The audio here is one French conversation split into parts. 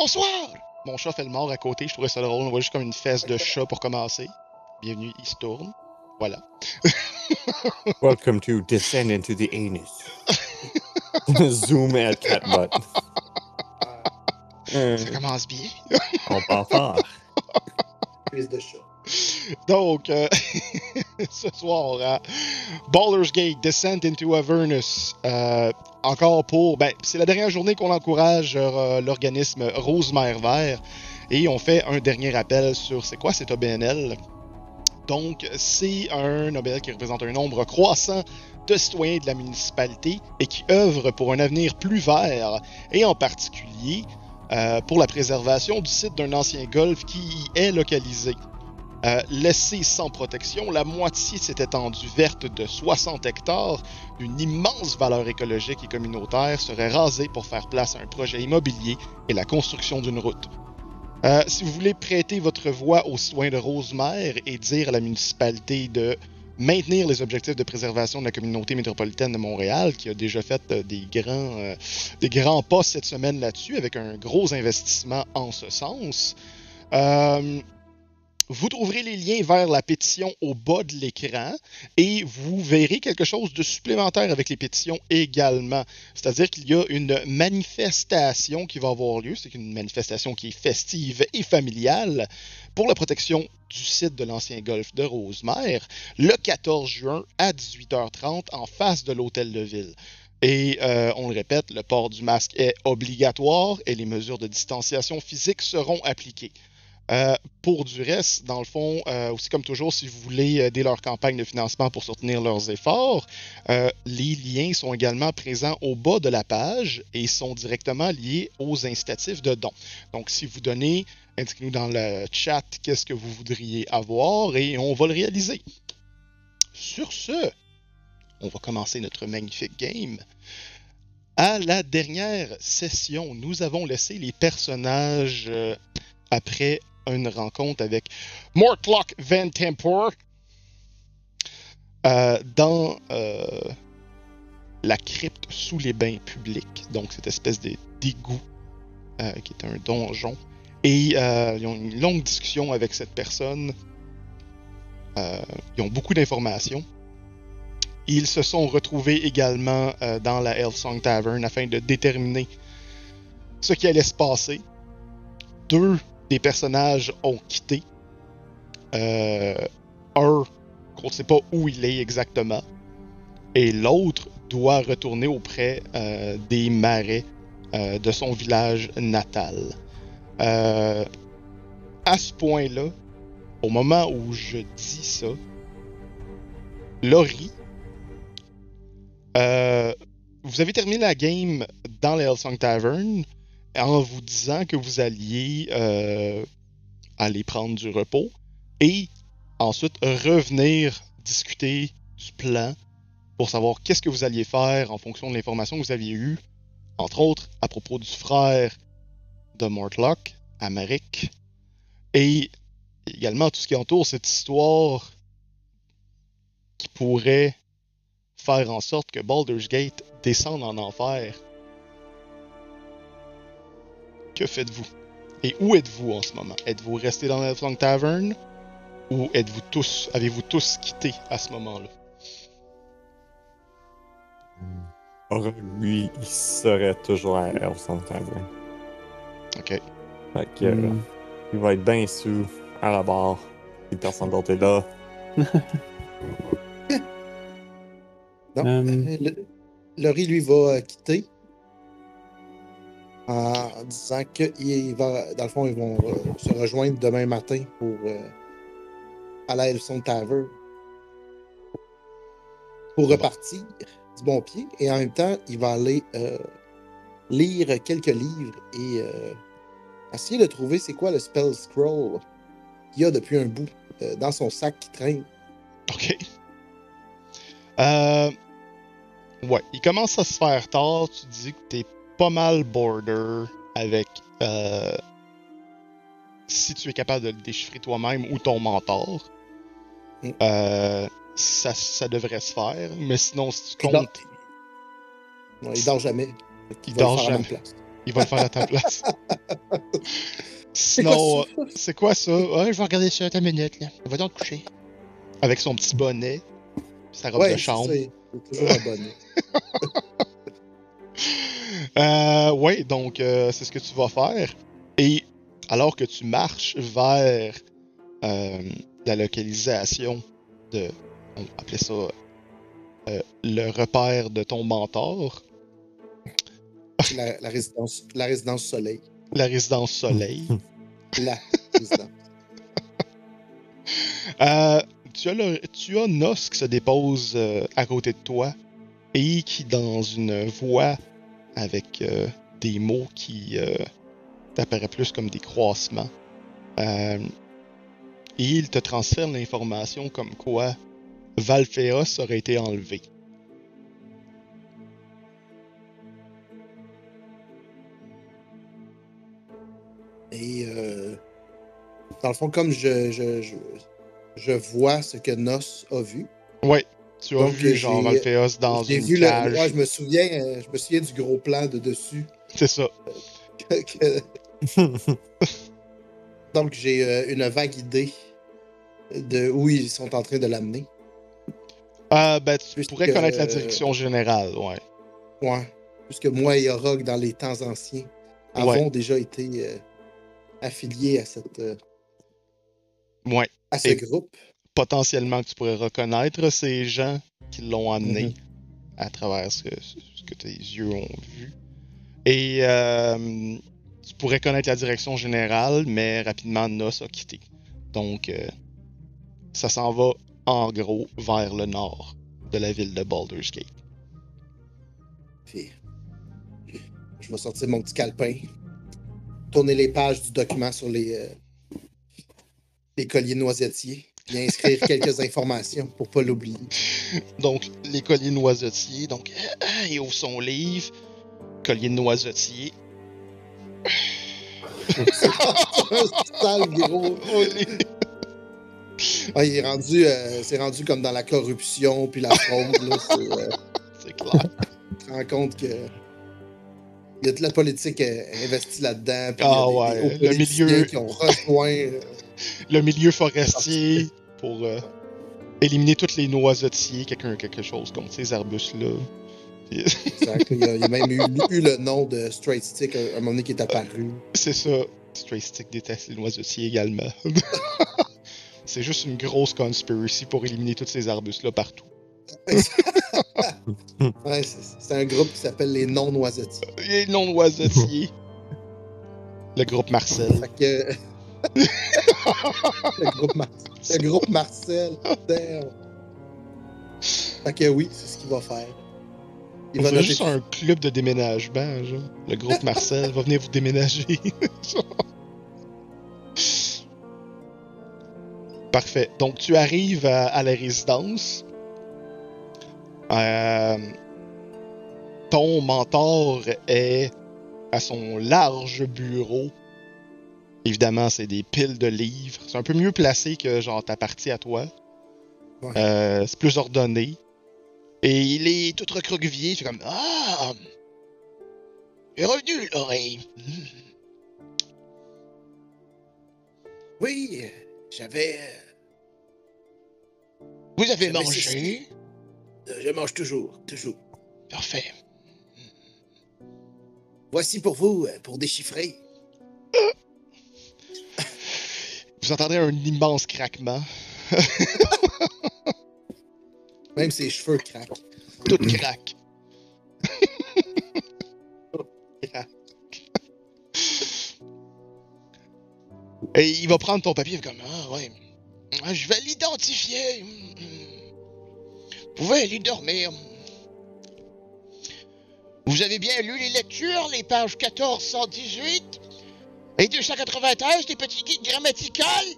Bonsoir! Mon chat fait le mort à côté, je trouvais ça drôle. On voit juste comme une fesse de chat pour commencer. Bienvenue, il se tourne. Voilà. Welcome to Descend into the Anus. Zoom at Catbutt. Euh, Ça commence bien. on part fort. Prise de chat. Donc, euh, ce soir, à Baldur's Gate, Descent into Avernus. euh, encore pour. Ben, c'est la dernière journée qu'on encourage euh, l'organisme Rosemère Vert. Et on fait un dernier rappel sur c'est quoi cet OBNL. Donc, c'est un OBNL qui représente un nombre croissant de citoyens de la municipalité et qui œuvre pour un avenir plus vert, et en particulier euh, pour la préservation du site d'un ancien golf qui y est localisé. Euh, laissé sans protection, la moitié de cette étendue verte de 60 hectares, d'une immense valeur écologique et communautaire, serait rasée pour faire place à un projet immobilier et la construction d'une route. Euh, si vous voulez prêter votre voix aux citoyens de Rosemère et dire à la municipalité de maintenir les objectifs de préservation de la communauté métropolitaine de Montréal, qui a déjà fait euh, des, grands, des grands pas cette semaine là-dessus, avec un gros investissement en ce sens, vous trouverez les liens vers la pétition au bas de l'écran et vous verrez quelque chose de supplémentaire avec les pétitions également. C'est-à-dire qu'il y a une manifestation qui va avoir lieu. C'est une manifestation qui est festive et familiale pour la protection du site de l'ancien golfe de Rosemère le 14 juin à 18h30 en face de l'hôtel de ville. Et euh, on le répète, le port du masque est obligatoire et les mesures de distanciation physique seront appliquées. Euh, pour du reste, dans le fond, euh, aussi comme toujours, si vous voulez aider leur campagne de financement pour soutenir leurs efforts, euh, les liens sont également présents au bas de la page et sont directement liés aux incitatifs de dons. Donc, si vous donnez, indiquez-nous dans le chat qu'est-ce que vous voudriez avoir et on va le réaliser. Sur ce, on va commencer notre magnifique game. À la dernière session, nous avons laissé les personnages après une rencontre avec Mortlock Van Tempor euh, dans euh, la crypte sous les bains publics, donc cette espèce d'égout euh, qui est un donjon. Et euh, ils ont une longue discussion avec cette personne. Ils ont beaucoup d'informations. Ils se sont retrouvés également dans la Elfsong Tavern afin de déterminer ce qui allait se passer. Deux des personnages ont quitté. Euh, un, on ne sait pas où il est exactement. Et l'autre doit retourner auprès euh, des marais euh, de son village natal. À ce point-là, au moment où je dis ça, Laurie, vous avez terminé la game dans la Hellsong Tavern en vous disant que vous alliez euh, aller prendre du repos et ensuite revenir discuter du plan pour savoir qu'est-ce que vous alliez faire en fonction de l'information que vous aviez eue, entre autres à propos du frère de Mortlock, Amaric, et également tout ce qui entoure cette histoire qui pourrait faire en sorte que Baldur's Gate descende en enfer. Que faites-vous? Et où êtes-vous en ce moment? Êtes-vous resté dans la Long Tavern? Ou êtes-vous tous, avez-vous tous quitté à ce moment-là? Or, lui, il serait toujours à Elson Tavern. Ok. Fait que, euh, Hmm. il va être bien sous à la barre. Si personne d'autre est là. Non. Euh, Le- Laurie, lui, va quitter en disant qu'il va, dans le fond, ils vont euh, se rejoindre demain matin pour euh, à Elson Tavern pour repartir du bon pied. Et en même temps, il va aller euh, lire quelques livres et euh, essayer de trouver c'est quoi le spell scroll qu'il a depuis un bout dans son sac qui traîne. Ok. Ouais, il commence à se faire tard. Tu dis que t'es pas mal border avec euh... si tu es capable de le déchiffrer toi-même ou ton mentor. Mm. Euh... Ça, ça devrait se faire, mais sinon, si tu Il comptes, Ouais, il dort jamais. Il le dort jamais. Il va le faire à ta place. C'est quoi Sinon, ça? euh, c'est quoi ça? Ouais, je vais regarder ça à ta minute, là. Va donc coucher. Avec son petit bonnet, sa robe Ouais, de c'est chambre. ça, il est toujours abonné. Euh, ouais, donc euh, c'est ce que tu vas faire. Et alors que tu marches vers euh, la localisation de, on va appeler ça euh, le repère de ton mentor, la, la résidence, la résidence soleil. la résidence soleil, La résidence. euh, tu, as le- tu as Nos qui se dépose euh, à côté de toi et qui, dans une voix avec euh, des mots qui euh, t'apparaissent plus comme des croissements, euh, et il te transfère l'information comme quoi Valphéos aurait été enlevé. Et euh, dans le fond, comme je, je, je, je vois ce que Nos a vu, Ouais, tu as Donc, vu Valphéos dans j'ai une vu le. cage. ouais, je me souviens, euh, je me souviens du gros plan de dessus. C'est ça. que- Donc j'ai euh, une vague idée de où ils sont en train de l'amener. Euh, ben, tu Puisque- pourrais connaître la direction générale, ouais. Ouais. Puisque moi et Orog, dans les temps anciens, avons Ouais. déjà été euh, affiliés à cette euh, Ouais. à ce Et- groupe. Potentiellement que tu pourrais reconnaître ces gens qui l'ont amené Mhm. à travers ce que, ce que tes yeux ont vu. Et euh, tu pourrais connaître la direction générale, mais rapidement Nos a quitté. Donc, euh, ça s'en va en gros vers le nord de la ville de Baldur's Gate. Puis, je vais sortir mon petit calepin, tourner les pages du document sur les, euh, les colliers noisetiers, et inscrire quelques informations pour pas l'oublier. Donc, les colliers noisetiers. Donc, il ouvre son livre. Collier de noisetier. Sale gros. Ah, il est rendu, euh, c'est rendu comme dans la corruption puis la fraude. Là, c'est, euh, C'est clair. tu te rends compte que il y a de la politique euh, investie là-dedans. puis il y a Ah des- ouais, des le milieu- qui ont rejoint. le milieu forestier pour euh, éliminer tous les noisetiers, quelqu'un quelque chose comme ces arbustes-là. Exact. Il y, a, il y a même eu, eu le nom de Straight Stick à un moment donné qui est apparu. C'est ça. Stray Stick déteste les noisetiers également. C'est juste une grosse conspiracy pour éliminer tous ces arbustes-là partout. Ouais, c'est, un groupe qui s'appelle les non-noisetiers. Les non-noisetiers. Le groupe Marcel. Fait que. le, groupe Mar- le groupe Marcel. Damn. Fait que oui, c'est ce qu'il va faire. Il On va noter juste un club de déménagement, genre. Le groupe Marcel va venir vous déménager. Parfait. Donc, tu arrives à, à la résidence. Euh, ton mentor est à son large bureau. Évidemment, c'est des piles de livres. C'est un peu mieux placé que genre ta partie à toi. Ouais. Euh, c'est plus ordonné. Et il est tout recroquevillé. C'est comme Ah Il est revenu, l'oreille. Oui, j'avais. Vous avez mangé? euh, Je mange toujours, toujours. Parfait. Voici pour vous, euh, pour déchiffrer. Vous entendez un immense craquement. Même ses cheveux craquent. Tout craque. Et il va prendre ton papier comme Ah ouais. Ah, Je vais l'identifier. Vous pouvez aller dormir. Vous avez bien lu les lectures, les pages 1418 et 293 des petits guides grammaticales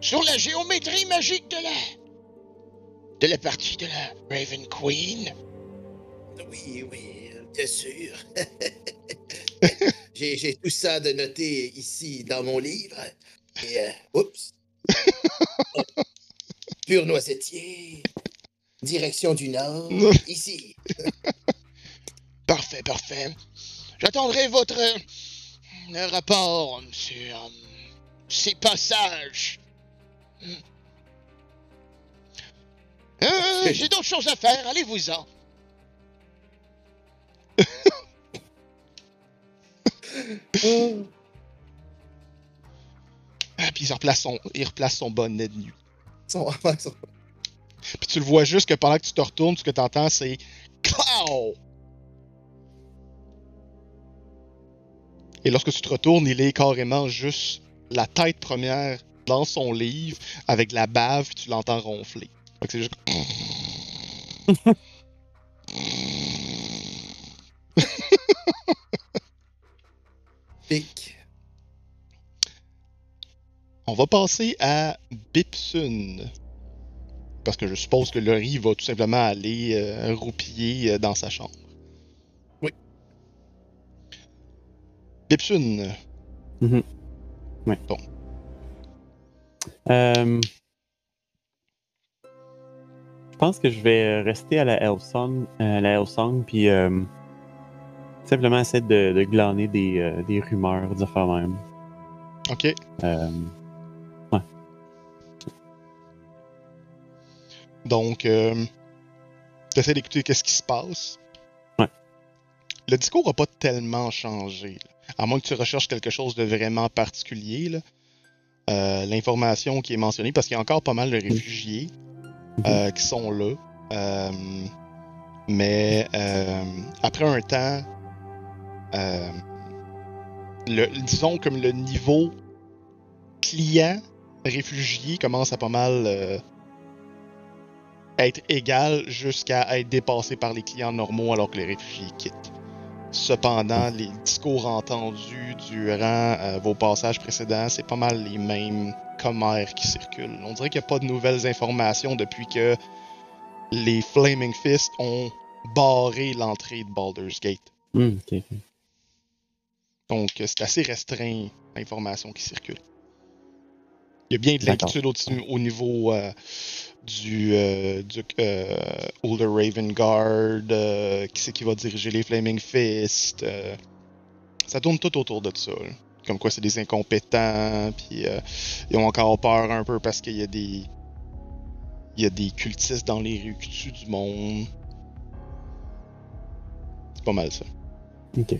sur la géométrie magique de la de la partie de la Raven Queen. Oui, oui, bien sûr. j'ai, tout ça de noter ici dans mon livre. Et, euh, oups. Pur noisetier. Direction du Nord. ici. Parfait, parfait. J'attendrai votre euh, rapport sur euh, ces passages. Euh, J'ai d'autres choses à faire, allez-vous-en. Ah, puis il replace son, il replace son bonnet de nuit. Son- Puis tu le vois juste que pendant que tu te retournes, ce que tu entends, c'est Clow! Et lorsque tu te retournes, il est carrément juste la tête première dans son livre avec de la bave, puis tu l'entends ronfler. Fait que c'est juste. Pic. On va passer à Bipsun. Parce que je suppose que Laurie va tout simplement aller euh, roupiller euh, dans sa chambre. Bipsun. Mhm. Ouais. Bon. Euh, je pense que je vais rester à la Hellsong, à la Hellsong puis euh, simplement essayer de, de glaner des, euh, des rumeurs, des affaires même. Ok. Euh, Donc, euh, t'essaies d'écouter qu'est-ce qui se passe. Ouais. Le discours n'a pas tellement changé. là. À moins que tu recherches quelque chose de vraiment particulier. Euh, L'information qui est mentionnée, parce qu'il y a encore pas mal de réfugiés euh, qui sont là. Euh, mais après un temps, le, disons comme le niveau client réfugié commence à pas mal être égal jusqu'à être dépassé par les clients normaux alors que les réfugiés quittent. Cependant, les discours entendus durant euh, vos passages précédents, c'est pas mal les mêmes commères qui circulent. On dirait qu'il n'y a pas de nouvelles informations depuis que les Flaming Fist ont barré l'entrée de Baldur's Gate. hmm. Donc, c'est assez restreint l'information qui circule. Il y a bien de l'inquiétude au, au niveau euh, du, euh, du euh, Older Raven Guard, euh, qui c'est qui va diriger les Flaming Fist. euh, ça tourne tout autour de ça. Comme quoi, c'est des incompétents, puis ils ont encore peur un peu parce qu'il y a des. Il y a des cultistes dans les rues du monde. C'est pas mal ça. Ok.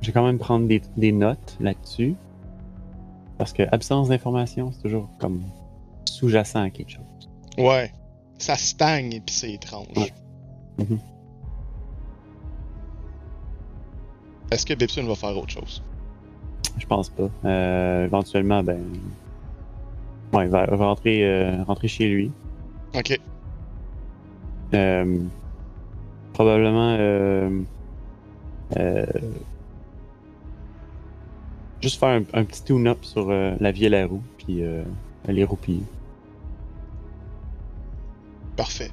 Je vais quand même prendre des, des notes là-dessus. Parce que absence d'information, c'est toujours comme sous-jacent à quelque chose. Ouais. Ça stagne et puis c'est étrange. Ouais. Mhm. Est-ce que Bibson va faire autre chose? Je pense pas. Euh, éventuellement, ben. Ouais, il va, rentrer, euh, rentrer chez lui. Ok. Euh, probablement. Euh, juste faire un, un petit tune-up sur la vie à la roue, puis euh, les roupiller. Parfait.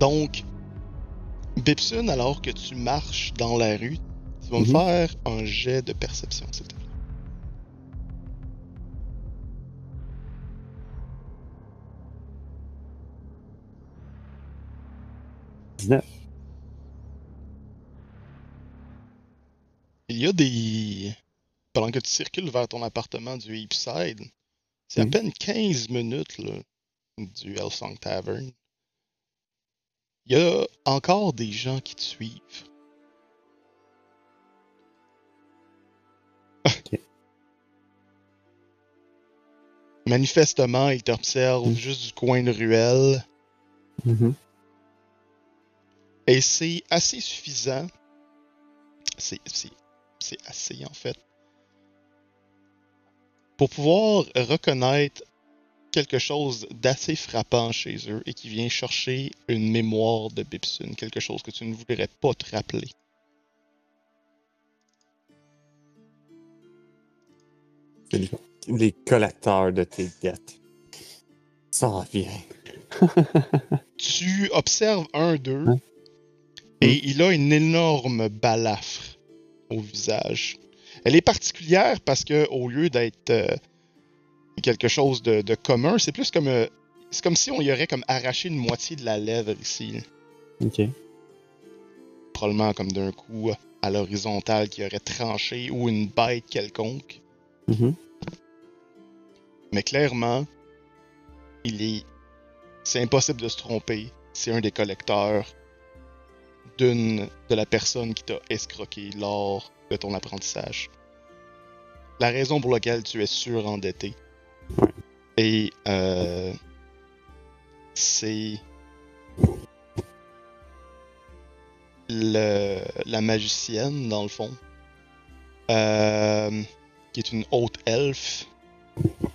Donc, Bibson, alors que tu marches dans la rue, tu vas me Mhm. faire un jet de perception, s'il te plaît. Il y a des. Pendant que tu circules vers ton appartement du Heapside, c'est à Mhm. peine 15 minutes là, du Hellsong Tavern. Il y a encore des gens qui te suivent. Ok. Manifestement, ils t'observent Mhm. juste du coin de ruelle. Mhm. Et c'est assez suffisant. C'est, c'est, c'est assez en fait. Pour pouvoir reconnaître quelque chose d'assez frappant chez eux et qui vient chercher une mémoire de Bibson, quelque chose que tu ne voudrais pas te rappeler. Les collateurs de tes dettes. Ça revient. Tu observes un d'eux Hein? et il a une énorme balafre au visage. Elle est particulière parce que au lieu d'être euh, quelque chose de, de commun, c'est plus comme euh, c'est comme si on y aurait comme arraché une moitié de la lèvre ici. Ok. probablement comme d'un coup à l'horizontale qui aurait tranché ou une bête quelconque. Mhm. Mais clairement, il est. C'est impossible de se tromper. C'est un des collecteurs d'une de la personne qui t'a escroqué lors de ton apprentissage. La raison pour laquelle tu es surendetté. Ouais. Et euh, c'est le, la magicienne, dans le fond, euh, qui est une haute elfe,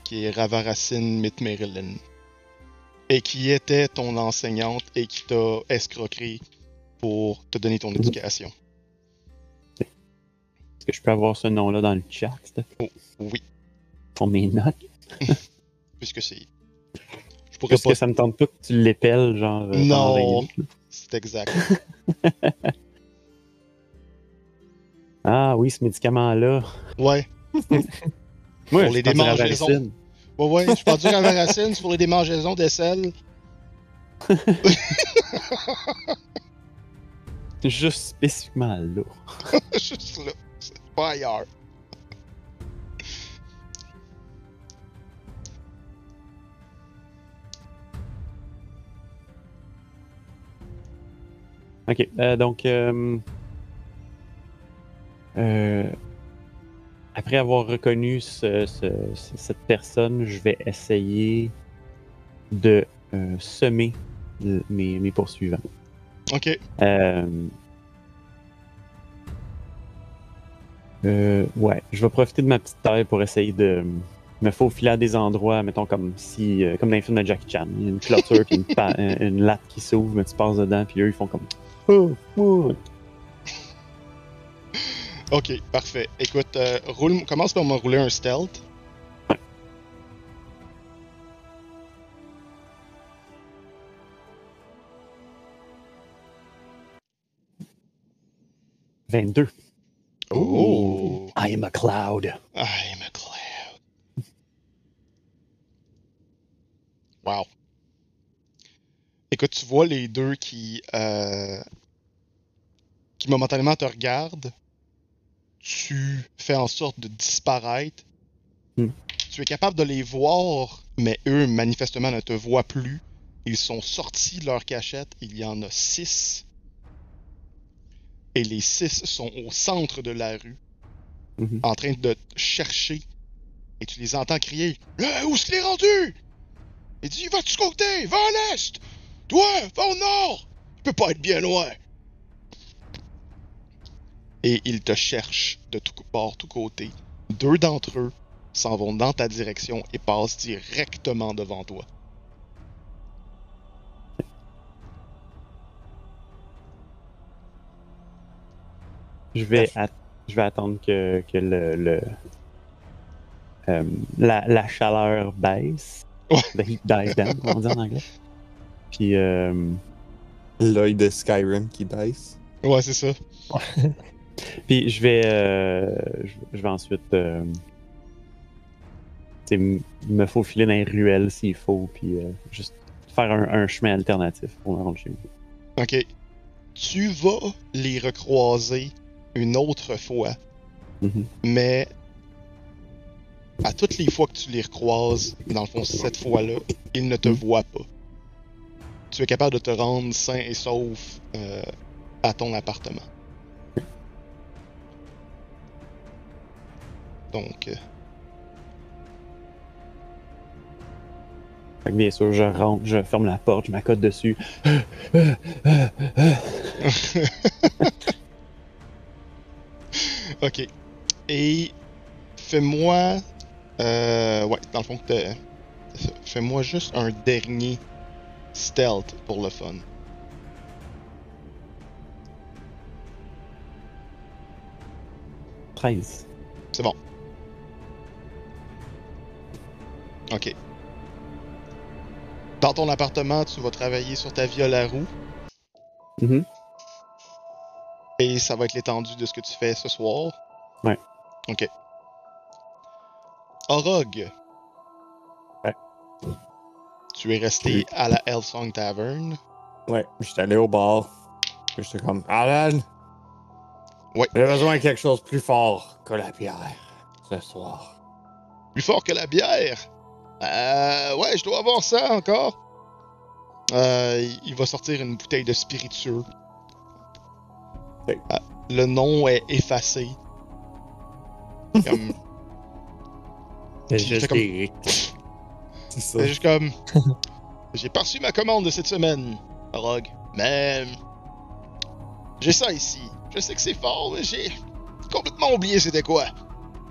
qui est Ravaracine Mitmerilin, et qui était ton enseignante et qui t'a escroqué pour te donner ton éducation. Est-ce que je peux avoir ce nom-là dans le chat, s'il te plaît? Oui, Pour mes notes? puisque c'est. Je pourrais Parce pas. que ça me tente pas que tu l'épelles, genre. euh, Non. 20 minutes, là. C'est exact. Ah oui, ce médicament-là. Ouais. Moi, les prends du démangeaisons. Ouais, ouais, je parle du Ravaracine, c'est pour les démangeaisons d'aisselle. Juste spécifiquement là. Juste là. C'est pas ailleurs. Ok, euh, donc. euh, euh, après avoir reconnu ce- ce- ce- cette personne, je vais essayer de semer le- mes, mes poursuivants. Ok. Ouais, je vais profiter de ma petite taille pour essayer de me faufiler à des endroits, mettons comme si, euh, comme dans les films de Jackie Chan, il y a une clôture puis une, latte qui s'ouvre, mais tu passes dedans, puis eux ils font comme. Oh, oh. Ok, parfait. Écoute, euh, roule, commence par me rouler un stealth. 22. Oh! I am a cloud. I'm a cloud. Wow. Écoute, tu vois les deux qui, euh, qui momentanément te regardent. Tu fais en sorte de disparaître. Hmm. Tu es capable de les voir, mais eux, manifestement, ne te voient plus. Ils sont sortis de leur cachette. Il y en a six. Et les six sont au centre de la rue Mhm. en train de te chercher et tu les entends crier Eh, Où est-ce qu'il est rendu? Il dit Va de ce côté, va à l'est Toi, va au nord Il peut pas être bien loin Et ils te cherchent de tout bord, tout côté. Deux d'entre eux s'en vont dans ta direction et passent directement devant toi. Je vais, attendre que, le, le- euh, la chaleur baisse. The heat dies down, comme on dit en anglais. Puis, euh, L'œil de Skyrim qui baisse. Ouais, c'est ça. puis je vais, euh, je, vais ensuite euh, me faufiler dans les ruelles s'il faut, puis euh, juste faire un, un chemin alternatif pour me rendre chez nous. Ok. Tu vas les recroiser une autre fois Mhm. mais à toutes les fois que tu les recroises, dans le fond, cette fois-là, ils ne te voient pas. Tu es capable de te rendre sain et sauf euh, à ton appartement. Donc, euh, Fait que bien sûr, je rentre, je ferme la porte, je m'accote dessus. ok. Et fais-moi. Euh, ouais, dans le fond, fais-moi juste un dernier stealth pour le fun. « 13. C'est bon. Ok. Dans ton appartement, tu vas travailler sur ta viole à roue. Mhm. Et ça va être l'étendue de ce que tu fais ce soir. Ouais. Ok. Orog. Ouais. Tu es resté Oui. à la Hellsong Tavern. Ouais, j'étais allé au bar. J'étais comme, Alan, J'ai besoin de quelque chose de plus fort que la bière ce soir. Plus fort que la bière? Euh, ouais, je dois avoir ça encore. Euh, il va sortir une bouteille de spiritueux. Ah, le nom est effacé. Comme, C'est juste comme- des- C'est ça. c'est juste comme. J'ai pas reçu ma commande de cette semaine, Rogue. Mais. J'ai ça ici. Je sais que c'est fort, mais j'ai complètement oublié c'était quoi.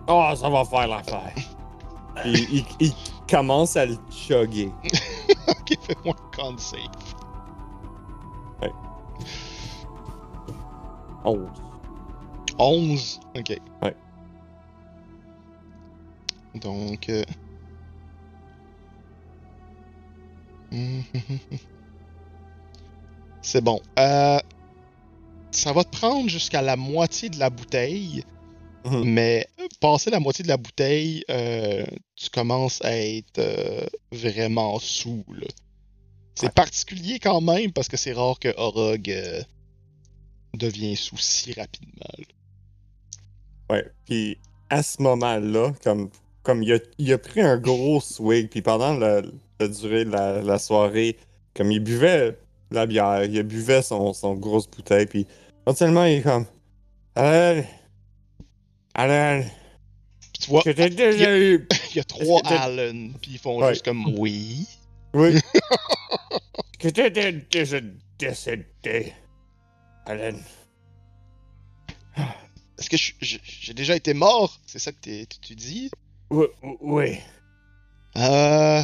Oh, ça va faire l'affaire. il, il, il commence à le chugger. ok, fais-moi un con save. Oh. 11. Ok. Ouais. Donc. euh, C'est bon. Euh, ça va te prendre jusqu'à la moitié de la bouteille, Mhm. mais passer la moitié de la bouteille, euh, tu commences à être euh, vraiment sous. là. C'est Ouais. particulier quand même parce que c'est rare que Orog devient sous si rapidement. là. Ouais. Puis à ce moment-là, comme, comme il, a, il a pris un gros swig, puis pendant la, la durée de la, la soirée, comme il buvait la bière, il buvait son, son grosse bouteille, puis potentiellement il est comme. Allez, Puis tu vois, que t'as déjà eu. il y a trois Allen, puis ils font Ouais. juste comme oui. Oui. que t'as déjà décédé. Alan. Est-ce que j'ai déjà été mort? C'est ça que tu dis? Oui. Euh.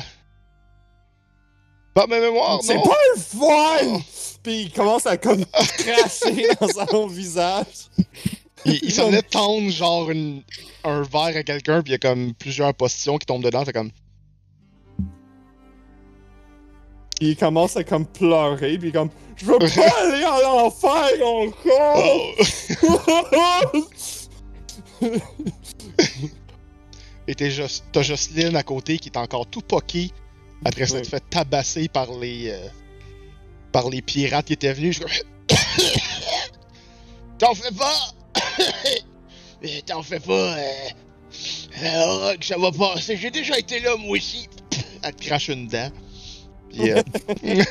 Pas ma mémoire, C'est non? pas le fun! Puis il commence à comme cracher dans son visage. Il, il s'en tendre genre une- un verre à quelqu'un, puis il y a comme plusieurs potions qui tombent dedans, fait comme. Il commence à comme pleurer, puis comme Je veux pas aller en enfer encore! Oh! Et t'es Jos- t'as Jocelyne à côté qui est encore tout poqué après s'être Ouais. fait tabasser par les. euh, par les pirates qui étaient venus. Je T'en fais pas! T'en fais pas! Euh... euh, Rogue, ça va passer. J'ai déjà été là, moi aussi. Elle te crache une dent. Puis, euh,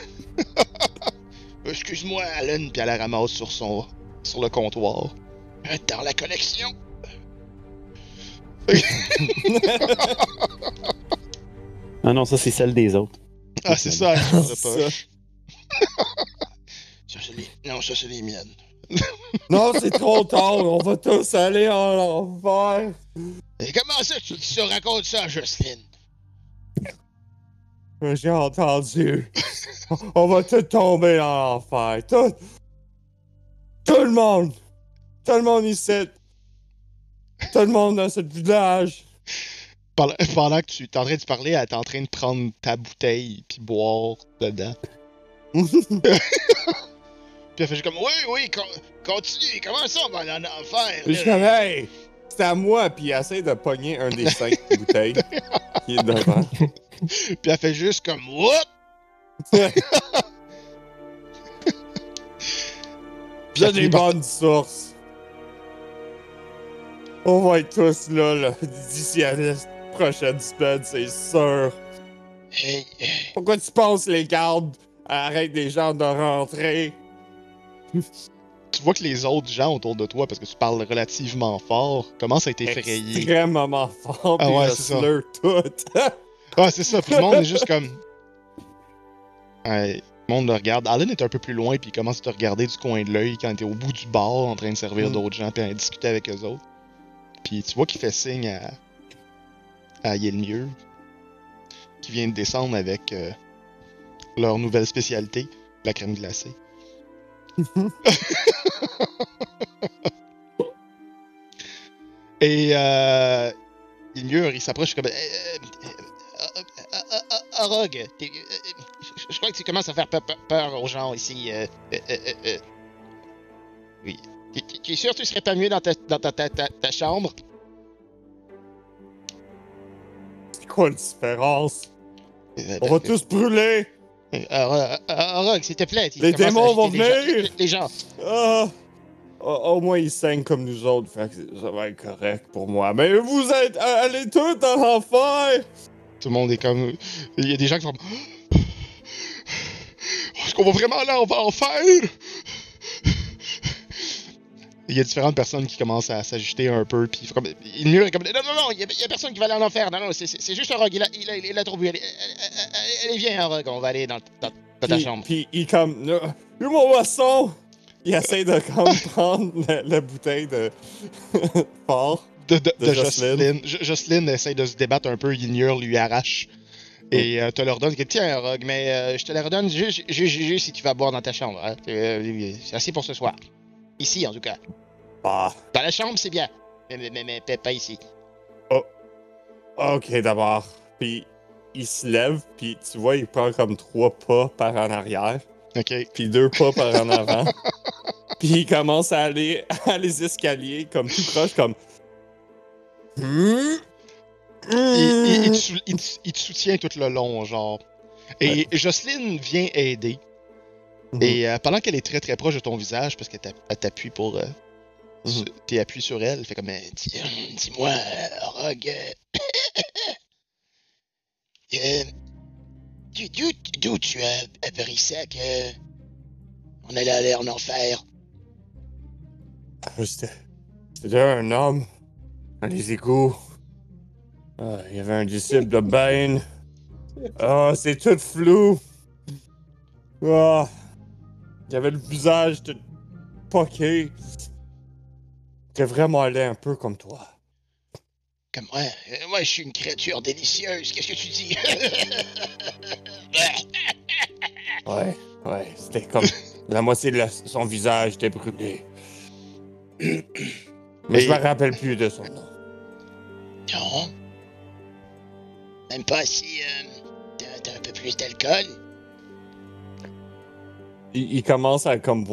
Excuse-moi, Alan, puis elle la ramasse sur son. sur le comptoir. Euh, Dans la collection. Ah non, ça, c'est celle des autres. Ah, c'est ça, elle change de Ça. c'est les... Non, ça, c'est les miennes. non, c'est trop tard, on va tous aller en enfer! Et comment ça, tu, tu racontes ça Jocelyne? J'ai entendu. On va tous tomber dans l'enfer. Tout. Tout le monde. Tout le monde ici. Tout le monde dans ce village. Pendant, pendant que tu es en train de parler, elle est en train de prendre ta bouteille puis boire dedans. Puis elle fait juste comme Oui, oui, con- continue, comment ça on va aller en enfer? Je suis hey, c'est à moi, puis elle essaie de pogner un des cinq bouteilles qui est devant. Puis elle fait juste comme Whoop! Puis J'ai elle des finit par- bonnes sources. On va être tous là, là d'ici à la prochaine semaine, c'est sûr. Hey, hey, Pourquoi tu penses les gardes? Arrêtent les gens de rentrer? Tu vois que les autres gens autour de toi, parce que tu parles relativement fort, commencent à être effrayés. Extrêmement fort, Ah puis ouais, c'est slur tout. Ah, c'est ça. Puis le monde est juste comme. Ouais, le monde le regarde. Alan est un peu plus loin, puis il commence à te regarder du coin de l'œil quand t'es au bout du bar en train de servir Mm. d'autres gens, puis à discuter avec eux autres. Puis tu vois qu'il fait signe à. à Yelmieux, qui vient de descendre avec euh, leur nouvelle spécialité, la crème glacée. Et euh, Yelmieux, il s'approche comme. Euh, euh, euh, je- crois que tu commences à faire pe- pe- peur aux gens ici. euh, euh, euh, euh, euh. Oui. Tu- es sûr que tu serais pas mieux dans ta, dans ta, ta, ta- ta chambre? C'est quoi la différence? Euh, On va tous brûler! euh, euh, euh, Orog, s'il te plaît. Les démons vont venir! Les gens. Ah! au, moins il saigne comme nous autres, fait que ça va être correct pour moi. Mais vous êtes allez tous dans l'enfer! Tout le monde est comme. Il y a des gens qui sont comme. Est-ce qu'on va vraiment aller en enfer? Il y a différentes personnes qui commencent à s'agiter un peu, puis comme. Il murmure comme. Non, non, non, il y, a, personne qui va aller en enfer. Non, non, c'est- juste un rogue. Il a, il a, il a trop bu. Allez, viens, un rogue, on va aller dans, dans- dans ta Puis, chambre. puis il comme, Où mon boisson? Il essaie de comme prendre la, la bouteille de fort. de, de, de de Jocelyne. Jocelyne. Jo- Jocelyne essaie de se débattre un peu, Ynur lui arrache. Et euh, te le redonne. Tiens, Rogue, mais euh, je te la redonne juste, juste, juste si tu vas boire dans ta chambre. hein. Euh, C'est assez pour ce soir. Ici, en tout cas. Ah, Dans la chambre, c'est bien. Mais, mais, mais, mais pas- ici. ok d'abord. Puis il se lève, puis tu vois, il prend comme trois pas par en arrière, Ok. puis deux pas par en avant. puis il commence à aller à les escaliers comme tout proche, comme. Il, il- il te il soutient tout le long, genre. Et Jocelyne vient aider. Mhm. Et euh, pendant qu'elle est très très proche de ton visage, parce qu'elle t'a- elle t'appuie pour. euh, Mhm. T'es appuyé sur elle, elle fait comme. euh, Dis- Dis-moi, Rogue. d'où- tu as appris ça que. On allait aller en enfer? C'était c'était un homme dans les égouts. Ah, il y avait un disciple de Bane. Ah, c'est tout flou. Ah, y avait le visage de poqué. T'es vraiment allé un peu comme toi. Comme moi. Euh, moi, je suis une créature délicieuse. Qu'est-ce que tu dis? Ouais, ouais, c'était comme la moitié de la- son visage était brûlé. Mais je me rappelle plus de son nom. Non. Même pas si euh, t'as un peu plus d'alcool. Il, il commence à comme.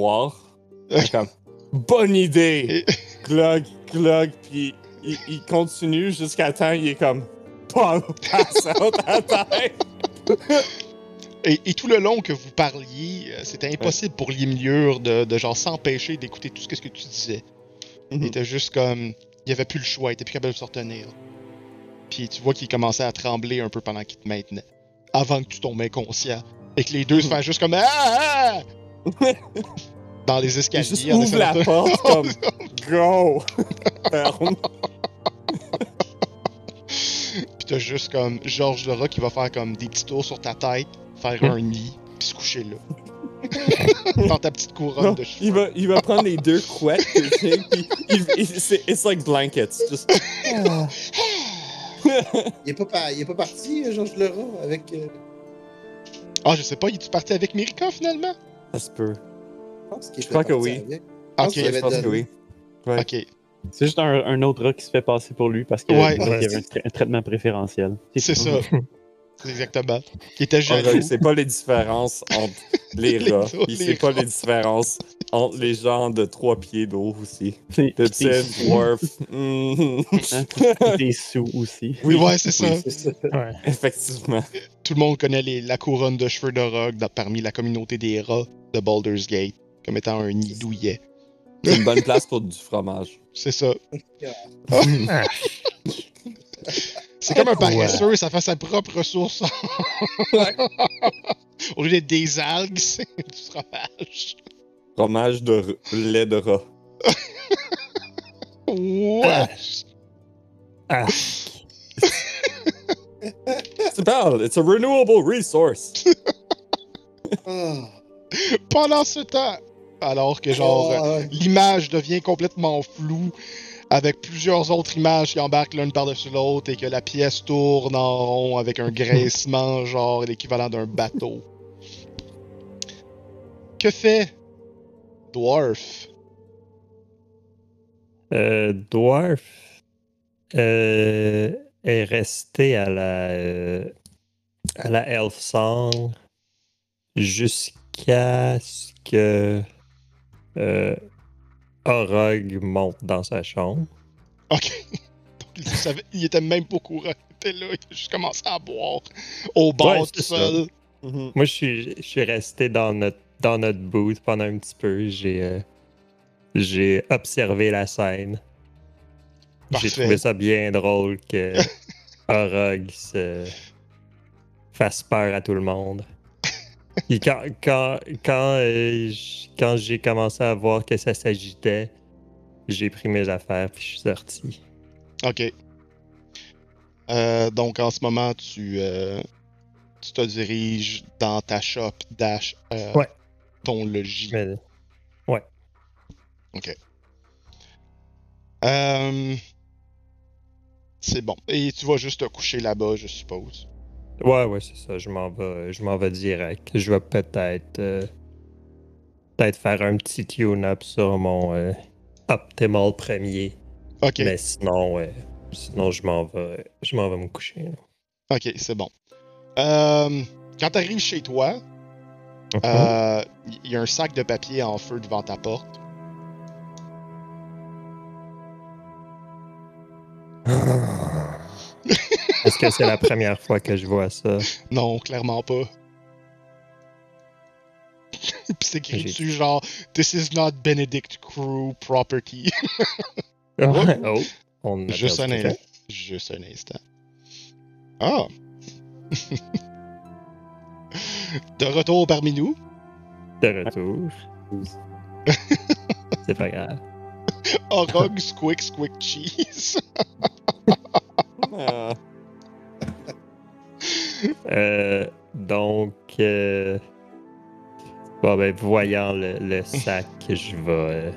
Il est comme bonne idée. glug, glug, puis il, il continue jusqu'à temps il est comme pas à terre. Et, et tout le long que vous parliez, euh, c'était impossible pour Limlure de, de genre s'empêcher d'écouter tout ce que, ce que tu disais. Il Mhm. était juste comme. Il avait plus le choix, il était plus capable de se retenir. Puis tu vois qu'il commençait à trembler un peu pendant qu'il te maintenait. Avant que tu tombes inconscient. Et que les deux se fassent juste comme. Ah! ah! Dans les escaliers. juste ouvre la de- porte comme go. Ferme. Puis t'as juste comme Georges Laura qui va faire comme des petits tours sur ta tête, faire Hmm. un nid, puis se coucher là. Dans ta petite couronne Non, de cheveux. il va, il va prendre les deux couettes puis il, il- c'est it's like blankets. Just... Il est pas, par- il est pas parti, euh, Georges Leroy, avec. euh, Ah, je sais pas, il est-tu parti avec Mirka finalement? Ça se peut. Je pense qu'il Je crois que oui. avec. Ok, Je pense que oui. Ouais. ok. C'est juste un, un autre rat qui se fait passer pour lui parce qu'il Ouais. y avait un, tra- un traitement préférentiel. C'est ça. C'est exactement. Qui était Ah, jaloux. Il sait pas les différences entre les Les rats. Il sait pas les différences entre les gens de trois pieds d'eau aussi. Dwarf. Mhm. hein, T'es sous aussi. Oui, ouais, c'est ça. Oui. C'est ça. Ouais. Effectivement. Tout le monde connaît les- la couronne de cheveux de Rogue dans- parmi la communauté des rats de Baldur's Gate comme étant un nid douillet. C'est une bonne place pour du fromage. C'est ça. C'est comme un paresseux, ça fait sa propre ressource. Au lieu d'être des algues, c'est du fromage. Fromage de r- lait de rat. Ouais. ah, C'est parle, it's a renewable resource. Pendant ce temps, alors que genre Ah, ouais. l'image devient complètement floue avec plusieurs autres images qui embarquent l'une par-dessus l'autre et que la pièce tourne en rond avec un graissement genre l'équivalent d'un bateau. Que fait Dwarf? euh, Dwarf euh, est resté à la euh, à la Elf Song jusqu'à ce que euh, Orog monte dans sa chambre. Ok. Donc il, savait- il était même pas au courant. Il était là, il a juste commencé à boire au bord Ouais, tout. Mhm. Moi, je suis, je suis resté dans notre, dans notre booth pendant un petit peu. J'ai, euh, J'ai observé la scène. J'ai trouvé ça bien drôle que Orog se fasse peur à tout le monde. Puis quand quand, quand, euh, quand j'ai commencé à voir que ça s'agitait, j'ai pris mes affaires puis je suis sorti. Ok. Euh, donc en ce moment, tu, tu te diriges dans ta shop dash Ouais. Ton logis. Mais Euh, c'est bon. Et tu vas juste te coucher là-bas, je suppose. ouais, ouais, c'est ça. Je m'en vais, je m'en vais direct. Je vais peut-être euh, peut-être faire un petit tune-up sur mon euh, optimal premier. Ok. Mais sinon, ouais, sinon je m'en vais, je m'en vais me coucher. là. Ok, c'est bon. Euh, quand tu arrives chez toi, Mhm. euh, il y a un sac de papier en feu devant ta porte. Est-ce que c'est la première fois que je vois ça? Non, clairement pas. Puis c'est écrit dessus genre This is not Benedict Crew property. Oh, on Juste un instant. Juste un instant. Ah! De retour parmi nous, De retour. c'est pas grave. Orog Squick Squick Cheese. Ah, Euh, donc, euh, bon, ben, voyant le, le sac, je vais. euh,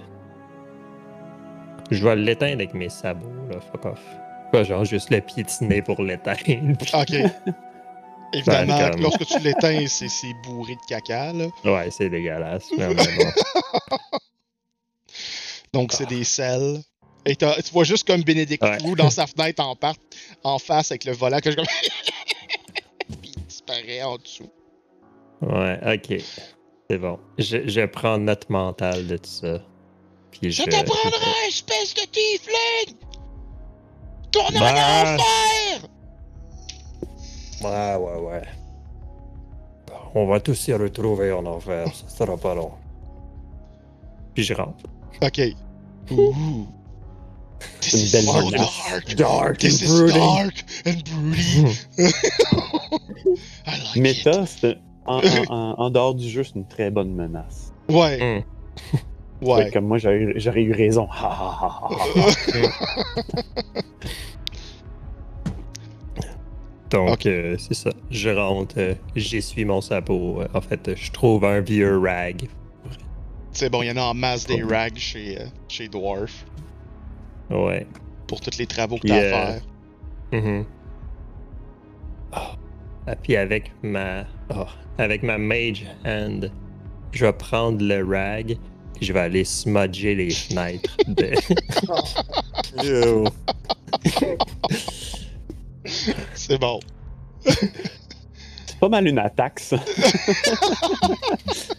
je vais l'éteindre avec mes sabots, là, fuck off. Pas genre juste le piétiner pour l'éteindre. Ok. Évidemment, Ben, lorsque tu l'éteins, c'est bourré de caca, là. ouais, c'est dégueulasse. mais bon. Donc, c'est des selles. Et tu vois juste comme Benedict Ouais. Dans sa fenêtre en, part, en face avec le volant que je comme. Puis il disparaît en dessous. Ouais, ok. C'est bon. Je, je prends note mentale de tout ça. Puis Je je, te prendrai, espèce de tiefling! Tourne en enfer! Ouais, ouais, ouais. On va tous s'y retrouver en enfer, ça sera pas long. Puis je rentre. Ok. Ouh. This Une is belle so menace. dark. Dark This is dark and broody. I like it. C'est en, en- en- en dehors du jeu, c'est une très bonne menace. Ouais. Hmm. Ouais. Comme moi, j'aurais eu- j'aurais eu raison. Donc, euh, c'est ça. Je rentre, euh, j'essuie mon sabot. Euh, En fait, je trouve un vieux rag. C'est bon, il y en a en masse des rags chez, euh, chez Dwarf Ouais. pour tous les travaux que t'as euh, à faire. Mhm. Ah. Ah, puis avec ma, ah, avec ma mage hand, je vais prendre le rag et je vais aller smudger les fenêtres. de-. C'est bon. C'est pas mal une attaque, ça.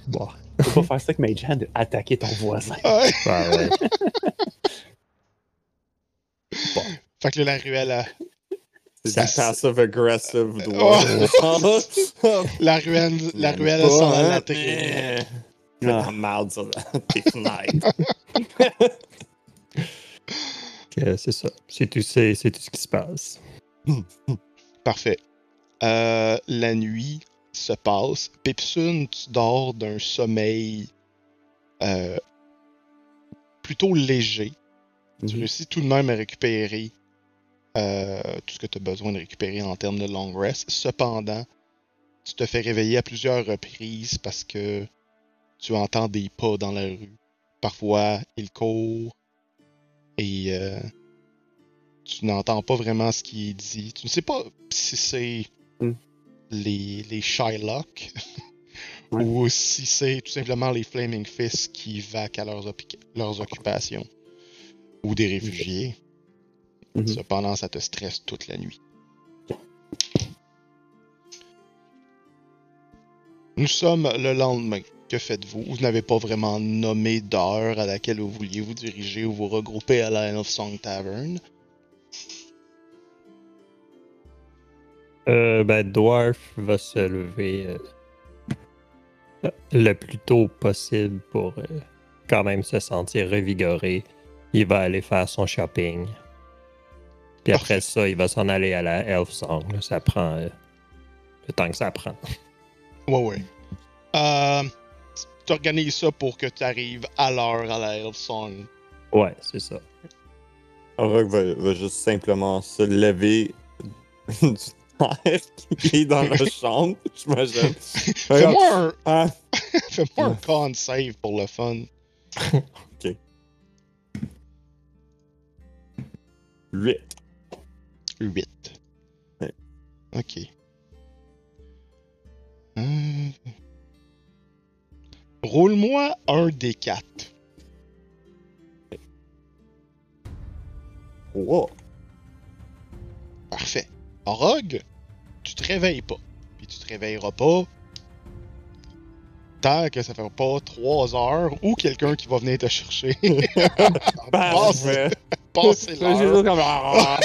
Bon. Peux pas faire ça avec Mage Hand, attaquer ton voisin. Ouais. Ah ouais. Fait que là, la ruelle, a- C'est du Ça- passive aggressive dwarf. la ruelle, la ruelle pas, s'en hein, mais- Ah. Merde sur la- tes fenêtres. C'est ça. C'est tout, c'est, c'est tout ce qui se passe. Parfait. Euh, la nuit se passe. Pipsun, tu dors d'un sommeil euh, plutôt léger. Tu Mhm. réussis tout de même à récupérer euh, tout ce que tu as besoin de récupérer en termes de long rest. Cependant, tu te fais réveiller à plusieurs reprises parce que tu entends des pas dans la rue. Parfois, ils courent et tu n'entends pas vraiment ce qui est dit. Tu ne sais pas si c'est Hmm. les, les Shylock Ouais. ou si c'est tout simplement les Flaming Fists qui vaquent à leurs, leurs occupations ou des réfugiés. Mhm. Cependant, ça te stresse toute la nuit. Nous sommes le lendemain. Que faites-vous? Vous n'avez pas vraiment nommé d'heure à laquelle vous vouliez vous diriger ou vous regrouper à la End of Song Tavern. Euh, ben, Dwarf va se lever euh, le plus tôt possible pour euh, quand même se sentir revigoré. Il va aller faire son shopping. Puis après ça, il va s'en aller à la Elf Song. Ça prend euh, le temps que ça prend. Ouais, ouais. Euh, tu organises ça pour que tu arrives à l'heure à la Elf Song. Ouais, c'est ça. Orog va, va juste simplement se lever du qui est dans la chambre, j'imagine. Fais-moi un, Ah, fais-moi un con save pour le fun. 8. 8. Ouais. Ok. Hum. Roule-moi un des quatre. Wow. Parfait. Rogue, tu te réveilles pas. Puis tu te réveilleras pas tant que ça fait pas trois heures ou quelqu'un qui va venir te chercher. L'heure. comme. Ah,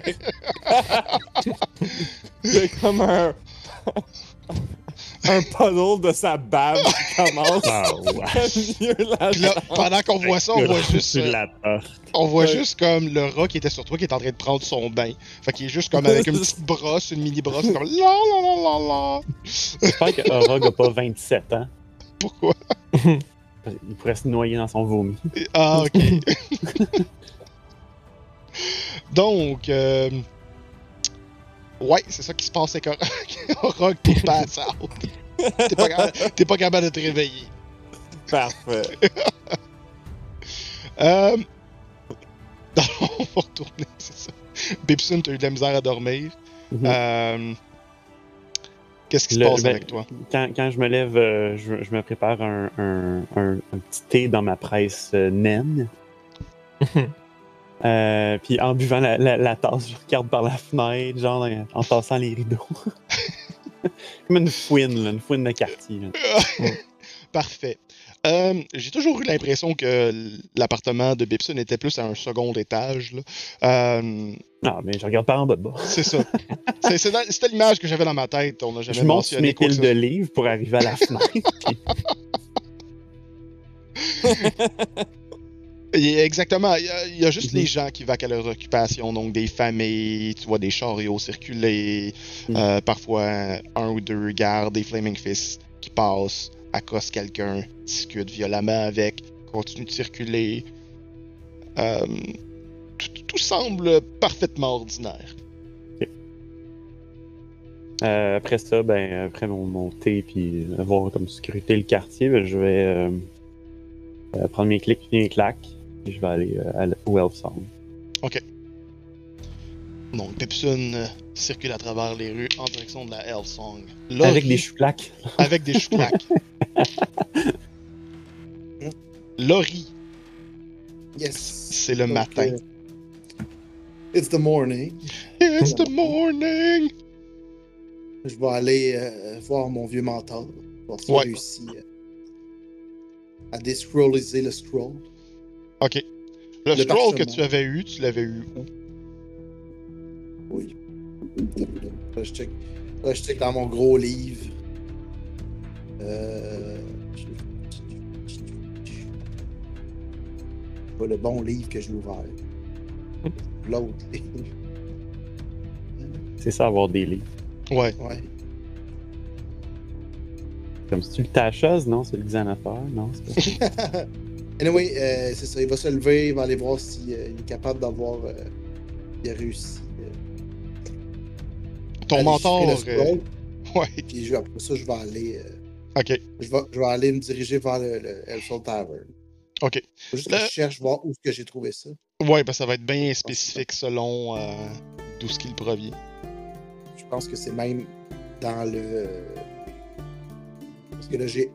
tête. C'est comme un. Un puddle de sa bave qui commence Ah, ouais. à mieux la Puis là, pendant qu'on voit ça, on voit juste, euh, on voit Ouais. juste comme le rat qui était sur toi qui est en train de prendre son bain. Fait qu'il est juste comme avec une petite brosse, une mini brosse, comme la la la la la. J'espère que Orog a pas 27 ans. Pourquoi? Il pourrait se noyer dans son vomi. Ah, ok. Donc, euh... ouais, c'est ça qui se passe avec Rock, t'es pass out. T'es pas, capable- t'es pas capable de te réveiller. Parfait. Euh... on va retourner, c'est ça. Bibson, t'as eu de la misère à dormir. Mhm. Euh... Qu'est-ce qui se Le- passe ben, avec toi? Quand, quand je me lève, euh, je, je me prépare un, un- un- un petit thé dans ma presse euh, naine. Euh, puis en buvant la, la- la tasse, je regarde par la fenêtre, genre en, tassant les rideaux. Comme une fouine, là, une fouine de quartier. Parfait. Euh, J'ai toujours eu l'impression que l'appartement de Bibson était plus à un second étage. là. Euh, Ah, mais je regarde pas en bas de bas. C'est ça. C'était l'image que j'avais dans ma tête. On n'a jamais Je monte sur mes piles de livres pour arriver à la fenêtre. puis- a- Exactement. Il y a, il y a juste Mhm. les gens qui vaquent à leur occupation, donc des familles, tu vois des chariots circuler, Mhm. euh, parfois un ou deux gardes, des Flaming Fists qui passent, accostent quelqu'un, discutent violemment avec, continuent de circuler. Euh, tout, tout semble parfaitement ordinaire. Euh, après ça, ben, après mon, mon thé, puis avoir comme scruté le quartier, ben, je vais euh, prendre mes clics et mes claques, je vais aller euh, à au Elf Sound. Donc, Pepsun euh, circule à travers les rues en direction de la Hellsong. Avec Laurie- des chou-claques. Avec des chouclaques. Laurie, Yes. c'est le matin. It's the morning. It's the morning! Je vais aller euh, voir mon vieux mentor. Voir s'il Ouais. réussit euh, à descrolliser le scroll. Ok. Le, Le scroll que tu avais eu, tu l'avais eu où? Oui. Là, je check, là, je check dans mon gros livre. Euh... Pas le bon livre que j'ai ouvert. L'autre livre. C'est ça, avoir des livres. Ouais. Ouais. Comme si tu le tachas, non? C'est le Xanator, non? c'est pas- anyway, euh, c'est ça. Il va se lever, il va aller voir s'il euh, est capable d'avoir. euh, il a réussi. euh, Ton mentor. Ouais. Puis je- après ça, je vais aller. Ok. je, vais, je vais aller me diriger vers le, le Elfsol Tavern. Ok. Faut juste je cherche voir où que j'ai trouvé ça. Ouais, ben ça va être bien spécifique selon d'où ce qu'il provient. Je pense que c'est même dans le. Parce que là, j'ai.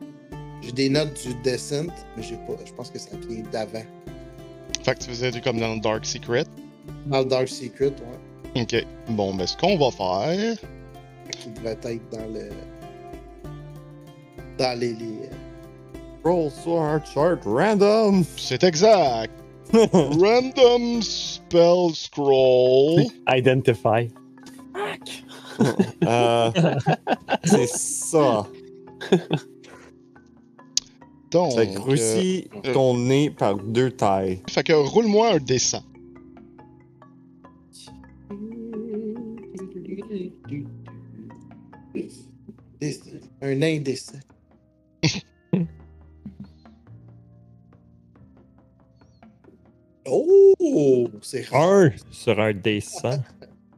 J'ai des notes du Descent, mais j'ai pas. Je pense que ça vient d'avant. Fait que tu faisais du comme dans le Dark Secret? Dans le Dark Secret, ouais. Ok. Bon, ben ce qu'on va faire. Qui devrait être dans le. Dans les. les euh, Roll Sword Chart Random. C'est exact. Random Spell Scroll. Identify. Euh, c'est ça. Donc, Ça grossit euh, ton nez par deux tailles. fait que roule-moi un dessin. Des- Un indécent. oh! C'est rare. Un sur un D100.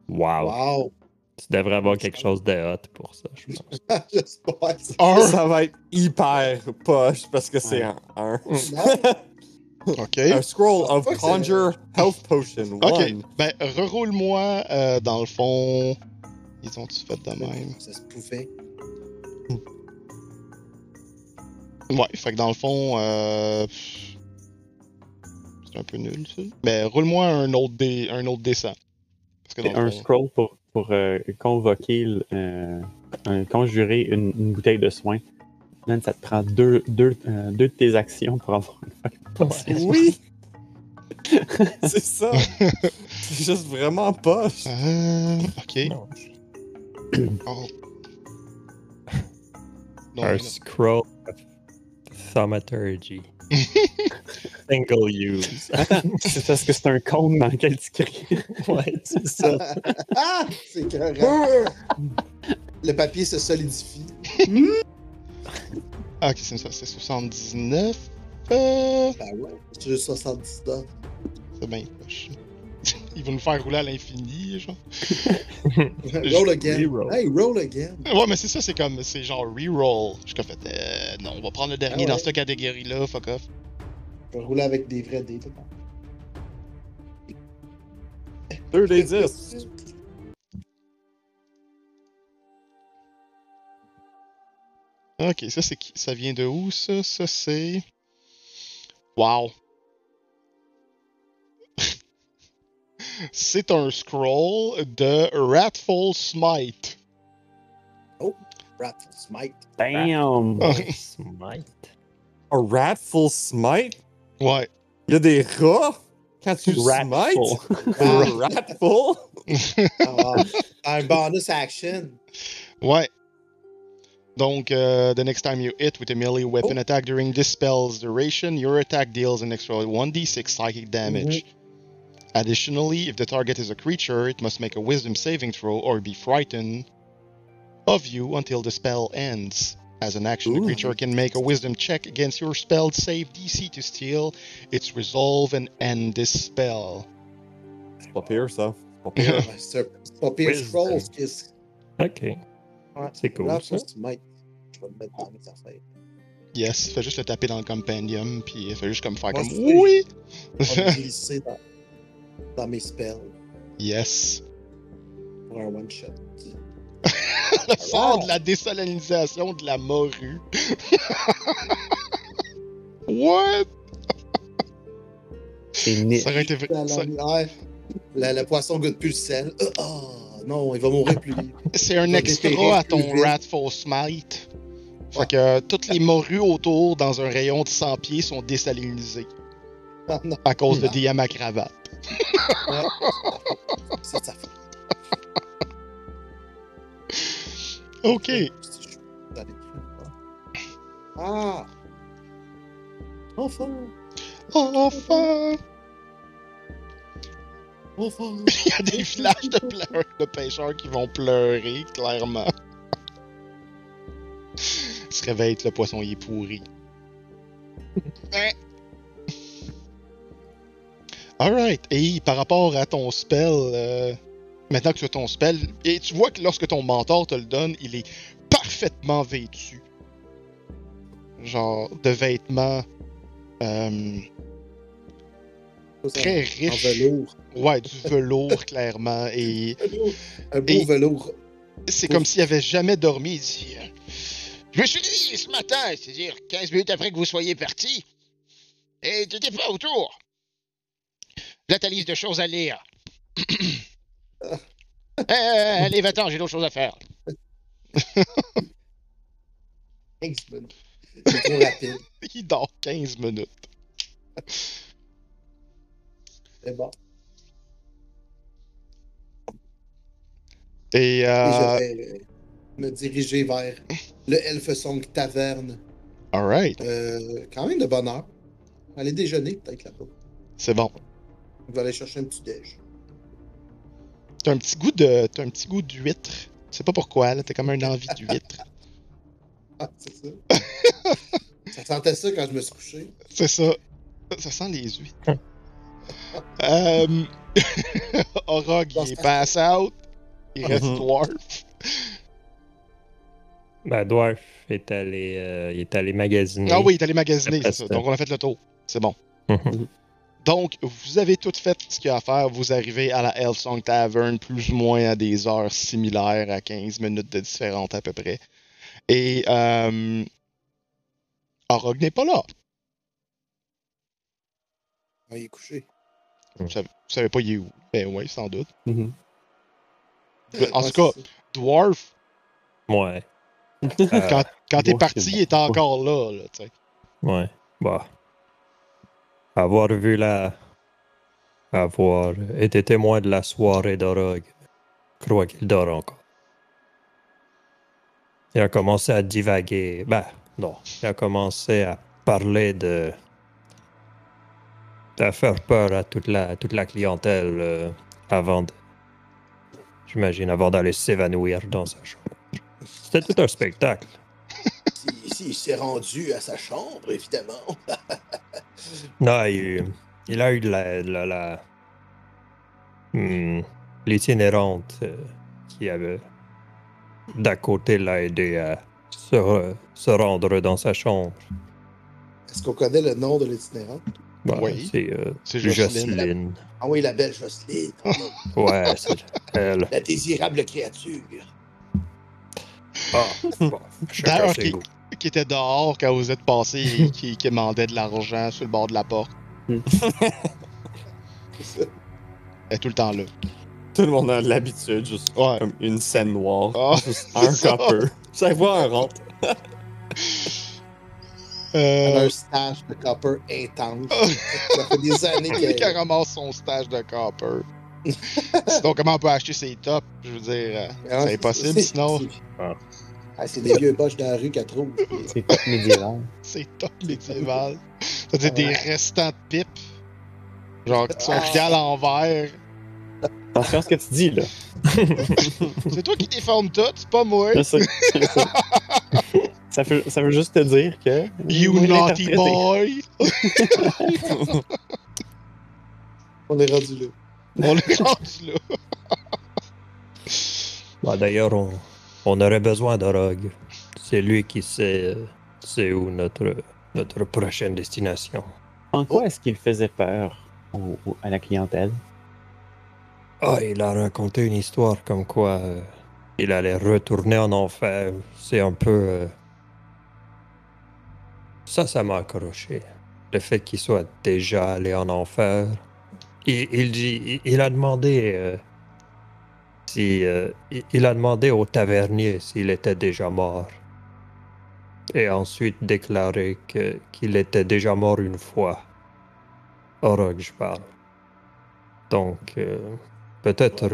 Wow. Wow! Tu devrais avoir quelque chose de hot pour ça, je pense. J'espère. Un. Ça va être hyper poche parce que c'est un 1. Ok. Un scroll of Conjure Health Potion Ok. 1. Ben, reroule-moi euh, dans le fond. Ils ont-tu fait de même? Ça se pouvait. Ouais, fait que dans le fond, euh... c'est un peu nul ça. Mais roule-moi un autre dé, un autre dessin. Parce que C'est dans le un fond- scroll pour, pour euh, convoquer, euh, un- conjurer une, une bouteille de soin. Man, ça te prend deux, deux, euh, deux de tes actions pour avoir une potion. Oui! c'est ça! c'est juste vraiment poche. Euh, ok. Non. Oh. Non, Un mais- scroll of thaumaturgy. Single use. Attends, c'est parce que c'est un cône dans lequel tu cries. ouais, c'est ça. Ah! C'est écœurant. Le papier se solidifie. Ah, ok, c'est ça, c'est 79. Euh... Ben ouais, c'est juste 79. C'est bien poche. Il va nous faire rouler à l'infini, genre. roll again. Reroll. Hey, roll again. Ouais, mais c'est ça, c'est comme, c'est genre reroll. Je suis comme fait, euh, non, on va prendre le dernier Ah ouais. dans cette catégorie-là, fuck off. Je vais rouler avec des vrais dés. tout le temps. 2 des 10. Ok, ça c'est qui Ça vient de où ça? Ça c'est. Wow. C'est un scroll de Ratful Smite. Oh, Ratful Smite. Damn! Smite. A ratful smite? Ouais. Il y a des rats quand tu Ratful. smites? A ratful? Un bonus action. Ouais. Donc, uh, the next time you hit with a melee weapon Oh. attack during this spell's duration, your attack deals an extra 1d6 psychic damage. Additionally, if the target is a creature, it must make a wisdom saving throw or be frightened of you until the spell ends. As an action, the creature can make a wisdom check against your spell save DC to steal its resolve and end this spell. C'est pas pire, ça. C'est pas pire. Ouais, C'est c'est pas pire Wisdom. scroll. ce qui est- Ok. Ouais. C'est cool. Ratful ça. Smite. Je vais le mettre dans mes affaires. Yes, fais juste le taper dans le compendium, puis fais juste comme faire Moi, comme je fais- oui! Je vais glisser dans, dans mes spells yes! pour un one shot. le sort de la désalinisation de la morue. What? C'est. Ça aurait été. La- la-. La- le poisson goûte plus le sel. Euh, Oh non, il va mourir plus vite. C'est un extra à ton. Ratful Smite. Fait que euh, toutes les morues autour, dans un rayon de 100 pieds, sont désalinisées Ah, à cause de Ah. Cravate. c'est. Ok. Ah! Enfin! Enfin! Enfin! Il y a des flashs de, pleurs, de pêcheurs qui vont pleurer, clairement. Se réveille, le poisson il est pourri. Alright. Et par rapport à ton spell, euh, maintenant que tu as ton spell, et tu vois que lorsque ton mentor te le donne, il est parfaitement vêtu. Genre de vêtements euh, très En riches. velours. Ouais, du velours, clairement. Et Un beau Et- velours. c'est comme s'il avait jamais dormi. Il dit euh, Je me suis dit ce matin, c'est-à-dire 15 minutes après que vous soyez parti, et tu n'étais pas autour. Là, ta liste de choses à lire. Euh, allez, va-t'en, j'ai d'autres choses à faire. 15 minutes. C'est trop rapide. Il dort 15 minutes. C'est bon. Et, Et euh, je vais euh, me diriger vers le Elfsong Taverne Alright, Euh, quand même de bonne heure. Allez déjeuner, peut-être là-bas. c'est bon. On va aller chercher un petit déj. T'as un petit goût de. T'as un petit goût d'huître. Je sais pas pourquoi, là. T'as comme une envie d'huître. Ah, c'est ça. ça sentait ça quand je me suis couché. C'est ça. Ça sent les huîtres. euh... Orog, il est pass out. Il reste Mhm. Dwarf. Ben, Dwarf est allé, euh, il est allé magasiner. Ah oui, il est allé magasiner, c'est ça. ça. Donc on a fait le tour. C'est bon. Mhm. Donc, vous avez tout fait ce qu'il y a à faire. Vous arrivez à la Hellsong Tavern plus ou moins à des heures similaires, à 15 minutes de différence à peu près. Et euh, Orog n'est pas là. Ah, il est couché. Vous savez, vous savez pas il est où? Ben oui, sans doute. Mhm. En Ouais, tout cas. Dwarf, Ouais. Euh, quand, quand t'es Dwarf, parti, il était encore là, là tu sais. Ouais. Bah. Avoir vu la. Avoir été témoin de la soirée d'Orog. Crois qu'il dort encore. Il a commencé à divaguer. Ben, non. Il a commencé à parler de. à faire peur à toute la, toute la clientèle euh, avant de. J'imagine, avant d'aller s'évanouir dans sa chambre. C'était tout un spectacle. Si, si, s'est rendu à sa chambre, évidemment. Non, il, il a eu de la. de la, la- hmm, l'itinérante euh, qui avait d'à côté l'a aidé à se, re- se rendre dans sa chambre. Est-ce qu'on connaît le nom de l'itinérante? Bah, Oui. C'est euh, C'est Jocelyne. Jocelyne. Ah oui, la belle Jocelyne. Ouais, c'est elle. La désirable créature. Ah, bon, chacun ses goûts. Qui était dehors quand vous êtes passé et qui, qui demandait de l'argent sur le bord de la porte. Ça. Elle est tout le temps là. Tout le monde a l'habitude, juste Ouais. comme une scène noire. Ah, Juste un ça. copper. Chaque fois, un rentre. Elle a Euh, un stage de copper intense. Ça fait des années qui qu'elle. ramasse son stage de copper. sinon, comment on peut acheter ses tops? Je veux dire, euh, Ah, c'est impossible, sinon. C'est- Ah. Ah, c'est des vieux boches dans la rue qu'elle trouve. C'est tout médiéval. c'est top médiéval. C'est-à-dire des Ouais. restants de pipe. Genre, qui sont Ah. à l'envers. Attention à ce que tu dis, là. C'est toi qui déformes tout, c'est pas moi. Je sais. ça, veut, ça veut juste te dire que. You naughty boy! On est rendu là. On est rendu là. Bah, D'ailleurs, on, on aurait besoin d'Orog. C'est lui qui sait, euh, sait où notre, notre prochaine destination. En quoi est-ce qu'il faisait peur au- au- à la clientèle? Ah, il a raconté une histoire comme quoi euh, il allait retourner en enfer. C'est un peu. euh, Ça, ça m'a accroché. Le fait qu'il soit déjà allé en enfer. Il, il dit, il, il a demandé euh, si euh, il, a demandé au tavernier s'il était déjà mort. Et ensuite déclaré que qu'il était déjà mort une fois. Orog, je parle. Donc, euh, peut-être.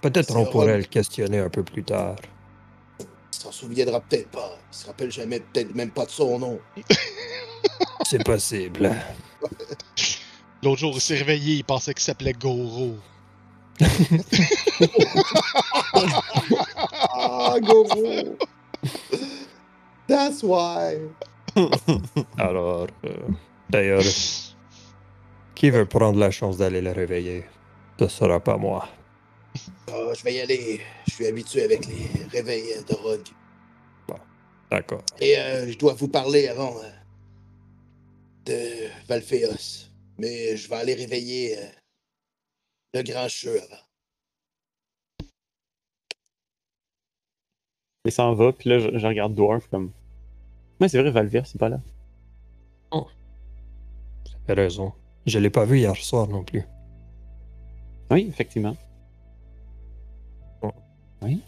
Peut-être on pourrait le questionner un peu plus tard. Il s'en souviendra peut-être pas. Il se rappelle jamais, peut-être même pas de son nom. C'est possible. L'autre jour, il s'est réveillé, il pensait qu'il s'appelait Goro. Ah! That's why! Alors, euh, d'ailleurs, qui veut prendre la chance d'aller le réveiller? Ce sera pas moi. Ah, je vais y aller. Je suis habitué avec les réveils de Rogue. D'accord. Et euh, je dois vous parler avant euh, de Valphéos. Mais je vais aller réveiller le grand cheux avant. Il s'en va, puis là, je, je regarde Dwarf comme. Ouais, c'est vrai, Valvir, c'est pas là. T'as raison. Je l'ai pas vu hier soir non plus. Oui, effectivement.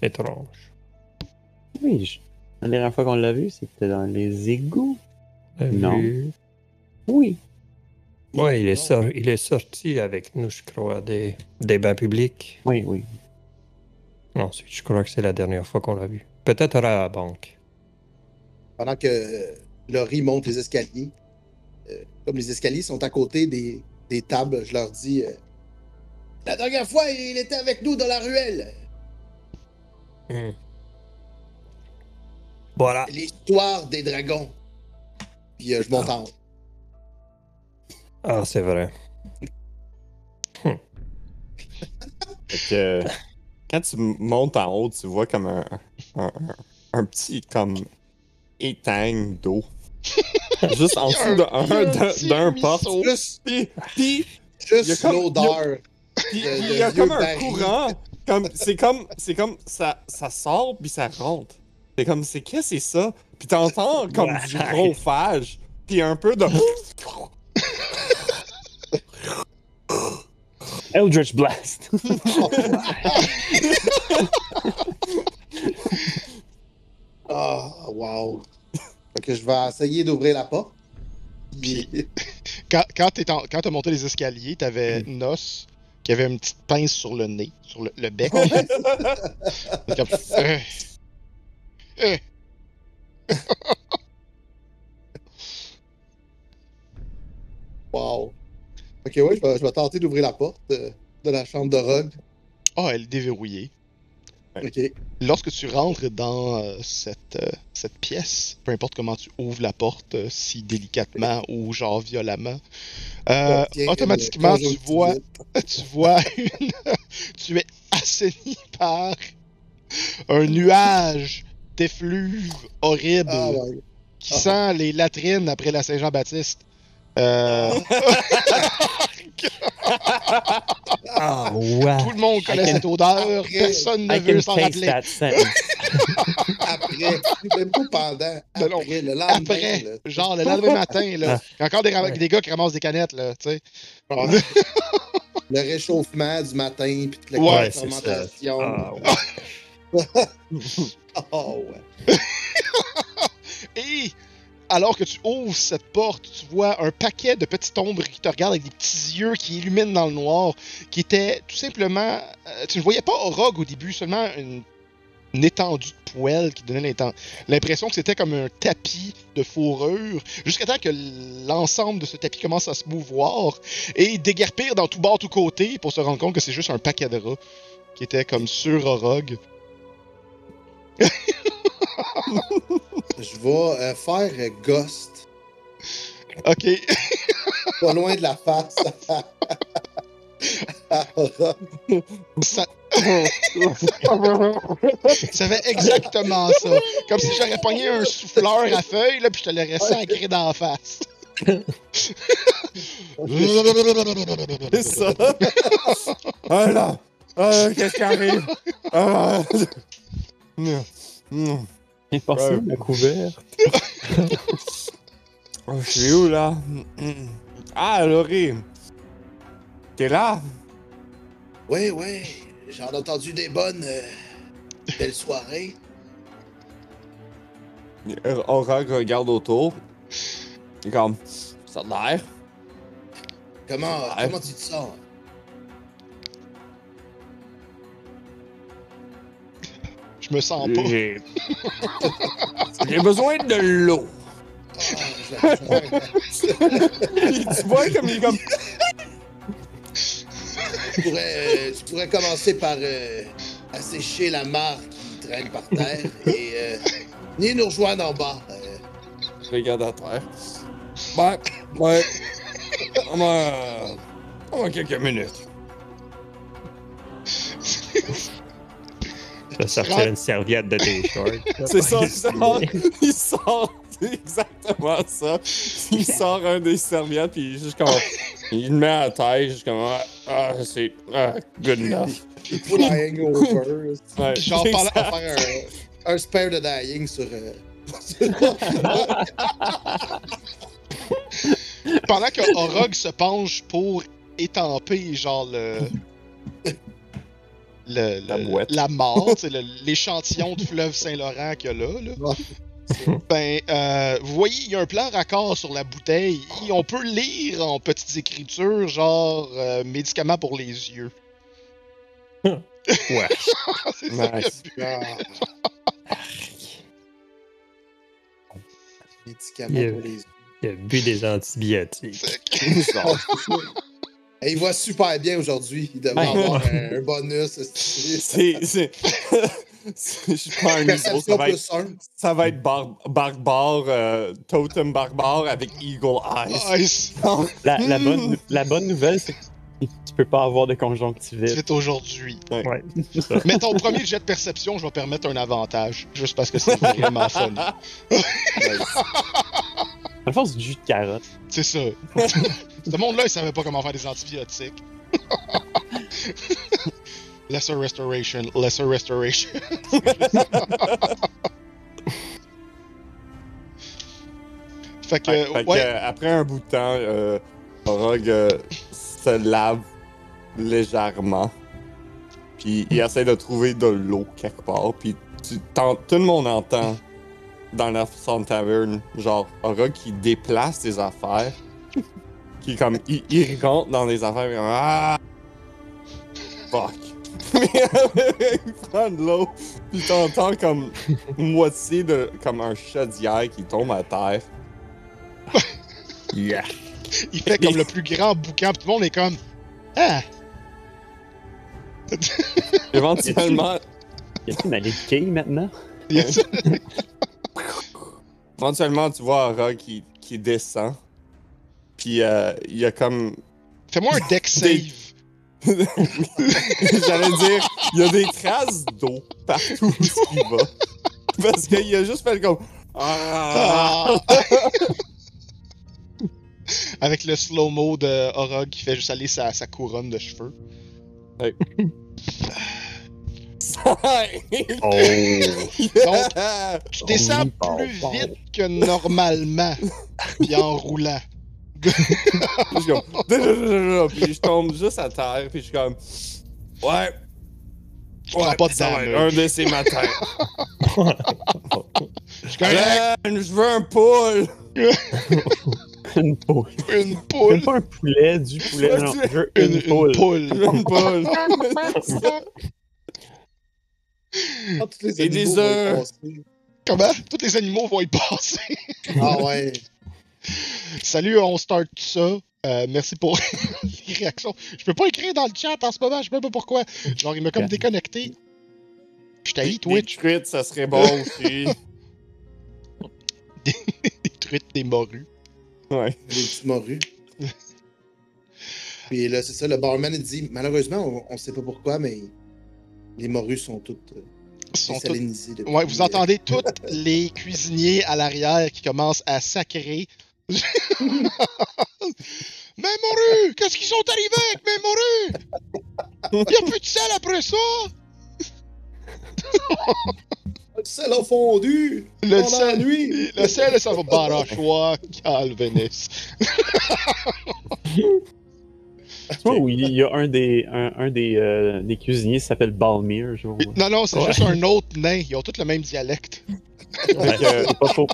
Étrange. Oui, je- la dernière fois qu'on l'a vu, c'était dans les égouts. Non. Vu- Oui. Ouais, il est, il sorti avec nous, je crois, des, des bains publics. Oui, oui. Ensuite, je crois que c'est la dernière fois qu'on l'a vu. Peut-être à la banque. Pendant que Laurie monte les escaliers. Euh, comme les escaliers sont à côté des, des tables, je leur dis euh, La dernière fois, il était avec nous dans la ruelle. Hmm. Voilà. L'histoire des dragons. Puis euh, je monte en haut. Ah, c'est vrai. Fait que, quand tu montes en haut, tu vois comme un, un, un- petit comme étang d'eau. Juste en dessous un- d'un porte. Juste, Puis, puis, Il y a il y a comme un courant. Comme, c'est comme, c'est comme, ça, ça sort puis ça rentre. C'est comme, c'est qu'est-ce que c'est ça? Puis t'entends comme du Ouais. ronfage. Puis un peu de... Eldritch Blast. Ah, wow. Fait que je vais essayer d'ouvrir la porte. Puis- Quand, quand quand t'as monté les escaliers, t'avais Nos qui avait une petite pince sur le nez, sur le, le bec. C'est comme, Wow. Ok, ouais, je vais, je vais tenter d'ouvrir la porte de, de la chambre de Rogue. Ah, elle est déverrouillée. Ok. Lorsque tu rentres dans euh, cette, euh, cette pièce, peu importe comment tu ouvres la porte, euh, si délicatement ou genre violemment, euh, automatiquement euh, tu vois, tu vois une, tu es assaini par un nuage d'effluves horrible Ah, ouais. qui sent les latrines après la Saint-Jean-Baptiste. Euh, Ah, ouais. tout le monde connaît can- cette odeur, personne ne I veut s'en rappeler. Après, même pas pendant. Non. Après, le lendemain. Après, là. genre le lendemain matin, là. Il y a encore des, ra- Ouais. des gars qui ramassent des canettes, là, tu sais. Ouais. le réchauffement du matin, puis toute la Ouais, fermentation. Ah, ouais. Oh, ouais. Et alors que tu ouvres cette porte, tu vois un paquet de petites ombres qui te regardent avec des petits yeux qui illuminent dans le noir, qui étaient tout simplement. euh, tu ne voyais pas Orog au début, seulement une, étendue de poêle qui donnait l'impression que c'était comme un tapis de fourrure, jusqu'à temps que l'ensemble de ce tapis commence à se mouvoir et déguerpir dans tout bord, tout côté pour se rendre compte que c'est juste un paquet de rats qui était comme sur Orog. Je vais euh, faire euh, Ghost, Ok. pas loin de la face. Ça... ça fait exactement ça. Comme si j'aurais pogné un souffleur à feuilles, là, puis je te l'aurais sacré dans la face. C'est ça. ah là. Ah, qu'est-ce qui arrive? Ah. Passer Ouais. la couverte. Oh, je suis où là? Ah, Laurie. T'es là? Oui, oui, j'en ai entendu des bonnes. euh, belles soirées. Orag regarde autour. Il est comme. Ça a l'air. Comment, comment tu te sens? Je me sens pas. J'ai. J'ai besoin de l'eau. Tu vois comme il est comme. tu, pourrais, euh, tu pourrais commencer par euh, assécher la mare qui traîne par terre et euh, venir nous rejoindre en bas. Euh, Je regarde à terre. Ouais, ouais. On va. On va quelques minutes. Je vais sortir une serviette de tes shorts. C'est ça, il sort, il sort, c'est exactement ça. Il sort un des serviettes, puis il est juste comme. Il le met à la taille, juste comme. Ah, ah, c'est. Ah, good enough. il faut la hangover. Ouais, Genre. On va faire un, un spare de dying sur. euh, Pendant que Orog se penche pour étamper, genre, le. Le- La le- la mort, l'échantillon de fleuve Saint-Laurent qu'il y a là, là. Ben, euh, vous voyez, il y a un plan raccord sur la bouteille. Et on peut lire en petites écritures, genre euh, médicaments pour les yeux. Ouais. C'est ça Nice. ah, Médicaments Yeah. pour les Il a bu des antibiotiques. Et il va super bien aujourd'hui. Il devrait avoir un, un bonus. C'est Je suis pas un niveau, ça va être, plus 1. ça va être bar- barbare, euh, totem barbare avec Eagle Eyes. Nice! La, la bonne, la bonne nouvelle, c'est que tu peux pas avoir de conjonctivite. C'est aujourd'hui. Ouais. Mais ton premier jet de perception, je vais permettre un avantage. Juste parce que c'est vraiment fun. Dans le fond, c'est du jus de carotte. C'est ça. Ce monde-là, il savait pas comment faire des antibiotiques. lesser restoration, lesser restoration. fait que, Fait- fait ouais, après un bout de temps, euh, Rogue euh, se lave légèrement. Puis il essaie de trouver de l'eau quelque part. Puis tu, tout le monde entend dans la Sound Tavern, genre Rogue qui déplace des affaires. qui comme. Il, il rentre dans les affaires. puis, ah! Fuck! il prend de l'eau. Puis t'entends comme moitié de. comme un chaudière qui tombe à terre. Yeah. il fait comme le plus grand boucan, pis tout le monde est comme. Ah! Éventuellement, Y a-t-il une allée de quilles maintenant? Y a. éventuellement, tu vois Aura qui, qui descend. Puis euh, il y a comme. Fais-moi un deck save. J'allais dire, il y a des traces d'eau partout où il va. Parce qu'il a juste fait comme. Ah! Avec le slow-mo de Orog qui fait juste aller sa, sa couronne de cheveux. Oh. Tu descends Oh, plus bon. vite que normalement, puis en roulant. Puis je tombe juste à terre. Puis je suis comme. Ouais. Tu prends pas de ça va un de ces matins. Je veux un poule! Une poule. une Même poule. pas un poulet, du poulet. Non, je veux Une, une, une poule. poule. Je veux une poule! Tous les Et des passer. Comment? Tous les animaux vont y passer. Ah ouais. Salut, on start tout ça. Euh, merci pour les réactions. Je peux pas écrire dans le chat en ce moment, je sais même pas pourquoi. Genre, il m'a comme déconnecté. Je t'haïs, Des Twitch. truites, ça serait bon aussi. Des truites, des morues. Ouais. Des petites morues. Puis là, c'est ça, le barman il dit malheureusement, on, on sait pas pourquoi, mais les morues sont toutes euh, sont Ouais, vous entendez tous les cuisiniers à l'arrière qui commencent à sacrer. mes morues! Qu'est-ce qu'ils sont arrivés avec mes morues? Y'a plus de sel après ça? Le sel a fondu Le sel, nuit. le sel, ça va barachois, Vois, où il y a un des, un, un des, euh, des cuisiniers qui s'appelle Balmir, je vois. Non, non, c'est Ouais. juste un autre nain. Ils ont tous le même dialecte. C'est pas faux.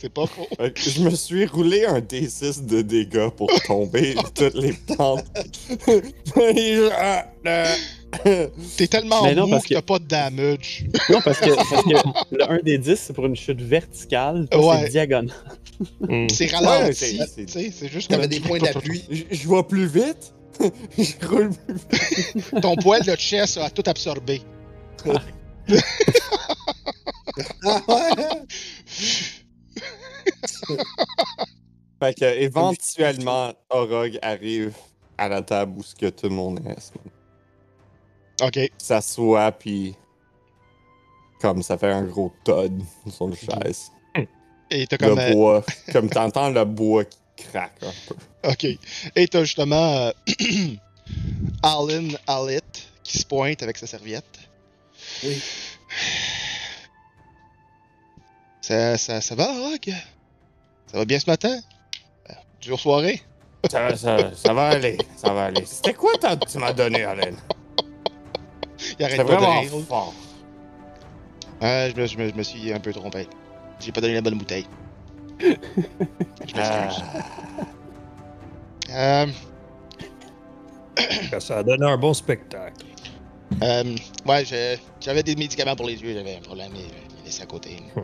C'est pas faux. je me suis roulé un D6 de dégâts pour tomber toutes les plantes. T'es tellement Mais non, mou parce que t'as pas de damage. Non, parce que, parce que le 1 des 10, c'est pour une chute verticale, Ouais. c'est diagonale. Mm. C'est Ouais, ralenti. c'est- c'est- tu sais, c'est juste T'avais comme des points d'appui. je, je vais plus vite. Je roule plus ton poil de chest a tout absorbé. Ah ouais. Fait que éventuellement, Orog arrive à la table où ce que tout le monde est. Ok. S'assoit puis comme ça fait un gros todd sur le chaise. Et t'as comme. le euh, bois, comme t'entends le bois qui craque un peu. ok. Et t'as justement. euh, Alan Allit qui se pointe avec sa serviette. Oui. Ça, ça, ça va, Rogue? Ça va bien ce matin? Dure soirée? Ça, ça, ça va aller, ça va aller. C'était quoi t'as- tu m'as donné, Alain? Il arrête C'est pas de vraiment rire. fort. Je me, je, me, je me suis un peu trompé. J'ai pas donné la bonne bouteille. je m'excuse. Euh, Ça a donné un bon spectacle. euh, ouais, je- j'avais des médicaments pour les yeux, j'avais un problème, mais je les ai laissés à côté. Hmm.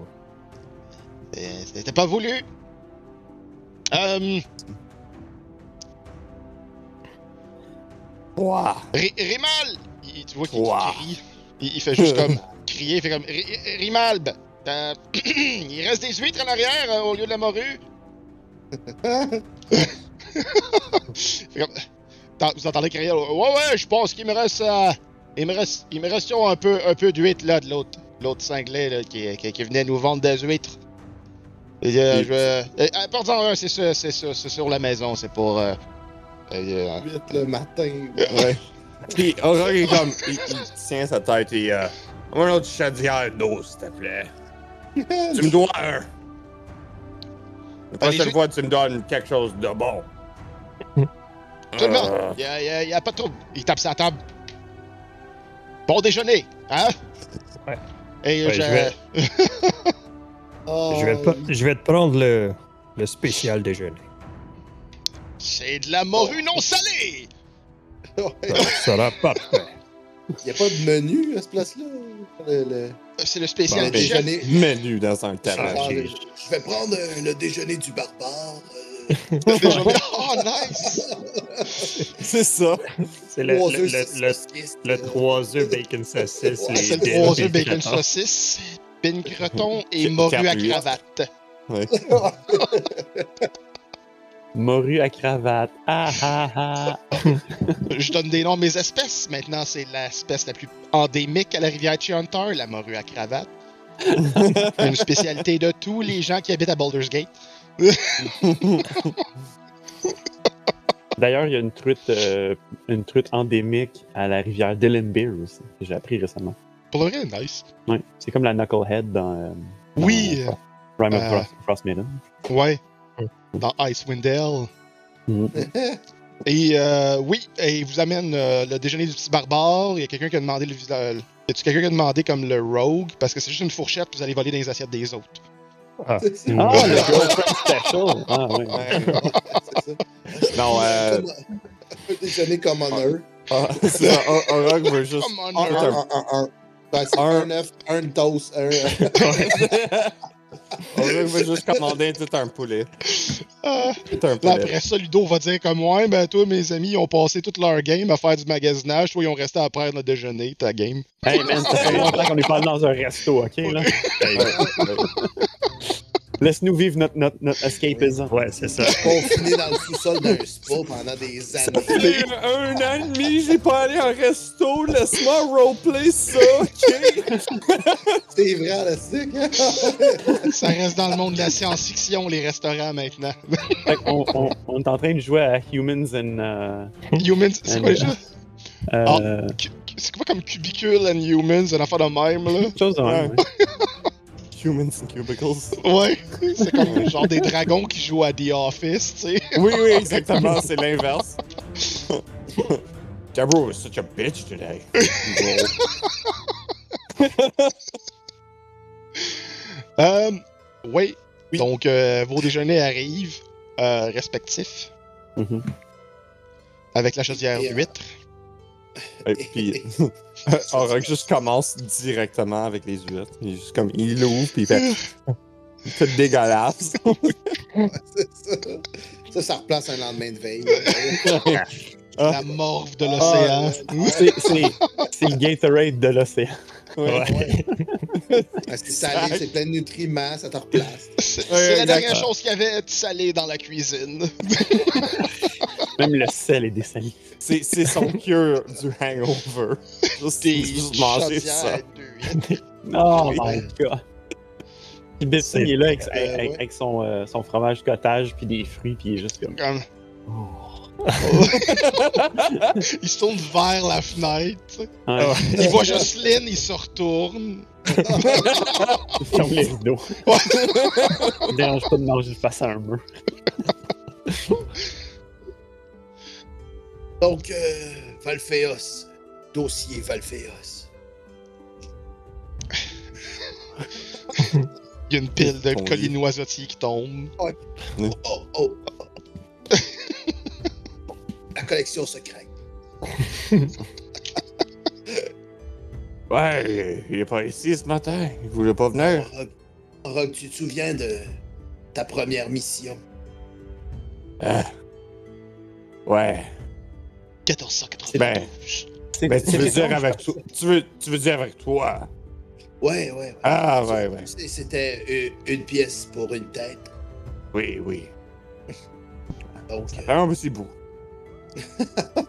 C'était pas voulu. Euh. Ri- Rimal! Il- tu vois qu'il crie. Il, il fait juste comme crier, il fait comme Ri- Rimalb! T'as- il reste des huîtres en arrière euh, au lieu de la morue. Vous entendez crier Ouais, ouais, je pense qu'il me reste. euh, il me reste. Il me reste un peu, un peu d'huîtres là de l'autre. L'autre cinglé là, qui, qui, qui venait nous vendre des huîtres. Et, euh, je euh, un, c'est ça, c'est c'est sur la maison, c'est pour. Euh, euh, 8 le matin. Ouais. Puis Aurore est comme. Il, il tient sa tête et. Euh, un autre chaudière d'eau, s'il te plaît. Tu me dois un. La prochaine fois, tu me donnes quelque chose de bon. Absolument. Euh, Il y a, y a- y a pas de trouble. Il tape sa table. Bon déjeuner, hein? Ouais. Et Ouais, je... je vais- Oh, Je vais, pas- je vais te prendre le, le spécial déjeuner. C'est de la morue non salée! Ça sera parfait. Il n'y a pas de menu à ce place-là? Le, le- C'est le spécial Bon, déjeuner. Menu dans un Ah, tabac. je, je vais prendre euh, le déjeuner du barbare. euh, Le déjeuner. Oh, nice! C'est ça. C'est le, trois le, œufs, le, six le, saucisses, le euh, 3 œufs bacon saucisse. Ouais, C'est le les- trois les œufs bacon saucisse, pin creton et morue à cravate. Ouais. Morue à cravate. Ah ah ah. Je donne des noms à mes espèces. Maintenant, c'est l'espèce la plus endémique à la rivière Chiantar, la morue à cravate. Une spécialité de tous les gens qui habitent à Baldur's Gate. D'ailleurs, il y a une truite, euh, une truite endémique à la rivière Dillenbeer aussi, que j'ai appris récemment. Pour le vrai, nice. Ouais, c'est comme la Knucklehead dans, euh, dans, Oui, euh, Rime of euh, Frost, Frostmaiden. Ouais. Dans Icewind Dale. Mhm. Et euh, oui, et il vous amène euh, le déjeuner du petit barbare. Il y a quelqu'un qui a demandé le visage. Y a-tu quelqu'un qui a demandé comme le rogue? Parce que c'est juste une fourchette, vous allez voler dans les assiettes des autres. Ah, c'est ça. Ah, le Girlfriend Special! Ah, ouais. Ouais. C'est ça. Non, euh. Un déjeuner commoner. ah, c'est ça. Or- Aurore veut juste. Un, un, un, un. Ben, Un. un un un. Aurore veut juste commander tout un poulet. Ah. Tout un Là, poulet. après ça, Ludo va dire comme ouais, ben toi, mes amis, ils ont passé toute leur game à faire du magasinage. Toi, ils ont resté à prendre le déjeuner, ta game. Hey man, ça fait longtemps qu'on est pas dans un resto, ok? Là? hey, Ouais, ouais. Laisse-nous vivre notre, notre, notre escapism. ouais, c'est ça. Confiné dans le sous-sol d'un spa pendant des Ça années. fait un an et demi, j'ai pas allé en resto. Laisse-moi roleplay ça, ok? C'est vrai, la stick. hein? Ça reste dans le monde de la science-fiction, les restaurants maintenant. On, on est en train de jouer à Humans and. euh, Humans, c'est quoi déjà? euh, Cu- C'est quoi comme Cubicule and Humans, un affaire de même, là? chose de même, ouais. Humans and cubicles. Ouais, c'est comme genre des dragons qui jouent à The Office, tu sais. Oui, oui, exactement, c'est l'inverse. Jabro is such a bitch today. Euh, oui. Oui. Donc, euh, vos déjeuners arrivent, euh, respectifs, Mhm. avec la chaudière d'huître. Et puis, Aurore juste commence directement avec les huîtres. Il est juste comme, il l'ouvre, puis il fait. Fait dégueulasse. C'est ça. Ça, ça replace un lendemain de veille. Ah. La morve de Ah, l'océan. C'est- le Gatorade de l'océan. Ouais. Ah, c'est salé, c'est plein de nutriments, ça te replace. C'est Ouais, la dernière chose qu'il y avait de salé dans la cuisine. Même le sel est dessalé. C'est c'est son cure du hangover. Juste, Des juste manger ça. Oh my god. Puis il est là avec, euh, avec- ouais. avec son, euh, son fromage cottage puis des fruits, puis il est juste comme. Comme- Oh. il se tourne vers la fenêtre. sais. Ouais, Il voit Jocelyne, il se retourne. il ferme les rideaux. Il me dérange pas de manger face à un mur. Donc, euh, Valfeos. Dossier Valfeos. Il y a une pile de noisetiers qui tombe. Oh, oh, oh. La collection secrète. Ouais, il est pas ici ce matin. Il voulait pas venir. Rogue, Rogue, tu te souviens de ta première mission? Ah. Ouais. 1492. Ben, tu veux dire avec toi. Tu veux, tu veux dire avec toi. Ouais, ouais, ouais. Ah, ouais, ouais. C'était une, une pièce pour une tête. Oui, oui. Donc, Ça euh, fait un petit bout.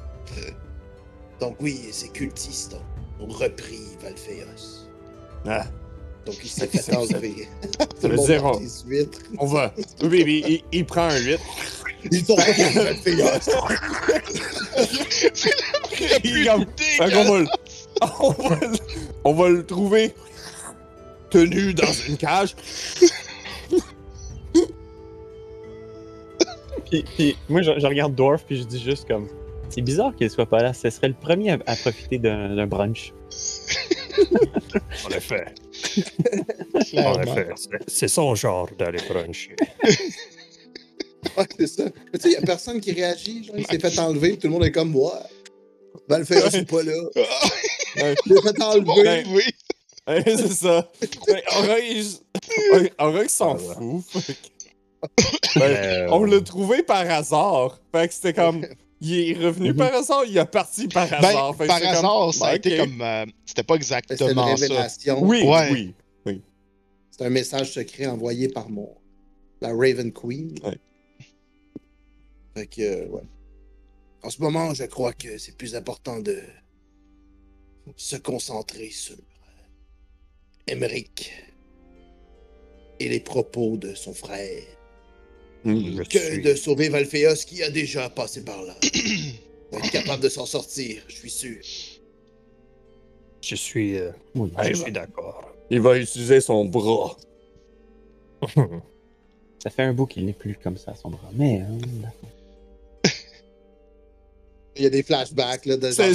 donc oui, ces cultistes ont, ont repris Valphéos. Ah. Donc il s'est fait enlever. Ça veut dire, a on, on va. Oui, oui, il, il prend un 8. Ils ont repris Valphéos. il comme, Fait qu'on va le- on, va le, on va le trouver tenu dans une cage. Puis, puis moi, je, je regarde Dwarf, puis je dis juste comme. C'est bizarre qu'il soit pas là. Ce serait le premier à, à profiter d'un brunch. En effet, en effet. c'est- C'est son genre d'aller bruncher. Ouais, c'est ça. Mais tu sais, il n'y a personne qui réagit. Genre, il s'est fait enlever, puis tout le monde est comme moi. Valphéos, c'est pas là. Ouais. Il s'est fait enlever. Ouais. Oui. Ouais, c'est ça. Ouais, Aura, il, s'en Ah, ouais. fout. fait Ouais, Euh, On l'a trouvé par hasard. Fait que c'était comme. Il est revenu par hasard, il est parti par Ben, hasard. Fait que par c'est comme- hasard, ça a Ben, été comme. euh, C'était pas C'était une exactement ça. révélation. Oui, Ouais. oui. C'est un message secret envoyé par mon. La Raven Queen. Ouais. Fait que, euh, ouais. En ce moment, je crois que c'est plus important de se concentrer sur euh, Emmerich et les propos de son frère Mm. je que suis- de sauver Valphéos qui a déjà passé par là. Va être capable de s'en sortir, je suis sûr. Je suis, euh, Oui. je suis d'accord. Il va utiliser son bras. Ça fait un bout qu'il n'est plus comme ça, son bras. Mais. hein, Il y a des flashbacks là, de genre quand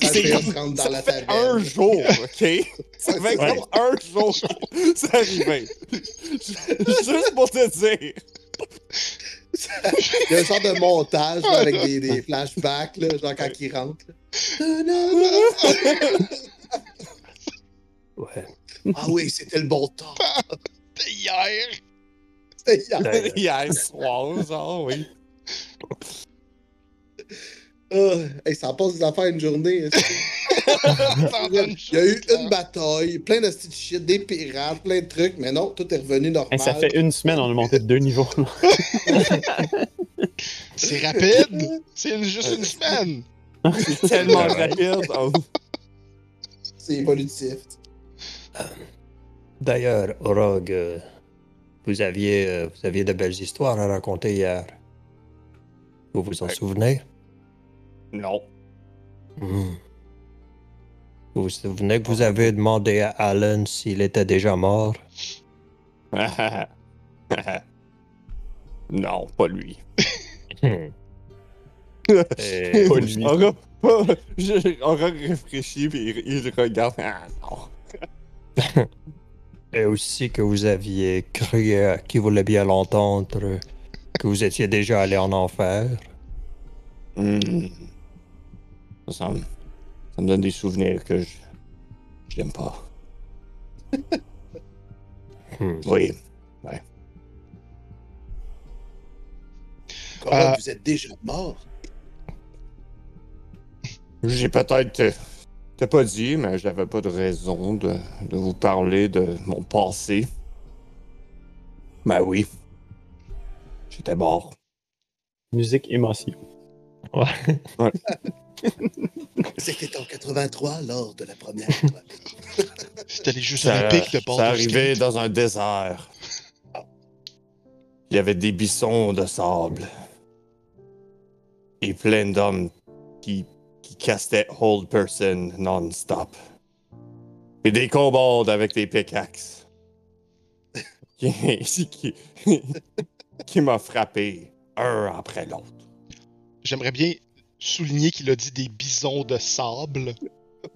Valphéos rentre dans Ça la fait taverne. un jour, ok? Ça fait Ouais. comme un jour que c'est arrivé. Juste pour te dire. Il y a un genre de montage là, avec des, des flashbacks, là, genre quand il rentre. Ouais. Ah oui, c'était le bon temps. C'était hier. C'était hier. D'ailleurs, Hier soir, genre, oui. Ah, hey, ça passe des affaires une journée. une Il y a eu une bataille, plein de petits shit, des pirates, plein de trucs, mais non, tout est revenu normal. hey, ça fait une semaine, on a monté de deux niveaux. C'est rapide. C'est juste une semaine. C'est tellement rapide. Oh. C'est évolutif. D'ailleurs, Orog, euh, vous aviez, euh, vous aviez de belles histoires à raconter hier. Vous vous en Ouais. souvenez? Non. Vous vous souvenez que vous avez demandé à Alan s'il était déjà mort? non, pas lui. Hmm. Et Pas lui. Réfléchit puis il, regarde. Ah non. Et aussi que vous aviez cru à qui voulait bien l'entendre que vous étiez déjà allé en enfer. Hmm. Ça, me, ça me donne des souvenirs que je j'aime pas. Hmm. Oui. Comment Euh, vous êtes déjà mort? J'ai peut-être. euh, T'as pas dit, mais j'avais pas de raison de, de vous parler de mon passé. Ben oui. J'étais mort. Musique émotion. Ouais. C'était en 83 lors de la première. C'était les Jeux Olympiques de ça Baldur's arrivait Gate. dans un désert. Il y avait des buissons de sable. Et plein d'hommes qui, qui castaient Hold Person non-stop. Et des kobolds avec des pickaxes. qui qui, qui m'a frappé un après l'autre. J'aimerais bien souligner qu'il a dit des bisons de sable.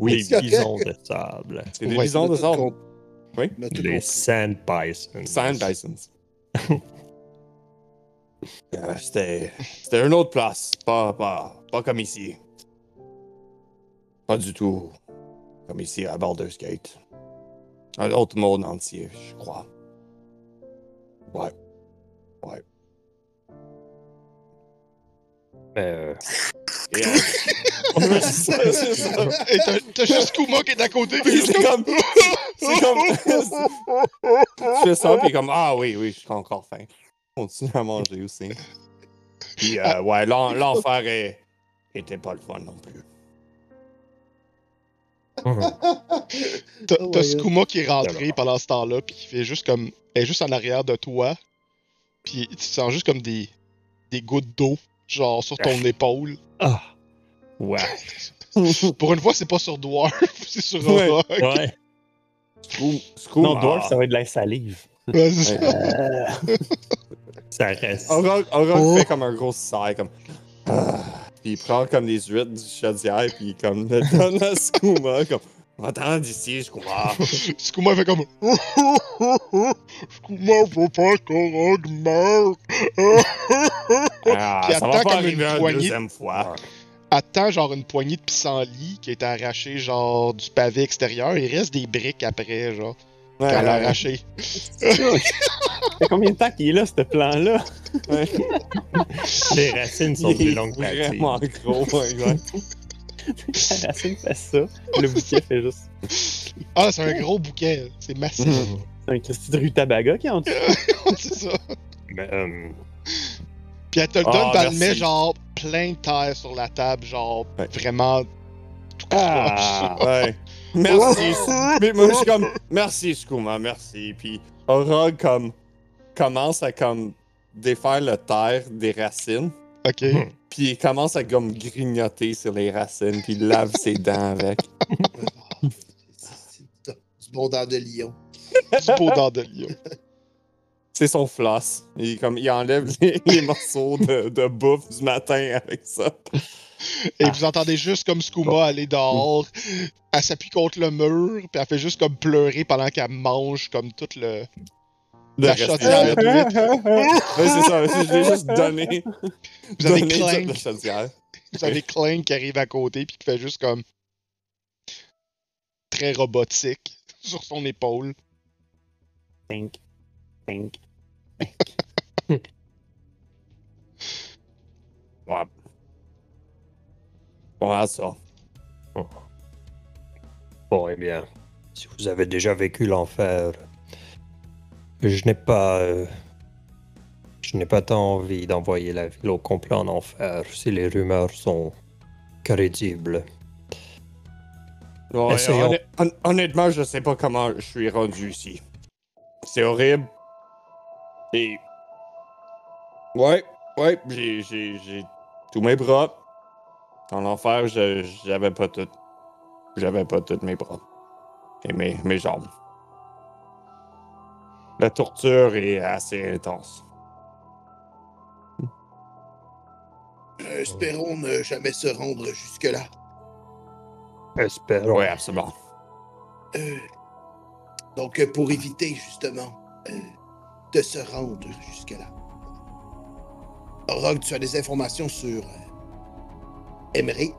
Les c'est bisons de sable. C'est des Ouais, bisons de sable. Oui. Les sand bisons. Sand Bisons. Euh, C'était c'était une autre place. Pas, pas, pas comme ici. Pas du tout comme ici à Baldur's Gate. Un autre monde entier, je crois. Ouais. Ouais. Euh, Et, ouais, c'est ça, c'est ça. Et t'as- t'as juste Kuma qui est à côté. c'est comme. C'est comme. tu fais ça, puis comme, ah oui, oui, je suis encore faim. Continue à manger aussi. Puis, euh, ouais, l'en- l'enfer est- était pas le fun non plus. T'as. Skuma qui est rentré pendant ce temps-là, puis qui fait juste comme. Elle est juste en arrière de toi. Puis tu sens juste comme des, des gouttes d'eau, genre sur ton épaule. Ah. Ouais. Pour une fois, c'est pas sur Dwarf, c'est sur Ouais. Rock. Ouais. Screw, screw, Non, ah. Dwarf, ça va être de la salive. Ouais, ça. Euh, Ça reste. Oh. fait comme un gros sigh, comme. Ah. Puis il prend comme des huîtres du chaudière, puis comme le donne à comme. Attends d'ici, Skouma. Skuma fait comme. Skuma veut pas que Rock meure. Ah, Puis ça va attends pas comme arriver une poignée. deuxième fois. Attends, genre une poignée de pissenlit qui a été arrachée, genre du pavé extérieur. Il reste des briques après, genre, Ouais, qu'elle a ouais, arraché. Ça fait combien de temps qu'il est là, ce plan-là? ouais. Les racines sont Il plus longues que la. Vraiment gros, ouais, ouais. La racine fait ça. Le bouquet fait juste. Ah, c'est un gros bouquet, c'est massif. Mhm. C'est un Christy de rutabaga qui est en dessous. c'est ça. Mais, euh, Puis elle te le Ah, donne, puis elle le met genre plein de terre sur la table, genre Ouais. vraiment. Ah! Ouais. Merci. Mais moi, je suis comme, merci, Skouma, merci. Puis Aurore, comme, commence à, comme, défaire le terre des racines. Ok. Puis il commence à, comme, grignoter sur les racines. Puis il lave ses dents avec. Du bon dent de lion. du beau dent de lion. C'est son floss. Il, comme, il enlève les, les morceaux de, de bouffe du matin avec ça. Et vous entendez juste comme Skuma aller dehors. Elle s'appuie contre le mur, puis elle fait juste comme pleurer pendant qu'elle mange comme tout le. Le La chaudière. Ouais, c'est ça. Je l'ai juste donné. Vous avez Clank. la chaudière. Vous avez Clank qui arrive à côté, puis qui fait juste comme. Très robotique sur son épaule. Think. Ouais. Voilà ça. bon, eh bien, si vous avez déjà vécu l'enfer, je n'ai pas. euh, je n'ai pas tant envie d'envoyer la ville au complet en enfer si les rumeurs sont crédibles. Ouais, Essayons. honn- hon- honnêtement, je sais pas comment je suis rendu ici. C'est horrible. Et. Ouais, ouais, j'ai, j'ai, j'ai tous mes bras. Dans l'enfer, je- j'avais pas tout. J'avais pas tous mes bras. Et mes, mes jambes. La torture est assez intense. Euh, espérons ne jamais se rendre jusque-là. Espérons. Ouais, absolument. Euh, donc, pour éviter justement euh, de se rendre jusque-là. Rogue, tu as des informations sur euh, Emmerich?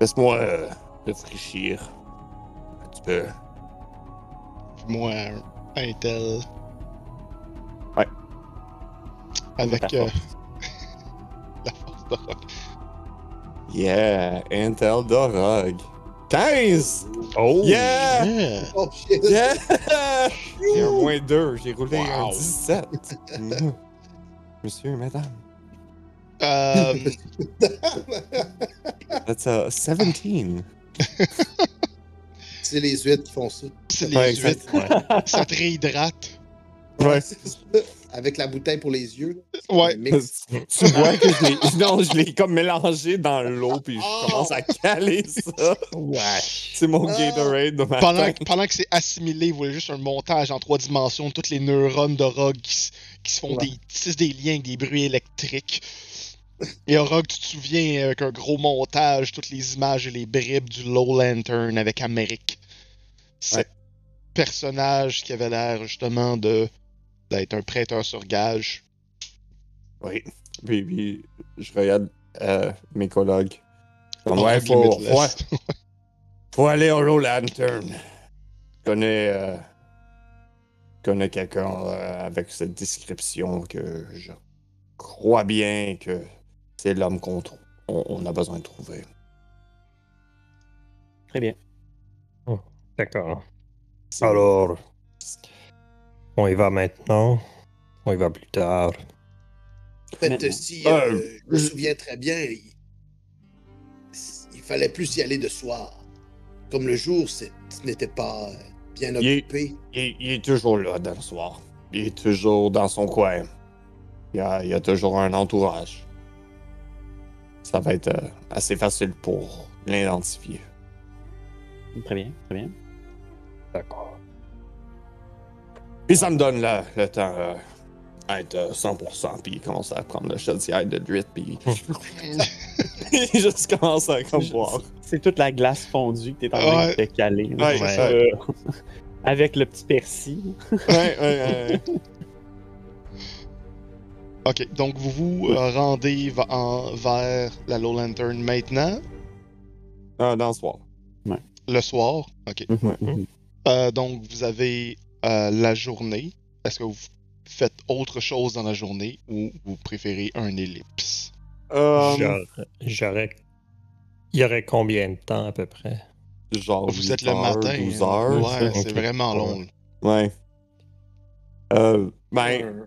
Laisse-moi euh, réfléchir. Un petit peu. Moi, un Intel. Ouais. Avec euh, la force de rock. Yeah, Intel Dorog. 15! Oh! Yeah! Yeah. Oh shit! Yeah! J'ai un moins 2, j'ai roulé un Wow. 17. Mhm. Monsieur, madame. Euh, That's a 17. C'est les huîtres qui font ça. c'est les Ouais, huîtres. exact. Ça te réhydrate. Ouais. Avec la bouteille pour les yeux. là. Ouais. Tu vois que je l'ai. Non, je l'ai comme mélangé dans l'eau, puis je Oh. commence à caler ça. Ouais. C'est mon Ah. Gatorade de matin. Pendant, pendant que c'est assimilé, vous voyez juste un montage en trois dimensions, toutes les neurones de Rogue qui, se font Ouais. des, tissent des liens avec des bruits électriques. Et Rogue, tu te souviens avec un gros montage, toutes les images et les bribes du Low Lantern avec Amérique. Ce Ouais. personnage qui avait l'air justement de d'être un prêteur sur gage. Oui. Puis, puis je regarde euh, mes collègues. Comme, ouais, faut, ouais, faut aller au Low Lantern. Je connais, euh, connais quelqu'un euh, avec cette description que je crois bien que c'est l'homme qu'on on, on a besoin de trouver. Très bien. D'accord. C'est- Alors, on y va maintenant. On y va plus tard. En fait, si Euh, euh, je me souviens très bien, il... il fallait plus y aller de soir. Comme le jour, ce n'était pas bien occupé. Il, est- il est toujours là dans le soir. Il est toujours dans son coin. Il y a, il y a toujours un entourage. Ça va être euh, assez facile pour l'identifier. Très bien, très bien. D'accord. Puis ça me donne le, le temps euh, à être euh, 100%, puis il commence à prendre le chaudière de Drit, puis il juste commence à comme boire. C'est toute la glace fondue que t'es en train Ouais. de te caler. Ouais. Euh, avec le petit persil. Ouais, ouais, ouais. Ok, donc vous vous euh, rendez en- vers la Low Lantern maintenant, Ah, dans le soir. le soir? Ok. Mhm. Euh, donc vous avez euh, la journée. Est-ce que vous faites autre chose dans la journée ou vous préférez un ellipse? Euh, J'aurais-. Il y aurait combien de temps à peu près? genre Vous 8 êtes le matin. 12 hein? heures. Ouais, c'est vraiment long. Ouais. Euh, ben, Euh,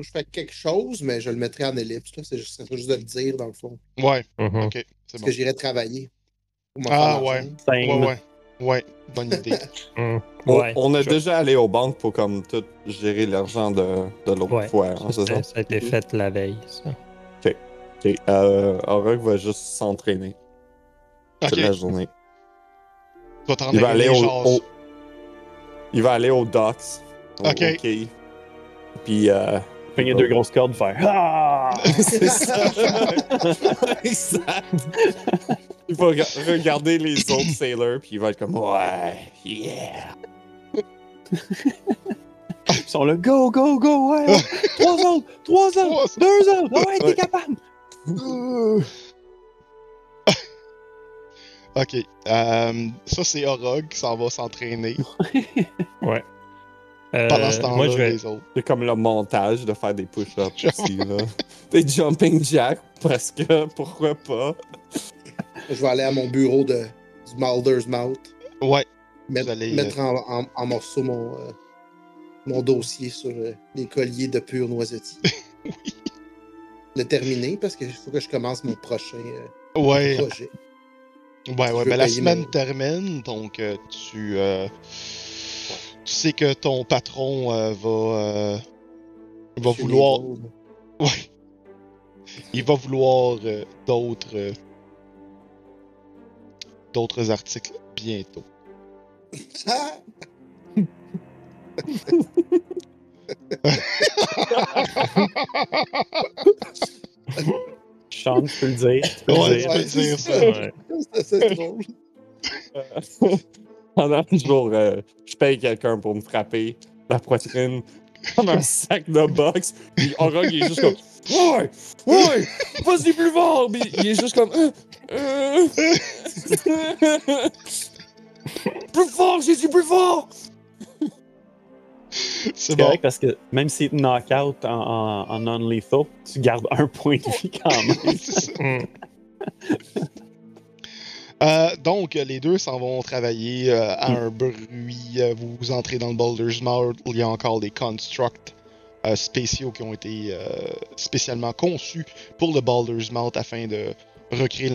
moi, je fais quelque chose, mais je le mettrai en ellipse. là. C'est juste, de le dire, dans le fond. Ouais, Mhm. ok, c'est Parce bon. que j'irai travailler. Ah, ouais. Ouais, ouais. Ouais, bonne idée. On, Ouais. on a je- déjà allé aux banques pour comme tout gérer l'argent de, de l'autre Ouais. fois, hein, c'est ça? Ça, ça a été fait la veille, ça. Ok, euh, Aurok va juste s'entraîner Ok, toute tu la journée. vas te rendre Il va aller au, il va aller aux docks. au- Ok. au quai. Puis euh, Pogner deux grosses cordes, faire Ah! c'est ça. exact. Il va rega- regarder les autres sailors puis il va être comme ouais, yeah. Ils sont là, go, go, go, ouais! ouais. trois autres, trois autres, Trois autres. deux autres, ouais, t'es Ouais. capable! Ok, euh, ça c'est Orog qui s'en va s'entraîner. Ouais. Euh, Pendant ce temps-là, moi, je vais. les autres. C'est comme le montage de faire des push-ups aussi là. Des jumping jacks parce que pourquoi pas? Je vais aller à mon bureau de, du Mulder's Mouth. Ouais, Mettre, allez, mettre en, en- en morceaux mon, euh, mon dossier sur euh, les colliers de pure noisettie. Le terminer parce qu'il faut que je commence mon prochain euh, ouais, projet. ouais, ouais. Ben, la semaine mon- termine, donc euh, tu, euh, tu sais que ton patron euh, va, euh, va vouloir, ouais, il va vouloir euh, d'autres, euh, d'autres articles bientôt. Ah! Sean, tu peux le dire. Tu peux Ouais, le tu dire. peux le dire, ça. Ouais. C'est assez drôle. Pendant le jour, euh, je paye quelqu'un pour me frapper la poitrine comme un sac de boxe. Puis Aurog, il est juste comme Ouais, ouais, vas-y plus fort. Puis il est juste comme Euh, euh. Plus fort, j'ai dit plus fort. C'est C'est bon. correct parce que même si tu knock-out en, en, en non-lethal, tu gardes un point de vie quand même. Euh, donc, les deux s'en vont travailler euh, à un bruit. euh, vous entrez dans le Boulder's Mouth il y a encore des constructs euh, spéciaux qui ont été spécialement conçus pour le Boulder's Mouth afin de recréer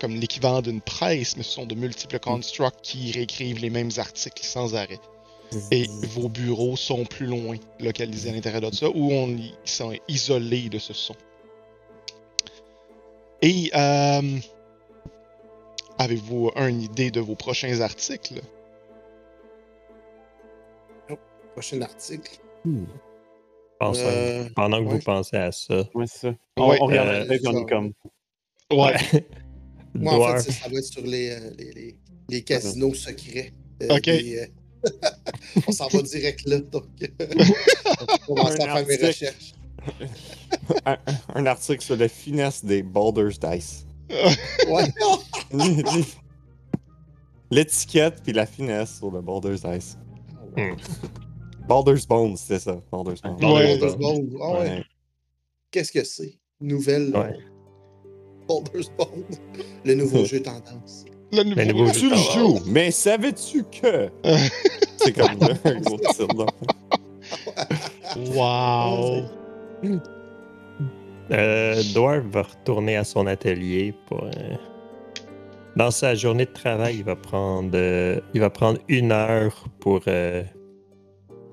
comme l'équivalent d'une presse, mais ce sont de multiples constructs qui réécrivent les mêmes articles sans arrêt. Et vos bureaux sont plus loin, localisés à l'intérieur de ça, où on ils sont isolés de ce son. Et euh, avez-vous une idée de vos prochains articles? Prochain article. Pense à- Euh, Pendant que ouais. vous pensez à ça. Ouais, c'est ça. On, Ouais, on regarde euh, la tête, on ça, est comme. Ouais. Moi, en fait, ça, ça va être sur les, euh, les, les, les casinos secrets. euh, Ok. euh, on s'en va direct là. Donc, on va commencer Un à faire mes article. recherches. Un, un article sur la finesse des Baldur's Dice. Ouais. L'étiquette puis la finesse sur le Baldur's Dice. Hmm. Baldur's Bones, c'est ça. Baldur's Bones. Bones. Ah ouais. Ouais. qu'est-ce que c'est? Nouvelle Ouais. Baldur's Ball. Le nouveau jeu tendance. Le nouveau, Le nouveau Tu jeu le joues, mais savais-tu que? C'est comme un gros titre, là. Wow! Euh, Dwarf va retourner à son atelier pour. euh, Dans sa journée de travail, il va prendre, euh, il va prendre une heure pour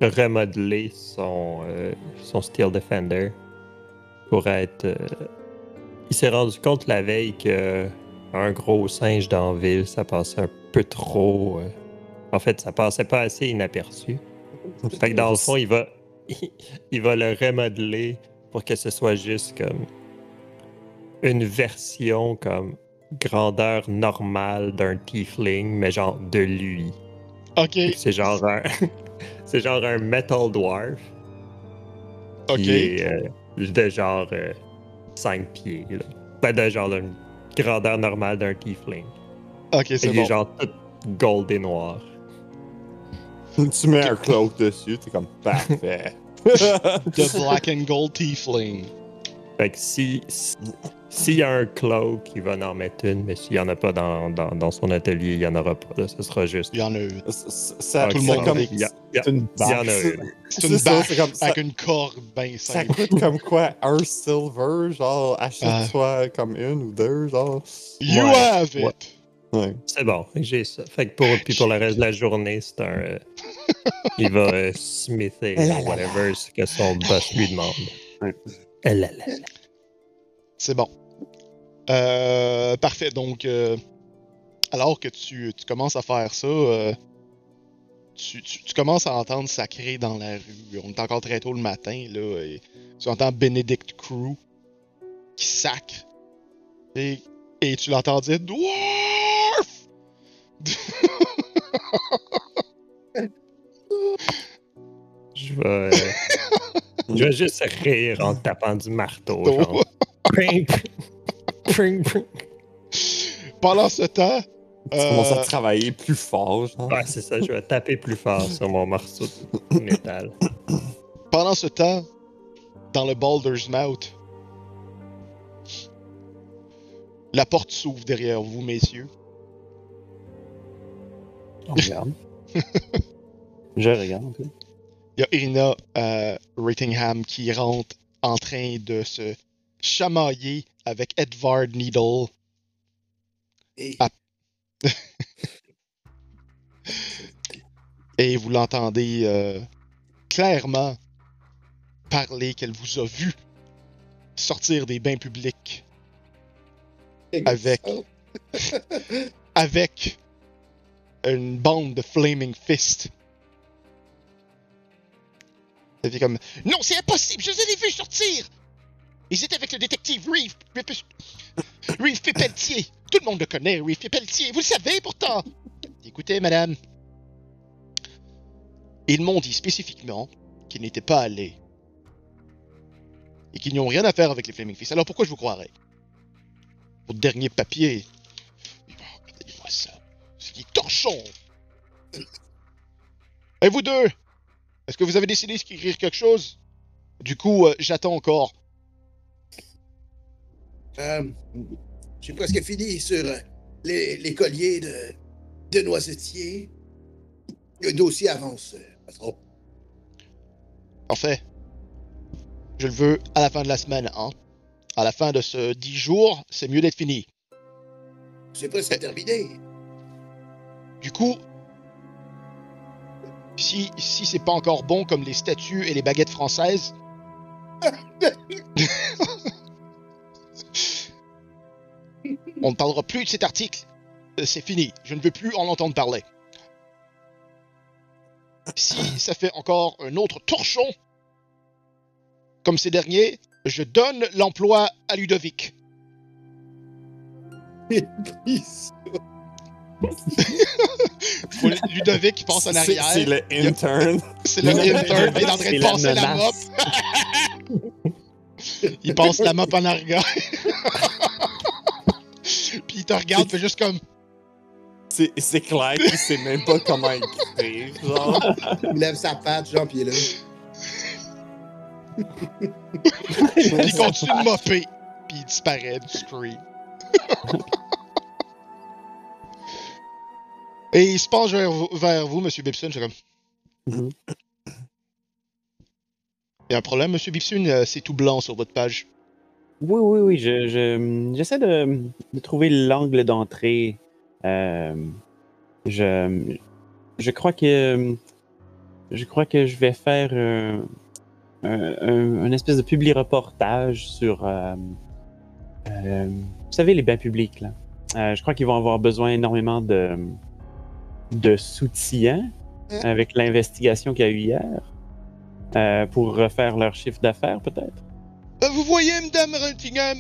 remodeler son, son Steel Defender. Pour être. Il s'est rendu compte la veille que un gros singe dans la ville, ça passait un peu trop. En fait, ça passait pas assez inaperçu. Fait que dans le fond, il va, il va le remodeler pour que ce soit juste comme une version comme grandeur normale d'un tiefling, mais genre de lui. Ok, C'est genre un, c'est genre un metal dwarf ok. qui est euh, de genre 5 pieds. Là. Ben, de genre une grandeur normale d'un tiefling. Ok, c'est qu'il est bon. genre tout gold et noir. Tu mets un cloak dessus, t'es comme parfait. The Black and Gold Tiefling. Fait que si, si- s'il y a un cloak, il va en mettre une, mais s'il n'y en a pas dans, dans, dans son atelier, il n'y en aura pas. Là. Ce sera juste. Il y en a une. Ça- ça- Tout le c'est monde comme- Il y, une en a bâche. une. C'est une bâche avec une corde bien Ça coûte comme quoi? Un silver? Genre, achète-toi comme une ou deux, genre. You Ouais, have it! Ouais. C'est bon, j'ai ça. Fait que pour, puis pour le reste de la journée, c'est un. euh, il va euh, smither, là whatever, ce que son boss lui demande. Ouais. C'est bon. Euh, parfait. Donc, euh, alors que tu, tu commences à faire ça, euh, tu, tu- tu commences à entendre sacrer dans la rue. On est encore très tôt le matin, là, et tu entends Benedict Crew qui sacre. Et, et tu l'entends dire! Je vais. je vais juste rire en tapant du marteau. Genre. Pring, pring, pring. Pendant ce temps, Tu commences à euh, travailler plus fort, genre. Ouais, c'est ça, je vais taper plus fort sur mon morceau de métal. pendant ce temps, dans le Baldur's Mouth, la porte s'ouvre derrière vous, messieurs. On regarde. Je regarde. Il y a Irina euh, Ratingham qui rentre en train de se chamailler avec Edvard Needle. Et Ah. Et vous l'entendez euh, clairement parler qu'elle vous a vu sortir des bains publics avec- avec une bande de Flaming Fist. Elle fait comme Non, c'est impossible, je les ai vus sortir! Ils étaient avec le détective Reeve. Reeve Pelletier. Tout le monde le connaît, Reeve Pelletier. Vous le savez pourtant. Écoutez, madame. Ils m'ont dit spécifiquement qu'ils n'étaient pas allés. Et qu'ils n'ont rien à faire avec les Flaming Fist. Alors pourquoi je vous croirais? Votre dernier papier. Regardez-moi ça. C'est qui torchon. Et vous deux? Est-ce que vous avez décidé d'écrire quelque chose? Du coup, euh, j'attends encore. Euh, J'ai presque fini sur euh, les, les colliers de, de noisetier. Le dossier avance, patron. Parfait. Je le veux à la fin de la semaine, hein. À la fin de ce 10 jours, c'est mieux d'être fini. C'est presque terminé. Du coup, si, si c'est pas encore bon comme les statues et les baguettes françaises, on ne parlera plus de cet article. Euh, C'est fini. Je ne veux plus en entendre parler. Si ça fait encore un autre torchon, comme ces derniers, je donne l'emploi à Ludovic. Faut Ludovic qui passe en arrière. C'est le intern. C'est le intern, il est en train de la passer la mop. il passe la mop en arrière. Puis il te regarde, fait juste comme. C'est c'est clair qu'il sait même pas comment écrire, genre. Il lève sa patte, genre, puis il est là. puis il continue de mopper, puis il disparaît du screen. Et il se penche vers vous, vers vous Monsieur Bibson, suis comme... Mhm. Il y a un problème, Monsieur Bibson, euh, c'est tout blanc sur votre page. Oui, oui, oui. Je, je- j'essaie de, de trouver l'angle d'entrée. Euh, je, je crois que je crois que je vais faire un, un- espèce de publi reportage sur, euh, euh, vous savez, les bains publics là. Euh, je crois qu'ils vont avoir besoin énormément de de soutien Hein? avec l'investigation qu'il y a eu hier euh, pour refaire leur chiffre d'affaires peut-être? Euh, Vous voyez, Madame Runtingham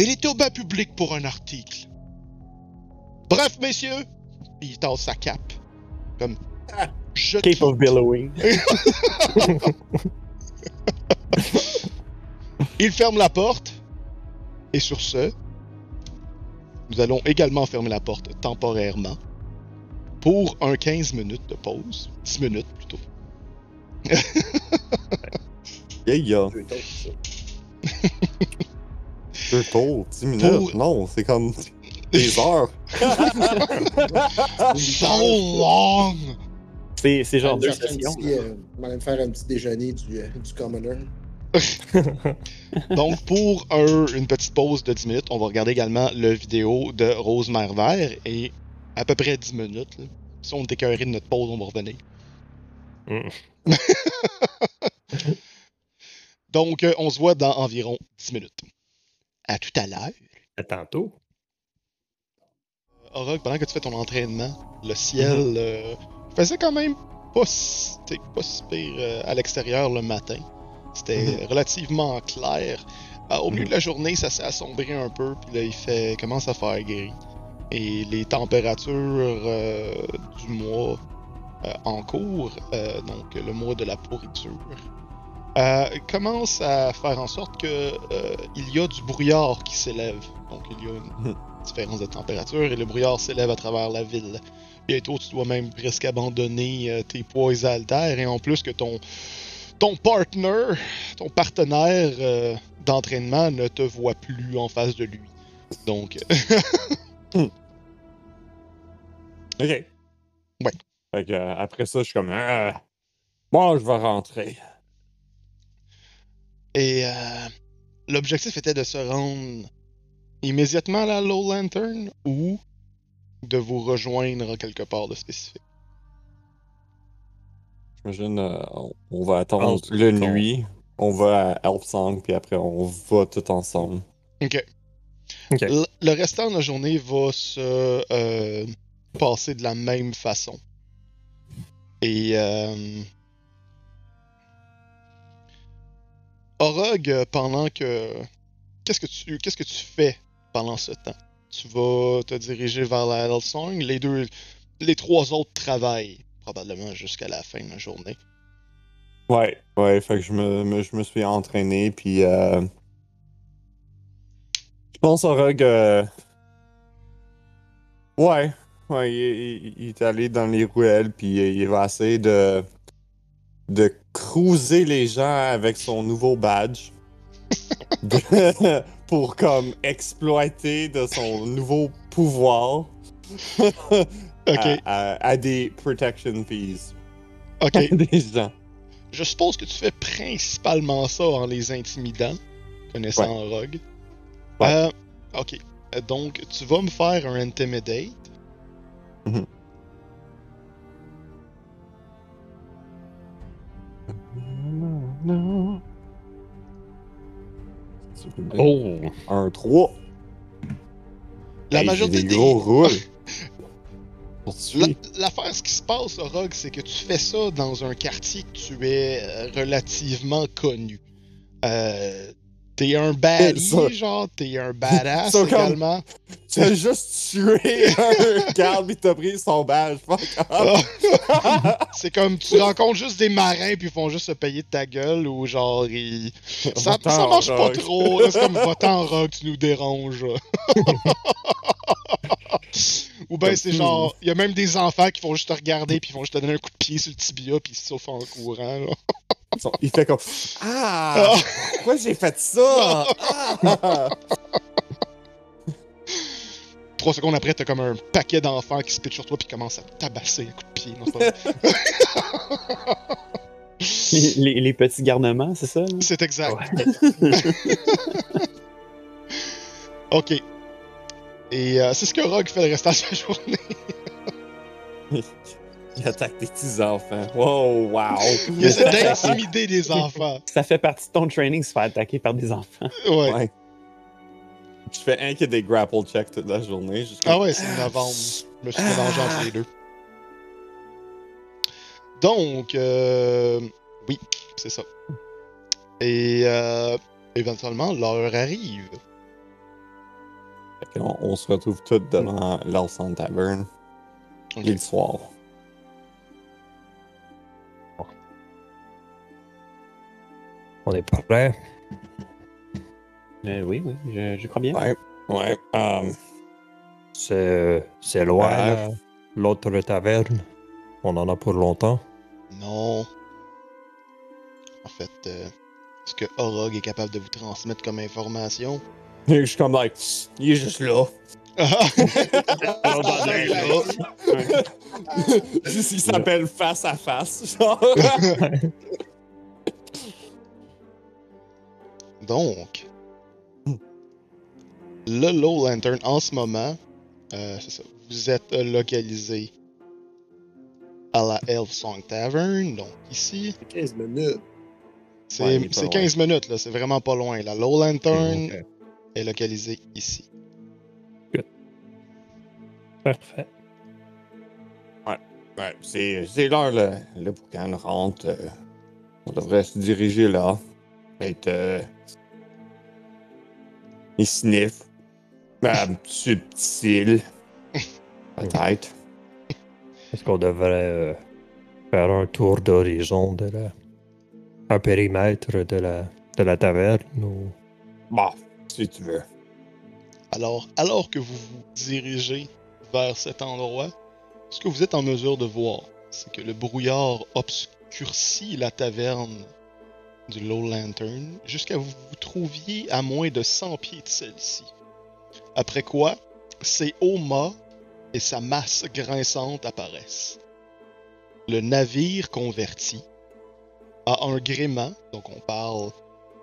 Il est au bas public pour un article. Bref, messieurs, il tasse sa cape. Comme... Je Cape quitte. of Billowing. Il ferme la porte. Et sur ce, nous allons également fermer la porte temporairement pour un 15 minutes de pause. 10 minutes plutôt. Yeah, yeah. Deux tours, ça. Deux tours, 10 minutes? Pour- Non, c'est comme des heures. So long! C'est, c'est genre deux sessions. euh, On va aller me faire un petit déjeuner du, euh, du commoner. Donc, pour un- une petite pause de 10 minutes, on va regarder également le vidéo de Rosemère Vert et à peu près 10 minutes. là. Si on est écœuré de notre pause, on va revenir. Mm. Donc, euh, on se voit dans environ 10 minutes. À tout à l'heure. À tantôt. Orog, pendant que tu fais ton entraînement, le ciel euh, faisait quand même pas si, pas si pire euh, à l'extérieur le matin. C'était relativement clair. Euh, au milieu de la journée, ça s'est assombri un peu, puis là, il fait commence à faire gris. Et les températures euh, du mois euh, en cours, euh, donc le mois de la pourriture, commencent à faire en sorte que il y a du brouillard qui s'élève. Donc il y a une différence de température et le brouillard s'élève à travers la ville. Bientôt, tu dois même presque abandonner tes poids et haltères et en plus que ton ton partner, ton partenaire euh, d'entraînement ne te voit plus en face de lui. Donc, Ok. Ouais. Fait que, euh, après ça, je suis comme. Ah, moi, je vais rentrer. et euh, l'objectif était de se rendre immédiatement à la Low Lantern ou de vous rejoindre quelque part de spécifique? J'imagine, euh, on, on va attendre pense le qu'on- nuit. On va à Elf Song, puis après, on va tout ensemble. Ok. Ok. Le, le restant de la journée va se passer de la même façon. Et euh, Orog, euh, pendant que qu'est-ce que tu qu'est-ce que tu fais pendant ce temps? Tu vas te diriger vers la Hellsong. Les deux, les trois autres travaillent probablement jusqu'à la fin de la journée. Ouais, ouais, fait que je me, je me suis entraîné, puis euh, je pense Rogue. euh, Ouais, ouais, il, il- il est allé dans les ruelles, puis il va essayer de, de cruiser les gens avec son nouveau badge. De- pour comme exploiter de son nouveau pouvoir Ok, à, à- à des protection fees ok. des gens. Je suppose que tu fais principalement ça en les intimidant, connaissant Rogue. Ouais. Euh, ok. Euh, Donc, tu vas me faire un Intimidate. Mhm. Oh! Un 3. La Hey, majorité j'ai des des. gros La-. L'affaire, ce qui se passe, Rogue, c'est que tu fais ça dans un quartier que tu es euh, relativement connu. Euh, t'es un baddie, genre, t'es un badass également. Tu as juste tué un garde et t'as pris son badge. Fuck off. C'est comme, tu rencontres juste des marins puis ils font juste se payer de ta gueule ou genre, ils... Ça, ça marche pas trop. C'est comme va-t'en rock, tu nous déranges. Ou ben c'est genre, il y a même des enfants qui font juste te regarder puis ils vont juste te donner un coup de pied sur le tibia puis ils se sauvent en courant. là. Il fait comme Ah! Pourquoi j'ai fait ça? Ah! Trois secondes après, t'as comme un paquet d'enfants qui se pitchent sur toi puis commencent à te tabasser à coups de pied. Non, pas. Les, les- les petits garnements, c'est ça? C'est exact. Ouais. Ok. Et euh, c'est ce que Rogue fait le restant de sa journée. Il attaque des petits enfants. Wow, wow. Il essaie d'intimider des enfants. Ça fait partie de ton training, se faire attaquer par des enfants. Ouais. Ouais. Je fais un qui a des grapple checks toute la journée. Ah ouais, c'est novembre. Je me suis mélangé entre les deux. Donc, euh, oui, c'est ça. Et euh, éventuellement, l'heure arrive. On, se retrouve tous devant l'Alsan Tavern. Ok. Et le soir. On est prêt. Euh, oui, oui, je, je crois bien. Ouais. Ouais. um, C'est c'est loin, Ah. l'autre taverne. On en a pour longtemps. Non. En fait, euh, ce que Orog est capable de vous transmettre comme information? je suis comme like, il est juste là. Juste, il s'appelle face à face. genre. Donc, le Low Lantern en ce moment, euh, ça. Vous êtes localisé à la Elf Song Tavern, donc ici. 15 minutes. C'est Ouais, il est pas c'est loin. 15 minutes, là, c'est vraiment pas loin. La Low Lantern est localisée ici. Parfait. Ouais, c'est c'est l'heure, le, le boucan rentre. euh, on devrait se diriger là. Être. Euh, il sniff. Euh, subtil. Peut-être. Est-ce qu'on devrait euh, faire un tour d'horizon de la. un périmètre de la, de la taverne ou? Bon, si tu veux. Alors, alors que vous vous dirigez vers cet endroit, ce que vous êtes en mesure de voir, c'est que le brouillard obscurcit la taverne du Low Lantern jusqu'à vous vous trouviez à moins de 100 pieds de celle-ci. Après quoi, ses hauts mâts et sa masse grinçante apparaissent. Le navire converti a un gréement, donc on parle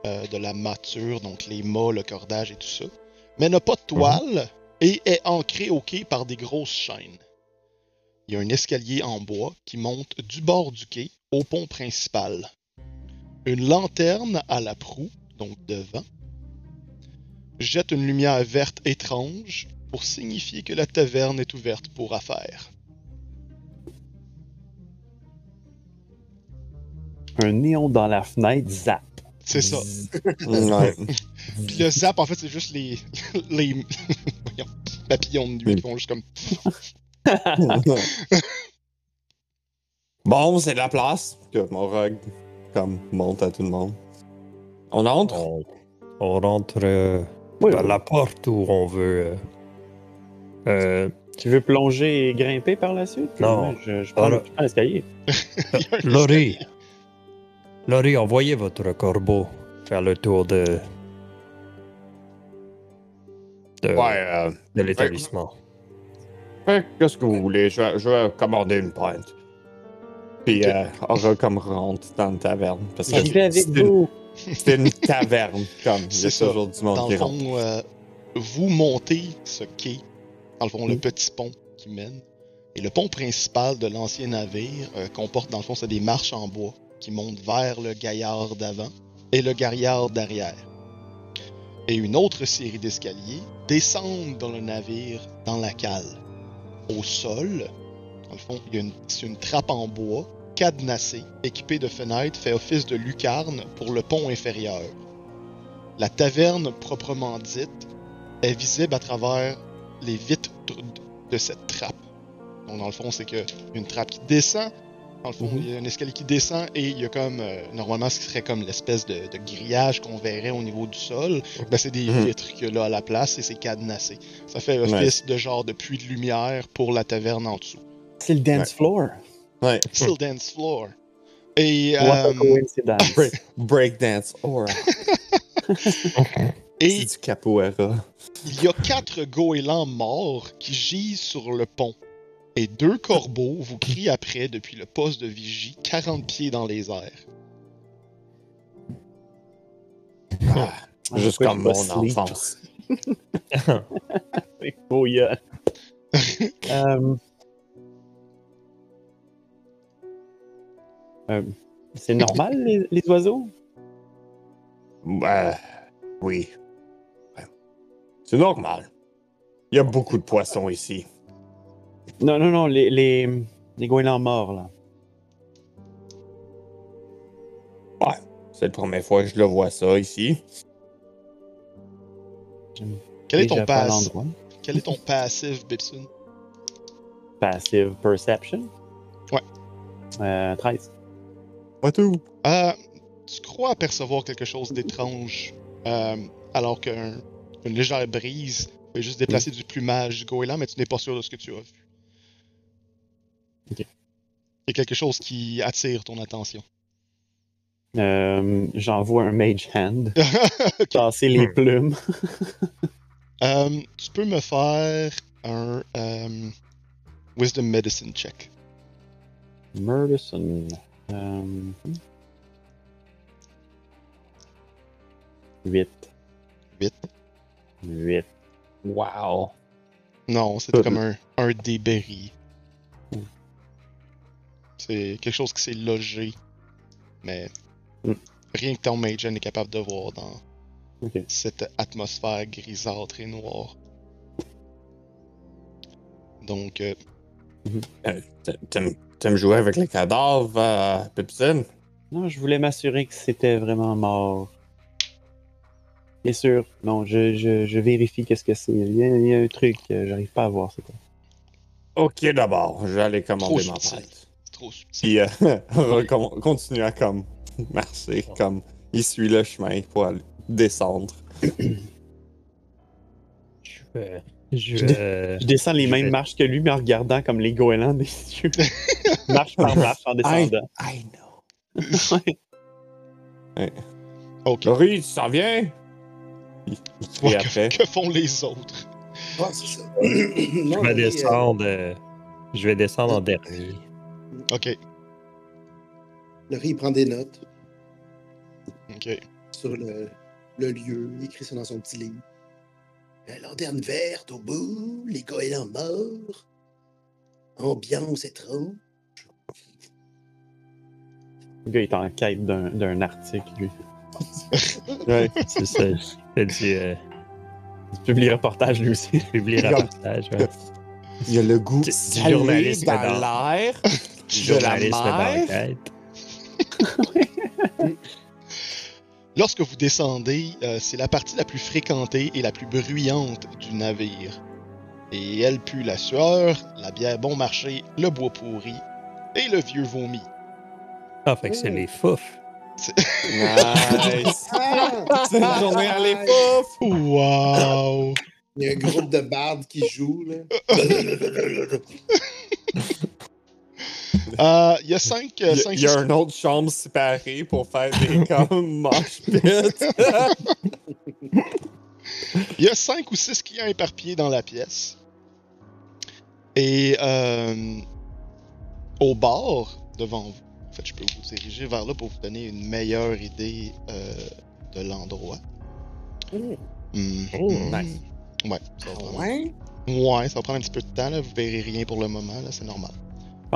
euh, de la mâture, donc les mâts, le cordage et tout ça, mais n'a pas de toile et est ancré au quai par des grosses chaînes. Il y a un escalier en bois qui monte du bord du quai au pont principal. Une lanterne à la proue, donc devant, jette une lumière verte étrange pour signifier que la taverne est ouverte pour affaires. Un néon dans la fenêtre, zap. C'est ça. Ouais. Puis le zap, en fait, c'est juste les, les voyons, papillons de nuit qui font juste comme bon, c'est la place. Que mon rug, comme, monte à tout le monde. On entre? On, on rentre euh, Oui, par oui. la porte où on veut. euh, euh, Tu veux plonger et grimper par la suite? Non. Je, je prends, l'escalier. Laurie, Laurie, envoyez votre corbeau faire le tour de. de, Ouais, euh, de l'établissement. Qu'est-ce que vous voulez? Je vais, je vais commander une pinte. Puis, euh, Aura comme rentre dans une taverne. Parce que avec c'est une, vous. c'est une taverne, comme. Il y C'est a ça. toujours du monde Dans qui le rentre. fond, euh, vous montez ce quai, dans le fond, le Mm. petit pont qui mène. Et le pont principal de l'ancien navire euh, comporte, dans le fond, c'est des marches en bois qui montent vers le gaillard d'avant et le gaillard d'arrière. Et une autre série d'escaliers descendent dans le navire dans la cale. Au sol, dans le fond, il y a une, c'est une trappe en bois cadenassée, équipée de fenêtres, fait office de lucarne pour le pont inférieur. La taverne proprement dite est visible à travers les vitres de cette trappe. Donc dans le fond, c'est que une trappe qui descend. Dans le fond, Mhm. il y a un escalier qui descend et il y a comme euh, normalement ce qui serait comme l'espèce de, de grillage qu'on verrait au niveau du sol. Ben, c'est des Mhm. vitres qu'il y a là à la place et c'est cadenassé. Ça fait office de genre de puits de lumière pour la taverne en dessous. C'est le dance floor. Ouais. C'est le dance floor. Et, What a euh, coincidence. Break, breakdance aura. et C'est du capoeira. il y a quatre goélands morts qui gisent sur le pont. Et deux corbeaux vous crient après depuis le poste de vigie, 40 pieds dans les airs. Ah, juste Pourquoi comme mon sleep? enfance. Avec Boya. Euh, c'est normal, les, les oiseaux? Ouais, oui. Ouais. C'est normal. Il y a beaucoup de poissons ici. Non, non, non, les, les, les goélands morts, là. C'est la première fois que je le vois ça ici. Quel est ton, pass... Quel est ton passif, Bipsun? Passive Perception? Ouais. Euh, 13. Pas tout. Euh, tu crois apercevoir quelque chose d'étrange euh, alors qu'une légère brise fait juste déplacer du plumage du goéland, mais tu n'es pas sûr de ce que tu as vu. Ok. Il y a quelque chose qui attire ton attention. Euh, J'envoie un Mage Hand. Casser les Hmm. plumes. Euh, tu peux me faire un Wisdom Medicine check. Murdison. Euh... 8. 8. 8. Wow. Non, c'est Euh, comme un, un débris. C'est quelque chose qui s'est logé. Mais rien que ton mage Hand est capable de voir dans cette atmosphère grisâtre et noire. Donc, euh, Euh, t'a- T'aimes t'aimes jouer avec les cadavres, euh, Pepsin? Non, je voulais m'assurer que c'était vraiment mort. Bien sûr. Non, je, je, je vérifie qu'est-ce que c'est. Il y, a, il y a un truc, euh, j'arrive pas à voir c'est quoi. Ok, d'abord, je vais aller commander Trop ma trop subtil. Puis, euh, continue à comme marcher, comme il suit le chemin pour aller descendre. Je vais. Je Je vais. Je descends les Je mêmes vais- marches que lui, mais en regardant comme les goélands des yeux. marche par marche en descendant. I know. Ok. Laurie, tu s'en viens? Il, il Ouais, après. que, que font les autres? Ouais, ça. Je vais mais, euh, descendre. euh, Je vais descendre en dernier. Ok. Le riz prend des notes Ok. sur le, le lieu. Il écrit ça dans son petit livre. La lanterne verte au bout, les goélands morts. Ambiance étrange. Le gars est en quête d'un d'un article, lui. Ouais. C'est ça. Fais du euh, Il publie reportage, lui aussi. publier reportage. ouais. Il y a le goût Du journalisme dans dans- l'air Du de la mer. Lorsque vous descendez, euh, c'est la partie la plus fréquentée et la plus bruyante du navire. Et elle pue la sueur, la bière bon marché, le bois pourri et le vieux vomi. Ah, fait que c'est les fouf. Nice. C'est une journée à l'époque. Wow! Il y a un groupe de bardes qui joue. Là. Euh, Il y a cinq, Il euh, y cinq- y a une autre chambre séparée pour faire des comme mosh pits. il y a cinq ou six clients éparpillés dans la pièce. Et euh, au bar, devant vous, en fait, je peux vous diriger vers là pour vous donner une meilleure idée euh, de l'endroit. Mm. Mhm. Oh, nice. Ouais, ça va prendre- Ouais. Ouais, ça va prendre un petit peu de temps, là. Vous verrez rien pour le moment, là, c'est normal.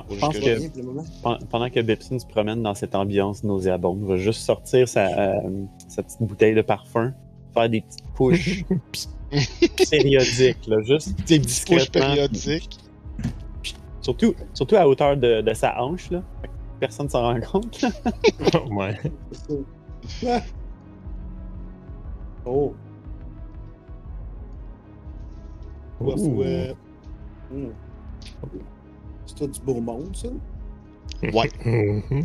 Je pense que- pendant que Bipson se promène dans cette ambiance nauséabonde, il va juste sortir sa, euh, sa petite bouteille de parfum, faire des petites push périodiques, là, juste Des discrètement. périodiques. Surtout, surtout à hauteur de, de sa hanche, là. Fait que Personne s'en rend compte. là. ouais. Oh. Ouf, ouais. Mm. C'est tout du beau monde, ça? Ouais.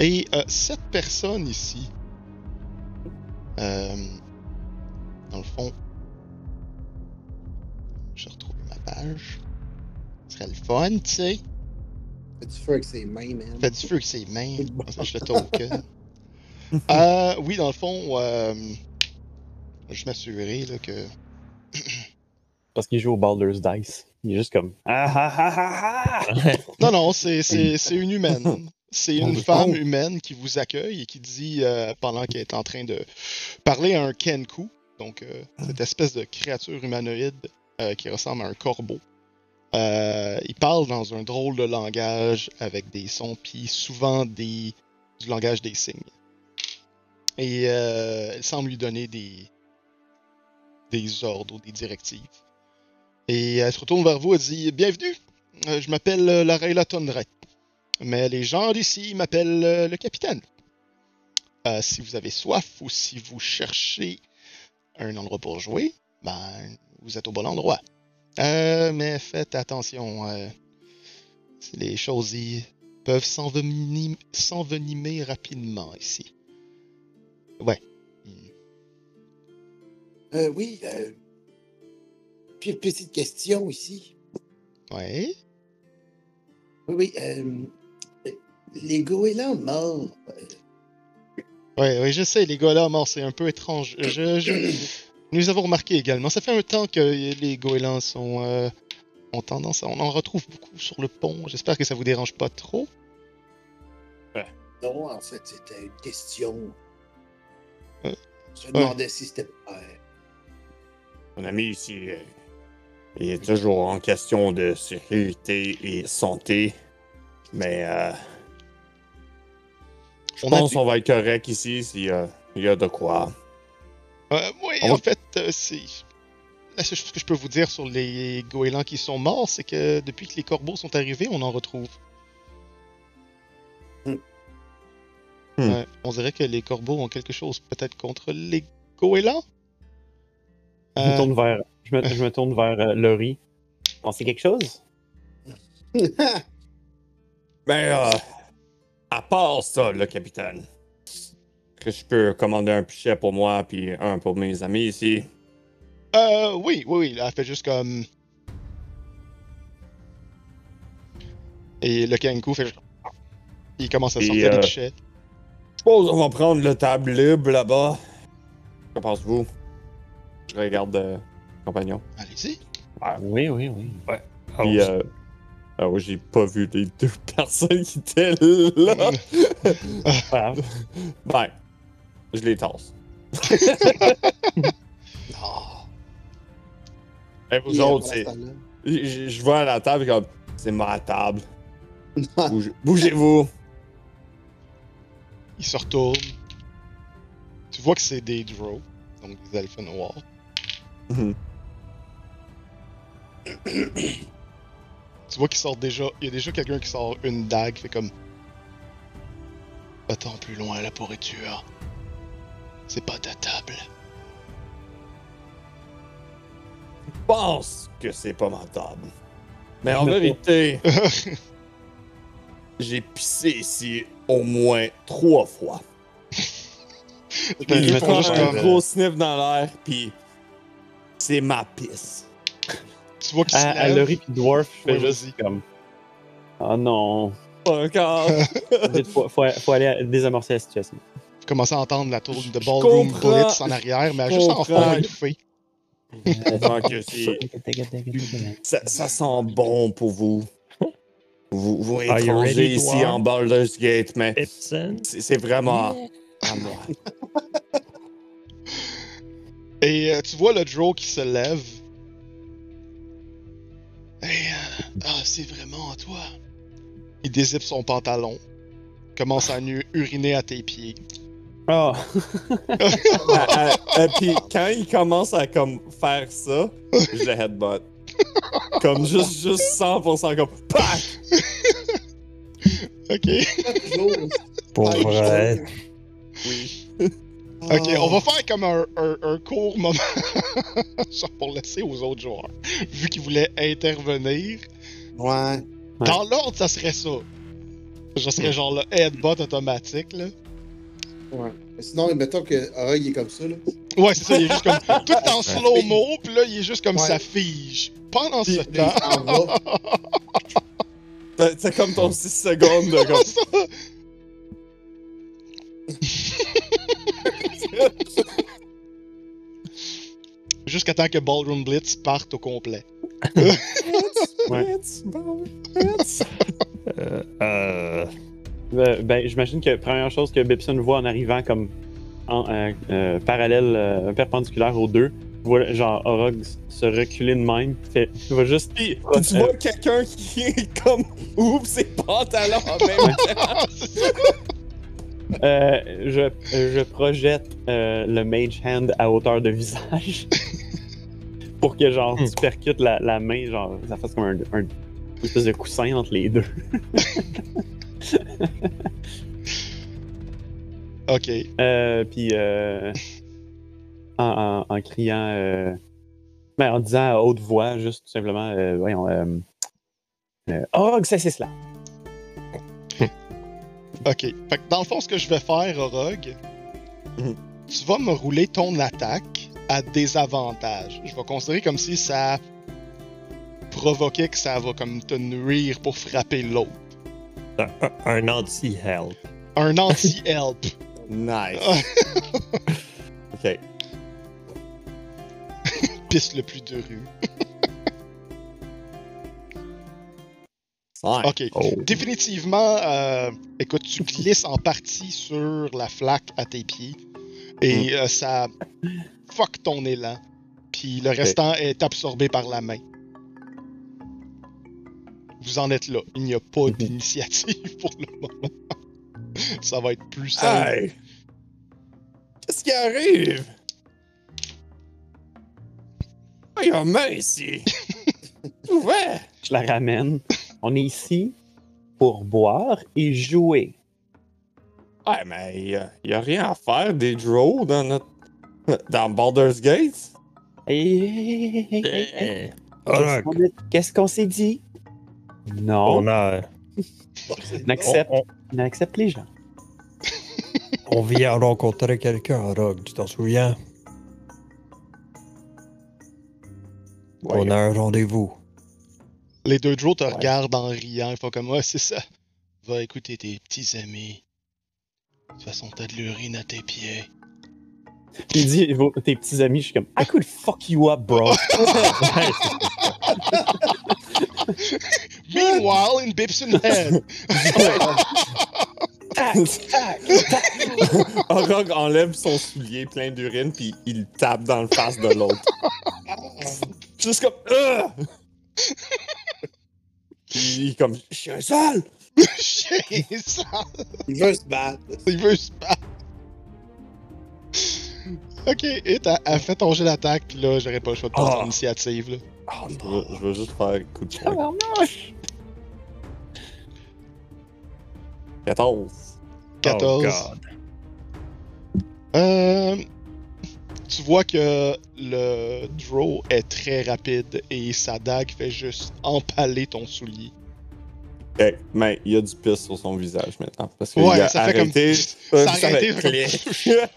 Et euh, cette personne ici, euh, dans le fond, je retrouve ma page. Ce serait le fun, tu sais. Fait du feu avec ses mains, man. Fait du feu avec ses mains. Ça, je le token. euh, oui, dans le fond, euh, je vais juste m'assurer là, que. Parce qu'il joue au Baldur's Dice. Il est juste comme. Ah ah ah ah ah! Non, non, c'est, c'est, c'est une humaine. C'est une Oh, femme humaine qui vous accueille et qui dit, euh, pendant qu'elle est en train de parler à un Kenku, donc euh, cette espèce de créature humanoïde euh, qui ressemble à un corbeau. Euh, il parle dans un drôle de langage avec des sons, puis souvent des, du langage des signes. Et euh, elle semble lui donner des, des ordres ou des directives. Et elle se retourne vers vous et dit Bienvenue, euh, je m'appelle euh, Lareila Tondret. Mais les gens d'ici m'appellent euh, le capitaine. Euh, si vous avez soif ou si vous cherchez un endroit pour jouer, ben, vous êtes au bon endroit. Euh, mais faites attention. euh, les choses y peuvent s'envenim- s'envenimer rapidement ici. Ouais. Hmm. Euh, oui, euh... Puis une petite question ici. Ouais. Oui, oui, euh... Les goélands morts. euh, Ouais, ouais, je sais, les là morts, c'est un peu étrange. Je, je- Nous avons remarqué également. Ça fait un temps que les goélands sont. euh, ont tendance à. On en retrouve beaucoup sur le pont. J'espère que ça vous dérange pas trop. Non, en fait, c'était une question. Euh, Je me demandais si c'était. euh, Mon ami ici, euh, il est toujours en question de sécurité et santé. Mais euh, je On a pense qu'on va être correct ici s'il y a, il y a de quoi. Euh, oui, On en fait, euh, c'est. La seule chose que je peux vous dire sur les goélands qui sont morts, c'est que depuis que les corbeaux sont arrivés, on en retrouve. Hmm. Hmm. On dirait que les corbeaux ont quelque chose peut-être contre les goélands. Je me Euh, tourne vers, je me, je me tourne vers euh, Laurie. Pensez quelque chose? Ben, euh, à part ça, le capitaine, que je peux commander un pichet pour moi puis un pour mes amis ici. Euh, oui, oui, oui, elle fait juste comme. Et le Kenku fait juste. Il commence à sortir euh, des pichets. Je suppose qu'on va prendre le table libre là-bas. Que pensez-vous? Je regarde euh, compagnon. Allez-y. Oui, oui, oui. Puis, euh, ah ouais, j'ai pas vu les deux personnes qui étaient là. Voilà. ben, je les tasse. Ah. Et vous autres, c'est. Je, je vois à la table comme. C'est ma table. Bouge- Bougez-vous. Il se retourne. Tu vois que c'est des drow, donc des alpha noirs. Mhm. Tu vois qu'il sort déjà. Il y a déjà quelqu'un qui sort une dague, fait comme. Attends plus loin la pourriture. C'est pas ta table. Je pense que c'est pas ma table. Mais en vérité, j'ai pissé ici au moins trois fois. Font tourne juste un gros sniff dans l'air, puis c'est ma pisse. Tu vois qu'il se lève. Laurie puis Dwarf, je fais Ouais, juste vas-y. comme. Oh non. Pas encore. Faut, faut, faut aller désamorcer la situation. Vous commencez à entendre la tour de Ballroom. Blitz en arrière, mais Je juste en fond que c'est- ça, ça sent bon pour vous. Vous, vous ready, ici en Baldur's Gate, mais c'est c'est vraiment à moi. Et euh, tu vois le Drow qui se lève. Hey, euh, ah, c'est vraiment à toi. Il dézippe son pantalon. Commence à nu- uriner à tes pieds. Oh! Puis quand il commence à comme faire ça, je le headbutt. Comme juste, juste 100% comme PAC! Ok. Pour vrai. Oui. Ok, on va faire comme un, un- un court moment. Genre pour laisser aux autres joueurs. Vu qu'ils voulaient intervenir. Ouais. Dans l'ordre, ça serait ça. Ça serait genre le headbutt automatique, là. Ouais. Mais sinon, mettons que Aura, il est comme ça, là. Ouais, c'est ça, il est juste comme. Tout en slow-mo, pis là, il est juste comme Ouais. ça fige. Pendant ce Puis, temps. C'est comme ton 6 secondes de comme. Jusqu'à temps que Ballroom Blitz parte au complet. Ouais. Blitz, Blitz. Euh, euh, Euh, ben, j'imagine que première chose que Bibson voit en arrivant comme en, euh, euh, parallèle, euh, perpendiculaire aux deux, voit genre Orog se reculer de même, fait, il va juste Puis, puis tu vois quelqu'un qui est comme ouvre ses pantalons en même temps. Euh, je, je projette euh, le mage hand à hauteur de visage pour que genre tu percutes la, la main, genre ça fasse comme un, un une espèce de coussin entre les deux. Ok. Euh, puis en, en, en criant, ben, en disant à haute voix, juste tout simplement, voyons, euh, euh, Orog, c'est cela. Ok. Fait que dans le fond, ce que je vais faire, Orog, Mhm. tu vas me rouler ton attaque à désavantage. Je vais considérer comme si ça provoquait que ça va comme te nuire pour frapper l'autre. un, un anti-help. Un anti-help. Nice. ok. Piste le plus de rue. Ok. Oh. Définitivement, euh, écoute, tu glisses en partie sur la flaque à tes pieds et euh, ça fuck ton élan. Puis le restant est absorbé par la main. Vous en êtes là. Il n'y a pas Mhm. d'initiative pour le moment. ça va être plus simple. Hey! Qu'est-ce qui arrive? Ah, il y a main ici! Ouais! Je la ramène. On est ici pour boire et jouer. Ouais, mais il y a, rien à faire des draws dans notre. dans Baldur's Gate? Hey, hey, hey. Eh, Qu'est-ce qu'on s'est dit? Non, on, a, on accepte, on, on accepte les gens. on vient rencontrer quelqu'un, Orog, tu t'en souviens? On a un rendez-vous. Les deux Drow te regardent en riant. Ils font comme Ouais, c'est ça. Va écouter tes petits amis. De toute façon, t'as de l'urine à tes pieds. Il dit tes petits amis, je suis comme I could fuck you up, bro. Meanwhile, in Bibson Head. Orog enlève son soulier plein d'urine puis il tape dans le face de l'autre. Juste comme. Puis il est comme. Je suis un sale! Chien sale. Il veut se battre. Il veut se battre. Ok, et t'as as fait ton jeu d'attaque, pis là, j'aurais pas le choix de prendre Ah. ton initiative, là. Ah, je, veux, je veux juste faire un coup de poing. 14. 14. Oh, God. Euh, tu vois que le draw est très rapide et sa dague fait juste empaler ton soulier. Ok, mais il y a du pisse sur son visage maintenant. Parce qu'il Ouais, a ça fait comme- arrêté. ça Euh, a arrêté, fait.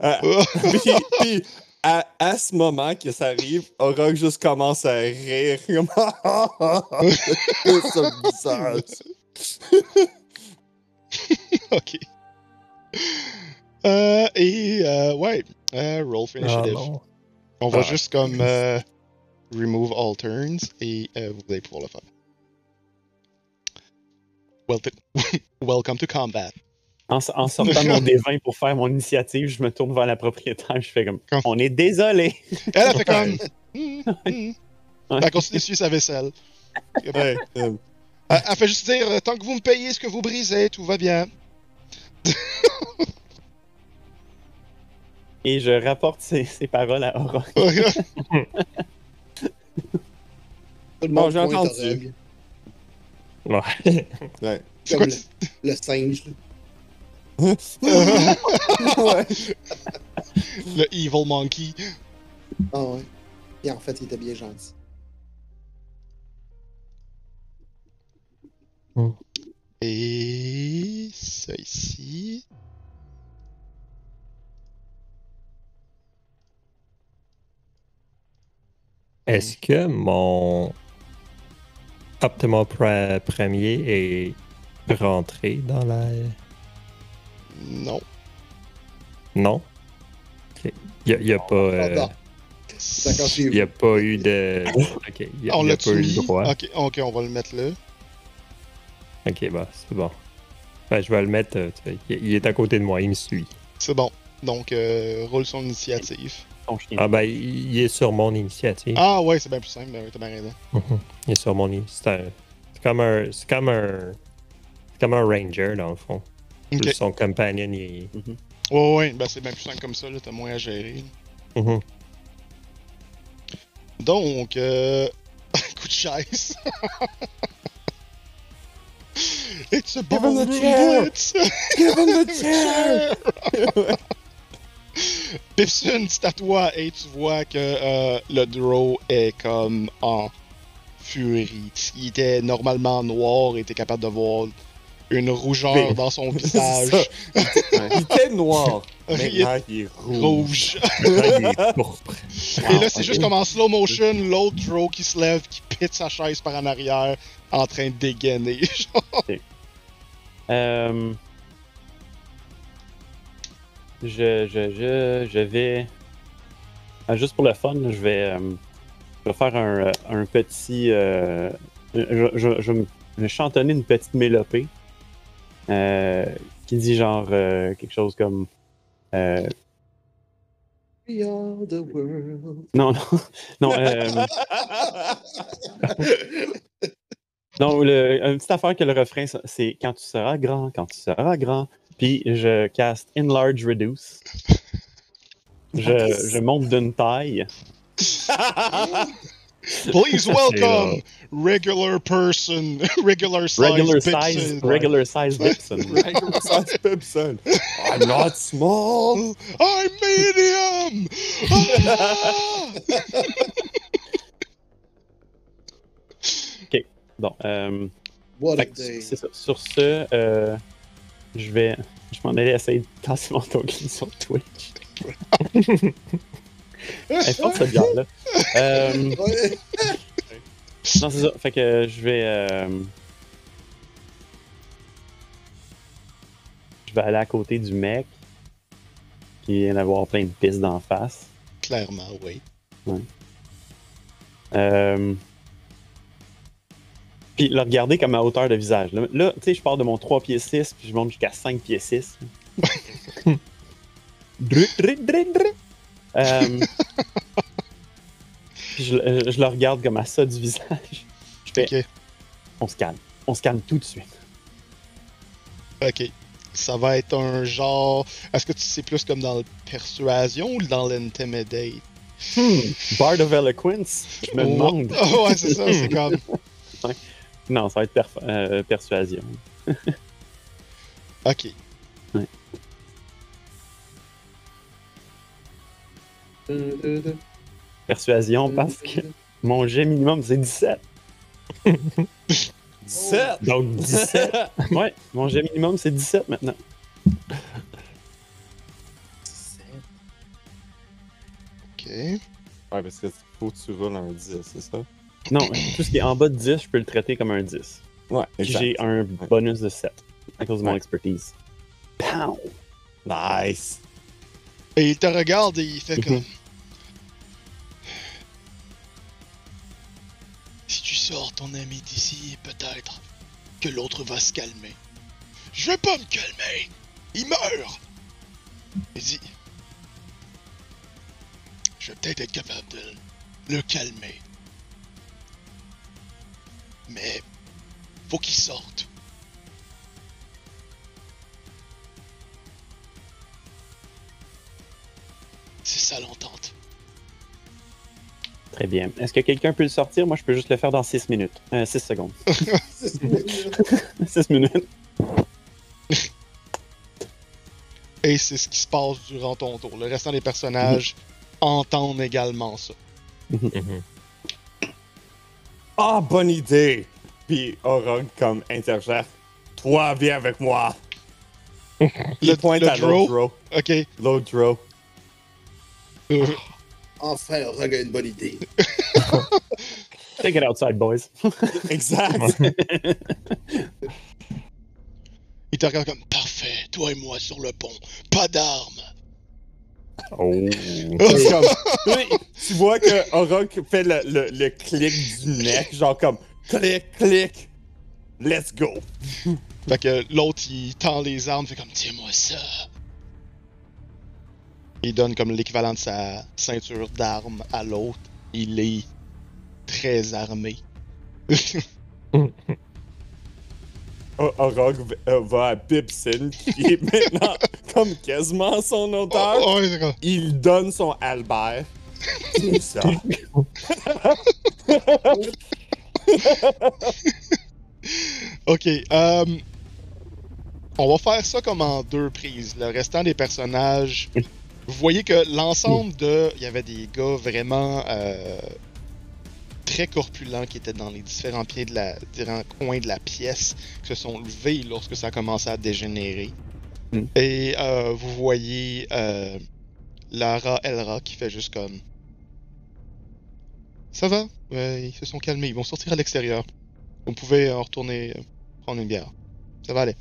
Ah, Oh, puis, puis, à, à ce moment que ça arrive, Orog juste commence à rire. Comme, Son visage. ok. Euh, et euh, ouais, euh, roll for Ah, initiative. On va Ah, juste comme euh, remove all turns et vous allez pouvoir le faire. Well Welcome to combat. En, en sortant mon D20 pour faire mon initiative, je me tourne vers la propriétaire, je fais comme Comme- On est désolé. Elle a fait comme. Hmm, hmm. Elle continue d'essuyer sa vaisselle. Ouais, euh, Elle, elle fait juste dire tant que vous me payez ce que vous brisez, tout va bien. Et je rapporte ces, ces paroles à le Bon, monde j'ai entendu. Ouais. ouais. Comme le, le singe. ouais. le Evil Monkey. Ah ouais. Et en fait, il était bien gentil. Et ça ici. Est-ce que mon. Optimal pre- premier et rentrer dans la. Non. Non? Il n'y a, pas. euh, il y a pas eu de. Ok, il y a, on y a pas eu le droit. Ok, ok, on va le mettre là. Ok, bah, c'est bon. Ouais, je vais le mettre. euh, il est à côté de moi, il me suit. C'est bon. Donc, euh, roule son initiative. Ton chien. Ah, ben, il, est sur mon initiative. Ah ouais, c'est bien plus simple, ben oui, t'as bien raison. Mhm. Il est sur mon initiative. C'est comme un. C'est comme un. C'est comme un ranger, dans le fond. Ok. Son companion, il est. Ouais, ouais, ben c'est bien plus simple comme ça, là, t'as moins à gérer. Mhm. Donc, euh... coup de chaise. It's a Give him the chair. Give him the chair! Pipson, c'est à toi et tu vois que euh, le draw est comme en furie. Il était normalement noir et était capable de voir une rougeur Mais- dans son visage. Il était noir. Il est Maintenant, il est rouge. rouge. Là, il est pourpre. Et là, c'est juste comme en slow motion, l'autre draw qui se lève, qui pète sa chaise par en arrière, en train de dégainer. Euh, je, je, je, je vais. ah, juste pour le fun, je vais, euh, je vais faire un, euh, un petit. euh, je, je, je, vais chantonner une petite mélopée euh, qui dit genre quelque chose comme. euh, We are the world. non, non, non. Non, le, une petite affaire que le refrain, c'est quand tu seras grand, quand tu seras grand. Puis je cast Enlarge Reduce. Je, je monte d'une taille. Please welcome regular person, regular size Regular size, regular size Vixen. Regular size Pipson. I'm not small. I'm medium! Ah! Bon, euh, What a day. c'est ça. Sur ce, euh, je vais. Je m'en allais essayer de tasser mon token sur Twitch. Elle est forte cette bière-là. Euh, Ouais. Non, c'est ça. Fait que je vais. euh, Je vais aller à côté du mec qui vient d'avoir plein de pistes d'en face. Clairement, oui. Euh, Puis le regarder comme à hauteur de visage. Là, tu sais, je pars de mon 3 pieds 6 puis je monte jusqu'à 5 pieds 6. Drut, drut, drut, drut. Euh, puis je, euh, je le regarde comme à ça du visage. Je fais, Ok. on se calme. On se calme tout de suite. Ok. Ça va être un genre. Est-ce que tu sais plus comme dans le persuasion ou dans l'intimidate? Hmm, Bard of Eloquence, je me Oh, demande. oh, ouais, c'est ça, c'est comme. Non, ça va être perf- euh, persuasion. Ok. Persuasion parce que mon jet minimum c'est 17. 17. Donc 17. Ouais, mon jet minimum c'est 17 maintenant. Ok. Ouais, parce que faut que tu roules un 10, c'est ça? Non, tout ce qui est en bas de 10, je peux le traiter comme un 10. Ouais, j'ai un bonus de 7 à cause de mon Ouais. expertise. Pow! Nice. Et il te regarde et il fait comme. Si tu sors ton ami d'ici, peut-être que l'autre va se calmer. Je vais pas me calmer. Il meurt. Il dit. Je vais peut-être être capable de le calmer. Mais faut qu'il sorte. C'est ça l'entente. Très bien. Est-ce que quelqu'un peut le sortir? Moi, je peux juste le faire dans 6 minutes. 6 secondes. 6 minutes. Et c'est ce qui se passe durant ton tour. Le restant des personnages entendent également ça. Mhm. Ah, bonne idée! Puis Orog comme intergère. Toi, viens avec moi! Il Le- pointe le à draw? l'autre draw? Ok. L'autre draw. Euh, Enfin, Rogue a une bonne idée. Check it outside, boys. Exact. Il te regarde comme Parfait, toi et moi sur le pont. Pas d'armes. Oh. Comme- tu vois que Orok fait le, le, le clic du neck, genre comme clic, clic, let's go. Fait que l'autre, il tend les armes, fait comme Tiens-moi ça. Il donne comme l'équivalent de sa ceinture d'armes à l'autre. Il est très armé. O- Orok v- euh, va à Bibson, qui est maintenant comme quasiment son hauteur. Oh, Il donne son Albert. C'est ça. Ok, euh, on va faire ça comme en deux prises. Le restant des personnages, vous voyez que l'ensemble de, il y avait des gars vraiment euh, très corpulents qui étaient dans les différents pieds de la, différents coins de la pièce, qui se sont levés lorsque ça a commencé à dégénérer. Mm. Et euh, vous voyez euh, Lara Elra qui fait juste comme. Ça va, Ouais, ils se sont calmés, ils vont sortir à l'extérieur. Vous pouvez euh, retourner prendre une bière. Ça va aller.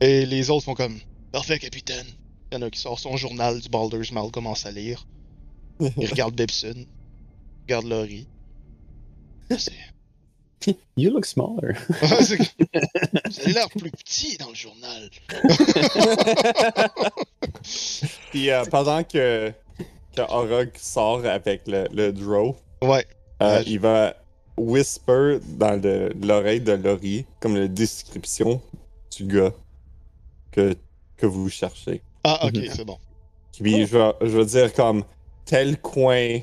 Et les autres font comme Parfait, capitaine. Il y en a qui sort son journal du Baldur's Mal, commence à lire. Il regarde Bibson. Regarde Laurie. You look smaller. Vous avez l'air plus petit dans le journal. Puis euh, pendant que, que Orok sort avec le, le draw, Ouais. euh, Ouais, il va whisper dans le- l'oreille de Laurie comme la description du gars que, que vous cherchez. Ah, ok, Mhm. c'est bon. Puis je, vais- je veux dire comme tel coin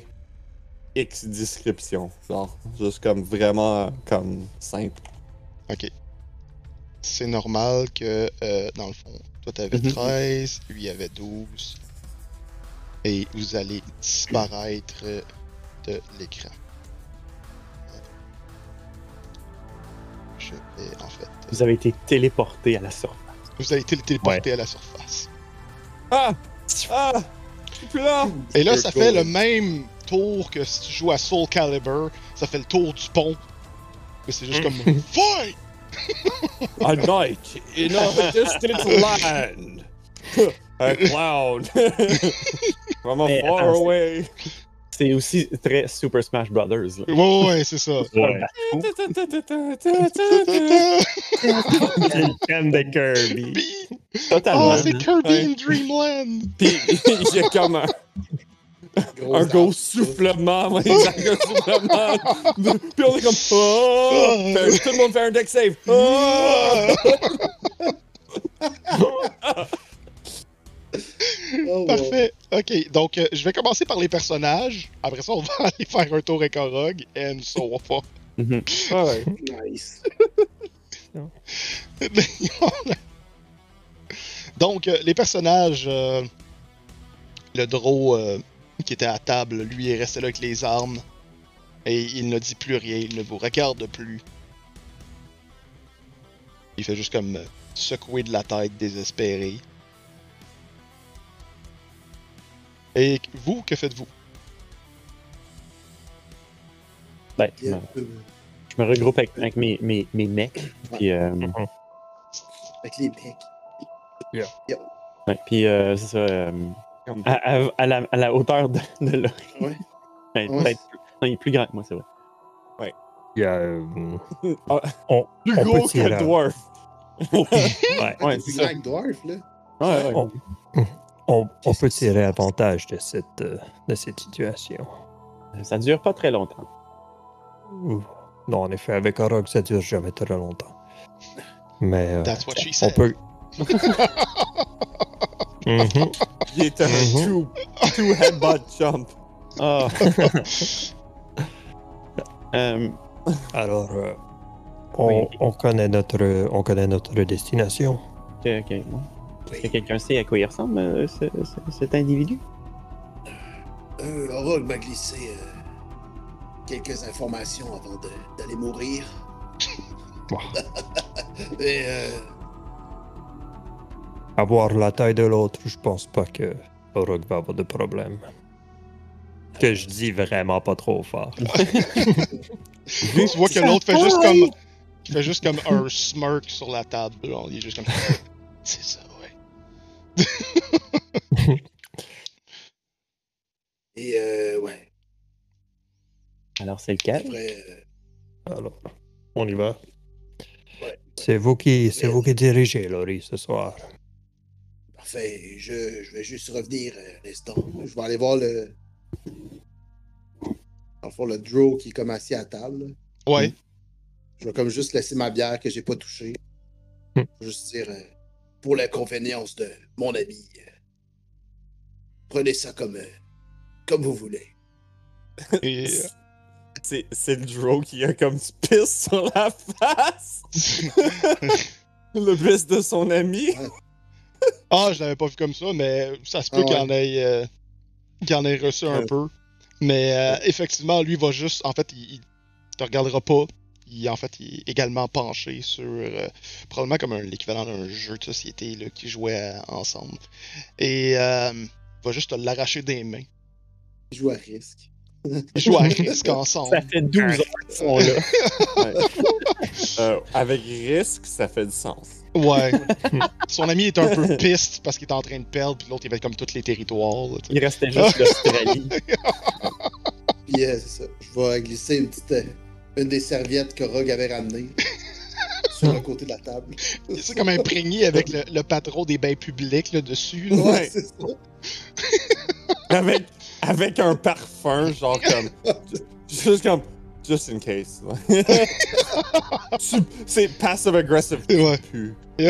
X description. Genre, juste comme vraiment comme simple. Ok. C'est normal que, euh, dans le fond, toi t'avais Mhm. 13, lui avait 12. Et vous allez disparaître de l'écran. Je vais, en fait. Vous avez été téléporté à la surface. Vous avez été téléporté à la surface. Ah! Ah! Je suis plus là! Et là, ça fait le même tour que si tu joues à Soul Calibur. Ça fait le tour du pont. Mais c'est juste comme Fight! A night in a distant land. A cloud. From Mais far attends, away. C'est aussi très Super Smash Brothers. Là. Ouais, ouais, c'est ça. Ouais. C'est le thème de Kirby. Totalement. Oh, c'est Kirby Ouais. in Dreamland! Puis il y a comme un, un gros soufflement. ouais, un soufflement. Puis on est comme. Oh! Tout le monde fait un deck save. Oh! Oh. Parfait. Ok, donc euh, je vais commencer par les personnages. Après ça, on va aller faire un tour avec Orog, and so forth. Mhm. Ouais. Nice. donc, euh, les personnages. euh, le Draw euh, qui était à table, lui, est resté là avec les armes. Et il ne dit plus rien, il ne vous regarde plus. Il fait juste comme euh, secouer de la tête désespéré. Et vous, que faites-vous? Ben, je, me, Euh, je me regroupe avec, avec mes, mes, mes mecs. Puis, euh, Avec les mecs. ouais, puis euh, c'est ça. euh, à, à- à la, à la hauteur de, de l'oreille. Ouais. Ben, Ouais. plus- non, il est plus grand que moi, c'est vrai. Il y a. euh, Ah, on, Plus on gros peut tirer. que Dwarf. Ouais. Ouais, C'est c'est ça. Black Dwarf, là. Ouais, ouais. On, on peut tirer avantage de cette, euh, de cette situation. Ça dure pas très longtemps. Ouh. Non, en effet, avec Orog, ça dure jamais très longtemps. Mais euh, That's what she on said. peut. Il est un two, two headbutt jump. Ah. Euh, Alors, euh, on, Oui. on connaît notre, on connaît notre destination. ok, ok. Est-ce que quelqu'un sait à quoi il ressemble, euh, ce- ce- cet individu? Euh, m'a glissé euh, quelques informations avant de- d'aller mourir. Et euh, À voir la taille de l'autre, je pense pas que Orog va avoir de problème. que je dis vraiment pas trop fort. tu vois que l'autre fait juste comme. Il fait juste comme un smirk sur la table. là. Il est juste comme. C'est ça, ouais. Et euh, ouais, Alors, c'est lequel? après, euh, Alors, on y va. Ouais. C'est vous qui, c'est vous qui dirigez, Laurie, ce soir. Parfait. Je, je vais juste revenir euh, un instant. Je vais aller voir le. Dans le fond, le draw qui est comme assis à table. là. Ouais. Je vais comme juste laisser ma bière que j'ai pas touchée. Hmm. Juste dire, euh, pour la convenience de mon ami, euh, prenez ça comme, euh, comme vous voulez. Et. C'est c'est le Drow qui a comme du pisse sur la face. le pisse de son ami. Ah, je l'avais pas vu comme ça, mais ça se peut Ah ouais. qu'il en ait, euh, qu'il en ait reçu un peu. Mais euh, effectivement, lui va juste, en fait, il, il te regardera pas. Il, en fait, il est également penché sur euh, probablement comme un l'équivalent d'un jeu de société là, qui jouait euh, ensemble. Et euh, il va juste te l'arracher des mains. Je joue à risque. Ils jouent à risque ensemble. Ça fait 12 heures qu'ils sont là. Ouais. Euh, avec risque, ça fait du sens. Ouais. Son ami est un peu piste parce qu'il est en train de perdre, puis l'autre il va être comme tous les territoires. là. Il restait juste l'Australie. Euh, c'est ça. Je vais glisser une petite. euh, une des serviettes que Rogue avait ramenées sur le côté de la table. C'est comme imprégné avec le, le patron des bains publics là, dessus. là. Ouais, c'est ça. Avec, avec un parfum, genre comme. Juste comme. Just in case. C'est passive aggressive. Ouais. Pu.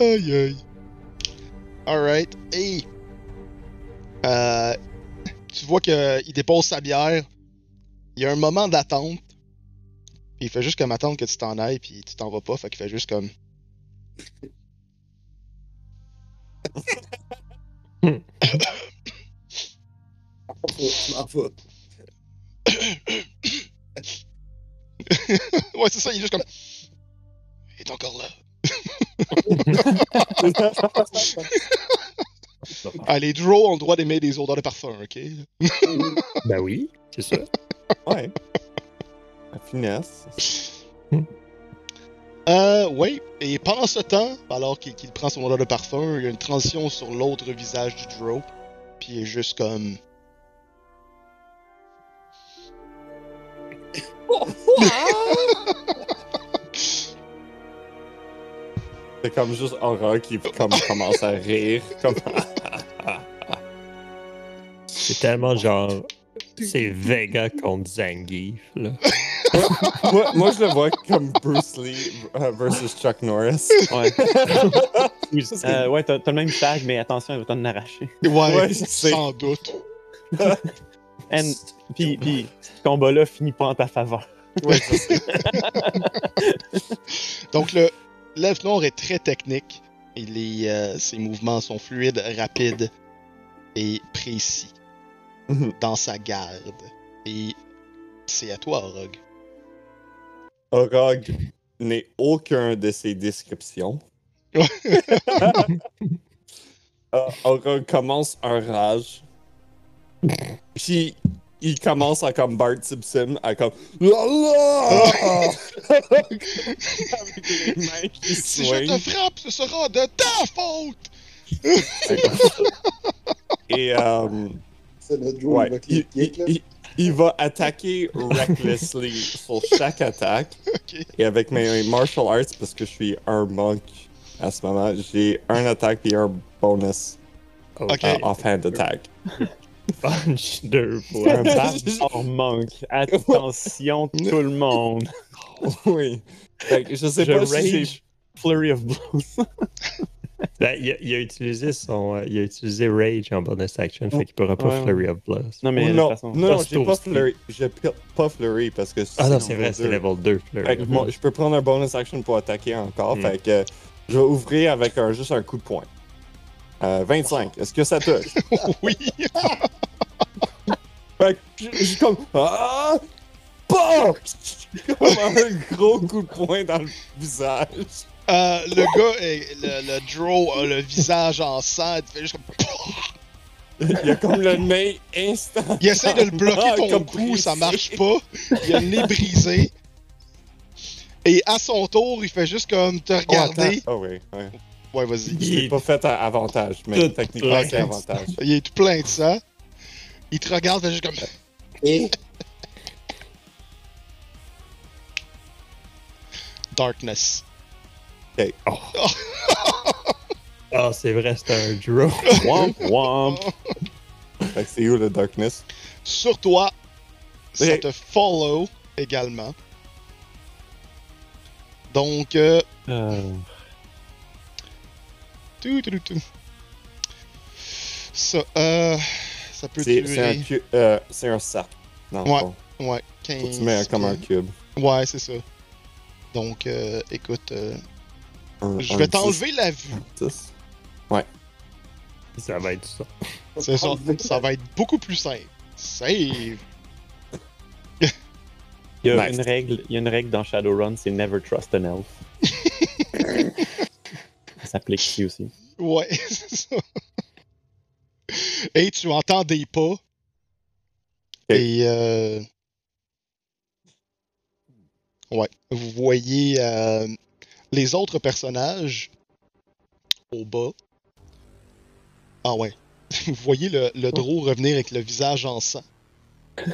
Aïe aïe. Alright. Et. Euh, tu vois qu'il dépose sa bière. Il y a un moment d'attente. Puis il fait juste comme attendre que tu t'en ailles, puis tu t'en vas pas. Fait qu'il fait juste comme. Vais. ouais, c'est ça, il est juste comme. Il est encore là. Ah, les draws ont le droit d'aimer des odeurs de parfum, ok? Ben oui, c'est ça. Ouais. La finesse. Euh, ouais. Et pendant ce temps, alors qu'il qu'il prend son odeur de parfum, il y a une transition sur l'autre visage du draw. Puis il est juste comme. C'est comme juste Aura qui comme, commence à rire. Comme... C'est tellement genre. C'est Vega contre Zangief, là. moi, moi, je le vois comme Bruce Lee euh, versus Chuck Norris. Ouais. Euh, ouais, t'as le même tag, mais attention, il va t'en arracher. Ouais, Ouais, sans doute. And, puis, puis, ce combat-là finit pas en ta faveur. Ouais. Donc le l'elfe noir est très technique. Et les, euh, ses mouvements sont fluides, rapides et précis Mhm. dans sa garde. Et c'est à toi, Rogue. Orog n'est aucun de ses descriptions. Euh, Orog commence un rage. Puis il commence à comme Bart Simpson, à comme. La la! Avec les mains qui Si je te frappe, ce sera de ta faute! Et euh, C'est le draw ouais, avec il, les kicks, là. il- il- il va attaquer recklessly sur chaque attaque. Ok. Et avec mes martial arts, parce que je suis un monk à ce moment, j'ai un attaque et un bonus Ok. euh, offhand attack. Punch deux Un fois. barbare manque. Attention, tout le monde. oui. Fait que je sais Je pas si rage. Flurry of blows. Ben, il, a, il a utilisé son. euh, il a utilisé Rage en bonus action, fait qu'il pourra pas Ouais. Flurry of Blows. Non, mais Oh, de non, toute façon. non, j'ai pas flurry. J'ai pas flurry parce que Ah non, c'est vrai, c'est level 2 Flurry. Fait que moi, je peux prendre un bonus action pour attaquer encore. Mm. Fait que je vais ouvrir avec un, juste un coup de poing. Euh, 25. Est-ce que ça touche? oui! Fait que je je suis comme. Ah! Comme un gros coup de poing dans le visage. Euh, le gars, est, le, le draw a le visage en sang, il fait juste comme. Il a comme le nez instant. Il essaie de le bloquer Ah, ton comme cou, ça marche pas. Il a le nez brisé. Et à son tour, il fait juste comme te Oh, regarder. Oh, oui, ouais. Ouais, vas-y. Je l'ai pas fait à avantage, mais Tout techniquement, c'est avantage. Il est tout plein de sang. Il te regarde, fait juste comme. Et? Darkness. Ah, c'est vrai, c'est un draw. Womp, womp. Fait que c'est où le darkness? Sur toi, ça te follow également. Donc, euh, Euh. Ça, euh, ça peut C'est c'est un, durer. cu- euh, c'est un le Ouais. fond. Ouais, Faut 15. que tu mets un- comme un cube. Ouais, c'est ça. Donc, euh, écoute, euh, Un- je vais 10, t'enlever la vue. 10. Ça va être ça. C'est ça. Ça va être beaucoup plus simple. Save. Il y a Nice. une règle, il y a une règle dans Shadowrun, c'est never trust an elf. ça s'applique ici aussi. Ouais, c'est ça. Et tu entends des pas. Et euh... Ouais, vous voyez euh, les autres personnages au bas. Ah ouais. Vous voyez le, le draw revenir avec le visage en sang.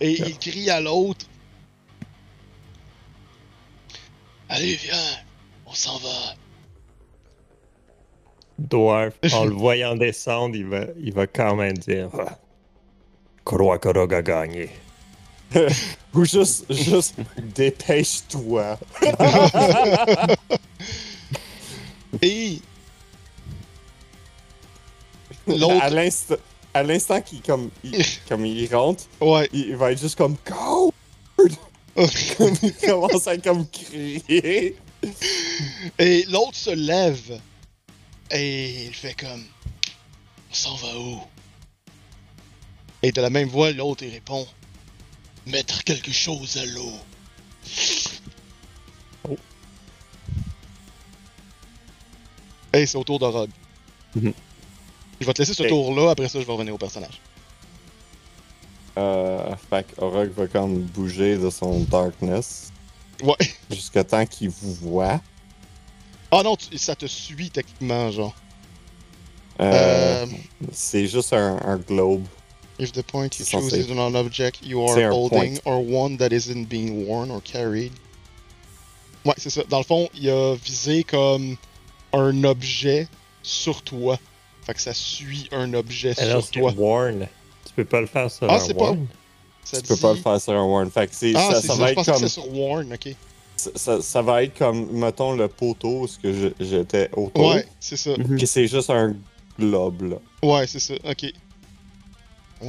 Et il crie à l'autre. Allez, viens, on s'en va. Dwarf, en le voyant descendre, il va, il va quand même dire Ah, Crois que Rogue a gagné. Ou juste, juste dépêche-toi. Et À l'instant, à l'instant qu'il comme, il, comme il rentre, ouais, il, il va être juste comme Go! Il commence à comme crier. et l'autre se lève et il fait comme On s'en va où Et de la même voix, l'autre il répond Mettre quelque chose à l'eau. Oh. Et c'est au tour de Rogue. Mhm. Je vais te laisser ce tour-là, après ça je vais revenir au personnage. Euh, fait que Orog va comme bouger de son darkness Ouais. jusqu'à temps qu'il vous voit. Ah non, tu- ça te suit techniquement, genre. Euh, Euh, C'est juste un, un globe. If the point you choose is an object you are holding or one that isn't being worn or carried. Ouais, c'est ça. Dans le fond, il a visé comme un objet sur toi. Fait que ça suit un objet Alors, sur toi. Warn. Tu peux pas le faire sur Ah, un c'est pas- Warn. Ça Tu peux pas le faire sur un warn. Fait que c'est- Ah, ça, c'est ça ça. va Je être comme. que sur Warn, ok. Ça, ça- ça va être comme, mettons, le poteau, ce que je- j'étais autour. Ouais, c'est ça. Puis c'est juste un globe, là. Ouais, c'est ça. Ok. Ouais,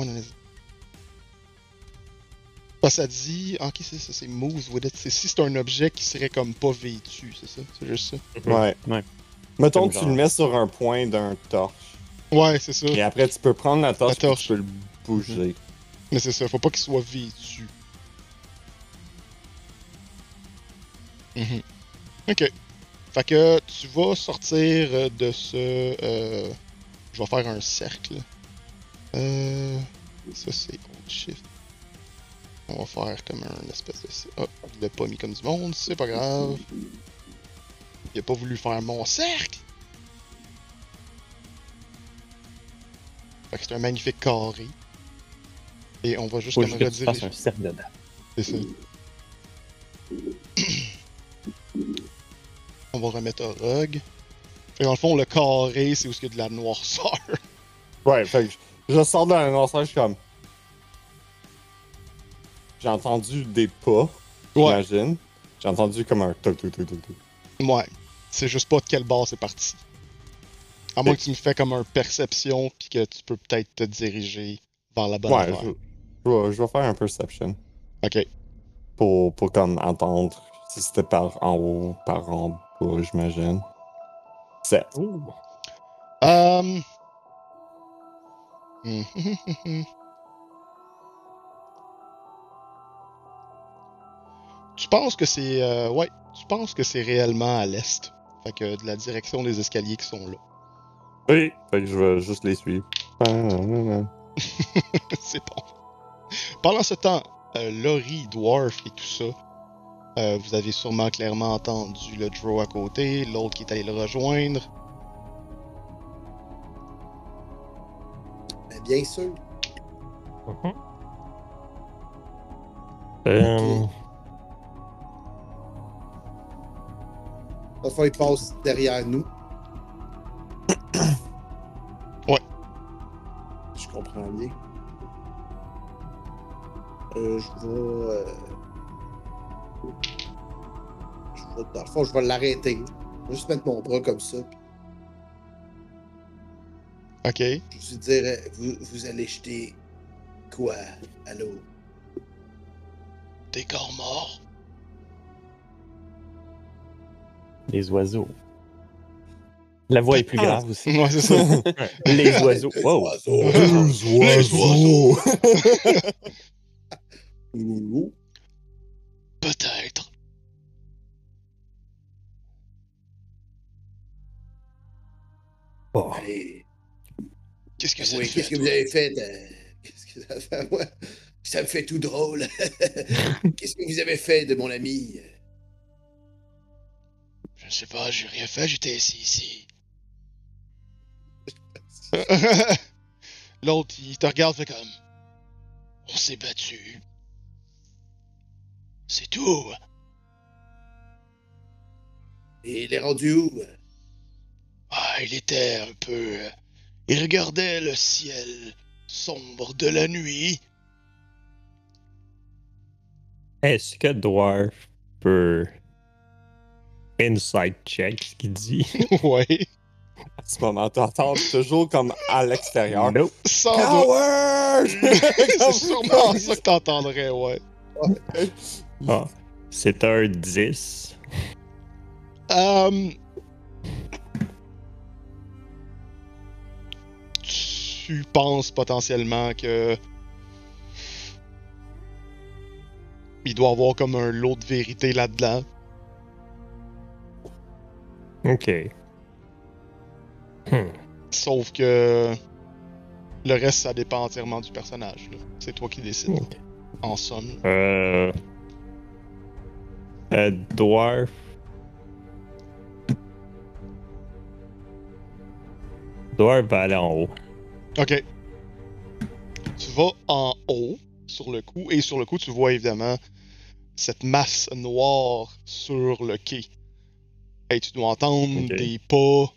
non, vas-y. Ah, ça dit. ah, Ok, c'est ça, c'est moves with it. C'est si c'est un objet qui serait comme pas vêtu, c'est ça? C'est juste ça? Ouais. Ouais. Mettons que tu genre- le mets sur un point d'un torche. Ouais, c'est ça. Et après, tu peux prendre la torche, La torche. tu peux le bouger. Mais c'est ça, faut pas qu'il soit vêtu. Mhm. Ok. Fait que tu vas sortir de ce. euh, je vais faire un cercle. Euh, ça c'est Alt Shift. On va faire comme un espèce de. Ah, il l'a pas mis comme du monde, c'est pas grave. Il a pas voulu faire mon cercle! Fait que c'est un magnifique carré. Et on va juste Faut juste que tu fasses un cercle dedans. C'est ça. On va remettre un rug. Fait que dans le fond, le carré, c'est où il y a de la noirceur. Ouais, fait que je, je sors de la noirceur, je suis comme. J'ai entendu des pas, Ouais, j'imagine. J'ai entendu comme un toc toc toc toc toc. ouais. C'est juste pas de quel bord c'est parti. À moins que tu me fais comme un perception, puis que tu peux peut-être te diriger vers la bonne Ouais, vais, je vais faire un perception Ok. pour, pour comme entendre si c'était par en haut, par en bas, j'imagine. 7. Ouh. Euh... hum, tu penses que c'est... euh, ouais, tu penses que c'est réellement à l'est. Fait que de la direction des escaliers qui sont là. Oui, fait que je vais juste les suivre. Ah, ah, ah. C'est bon. Pendant ce temps, euh, Laurie, Dwarf et tout ça, euh, vous avez sûrement clairement entendu le draw à côté, l'autre qui est allé le rejoindre. Ben, bien sûr. Mhm. Euh, Parfois, il passe derrière nous. Je vais. euh, Je vais. Dans le fond, je vais l'arrêter. Je vais juste mettre mon bras comme ça. Ok. Je vais lui dire euh, vous, vous allez jeter quoi à l'eau? Des corps morts. Les oiseaux. La voix est plus grave aussi. Ouais, c'est ça. Les oiseaux. Wow. Les oiseaux. Peut-être. bon. Allez. Qu'est-ce que ça Oui, qu'est-ce fait, que vous avez fait euh, Qu'est-ce que ça fait à moi? Ça me fait tout drôle. qu'est-ce que vous avez fait de mon ami? Je ne sais pas, j'ai rien fait, j'étais assis ici. L'autre, il te regarde, fait comme. On s'est battu. C'est tout. Et il est rendu où? Ah, il était un peu. Il regardait le ciel sombre de la nuit. Est-ce que Dwarf peut insight check ce qu'il dit? ouais. À ce moment, t'entends toujours comme à l'extérieur. Nope. Sans. Coward! C'est sûrement ça que t'entendrais, ouais. Ah, c'est un 10. Euh... Tu penses potentiellement que. Il doit y avoir comme un lot de vérité là-dedans? Ok. Hmm. Sauf que. Le reste, ça dépend entièrement du personnage. C'est toi qui décides. En somme. Euh... euh, Dwarf. Dwarf va aller en haut. Ok. Tu vas en haut, sur le coup, et sur le coup, tu vois évidemment cette masse noire sur le quai. Et tu dois entendre des pas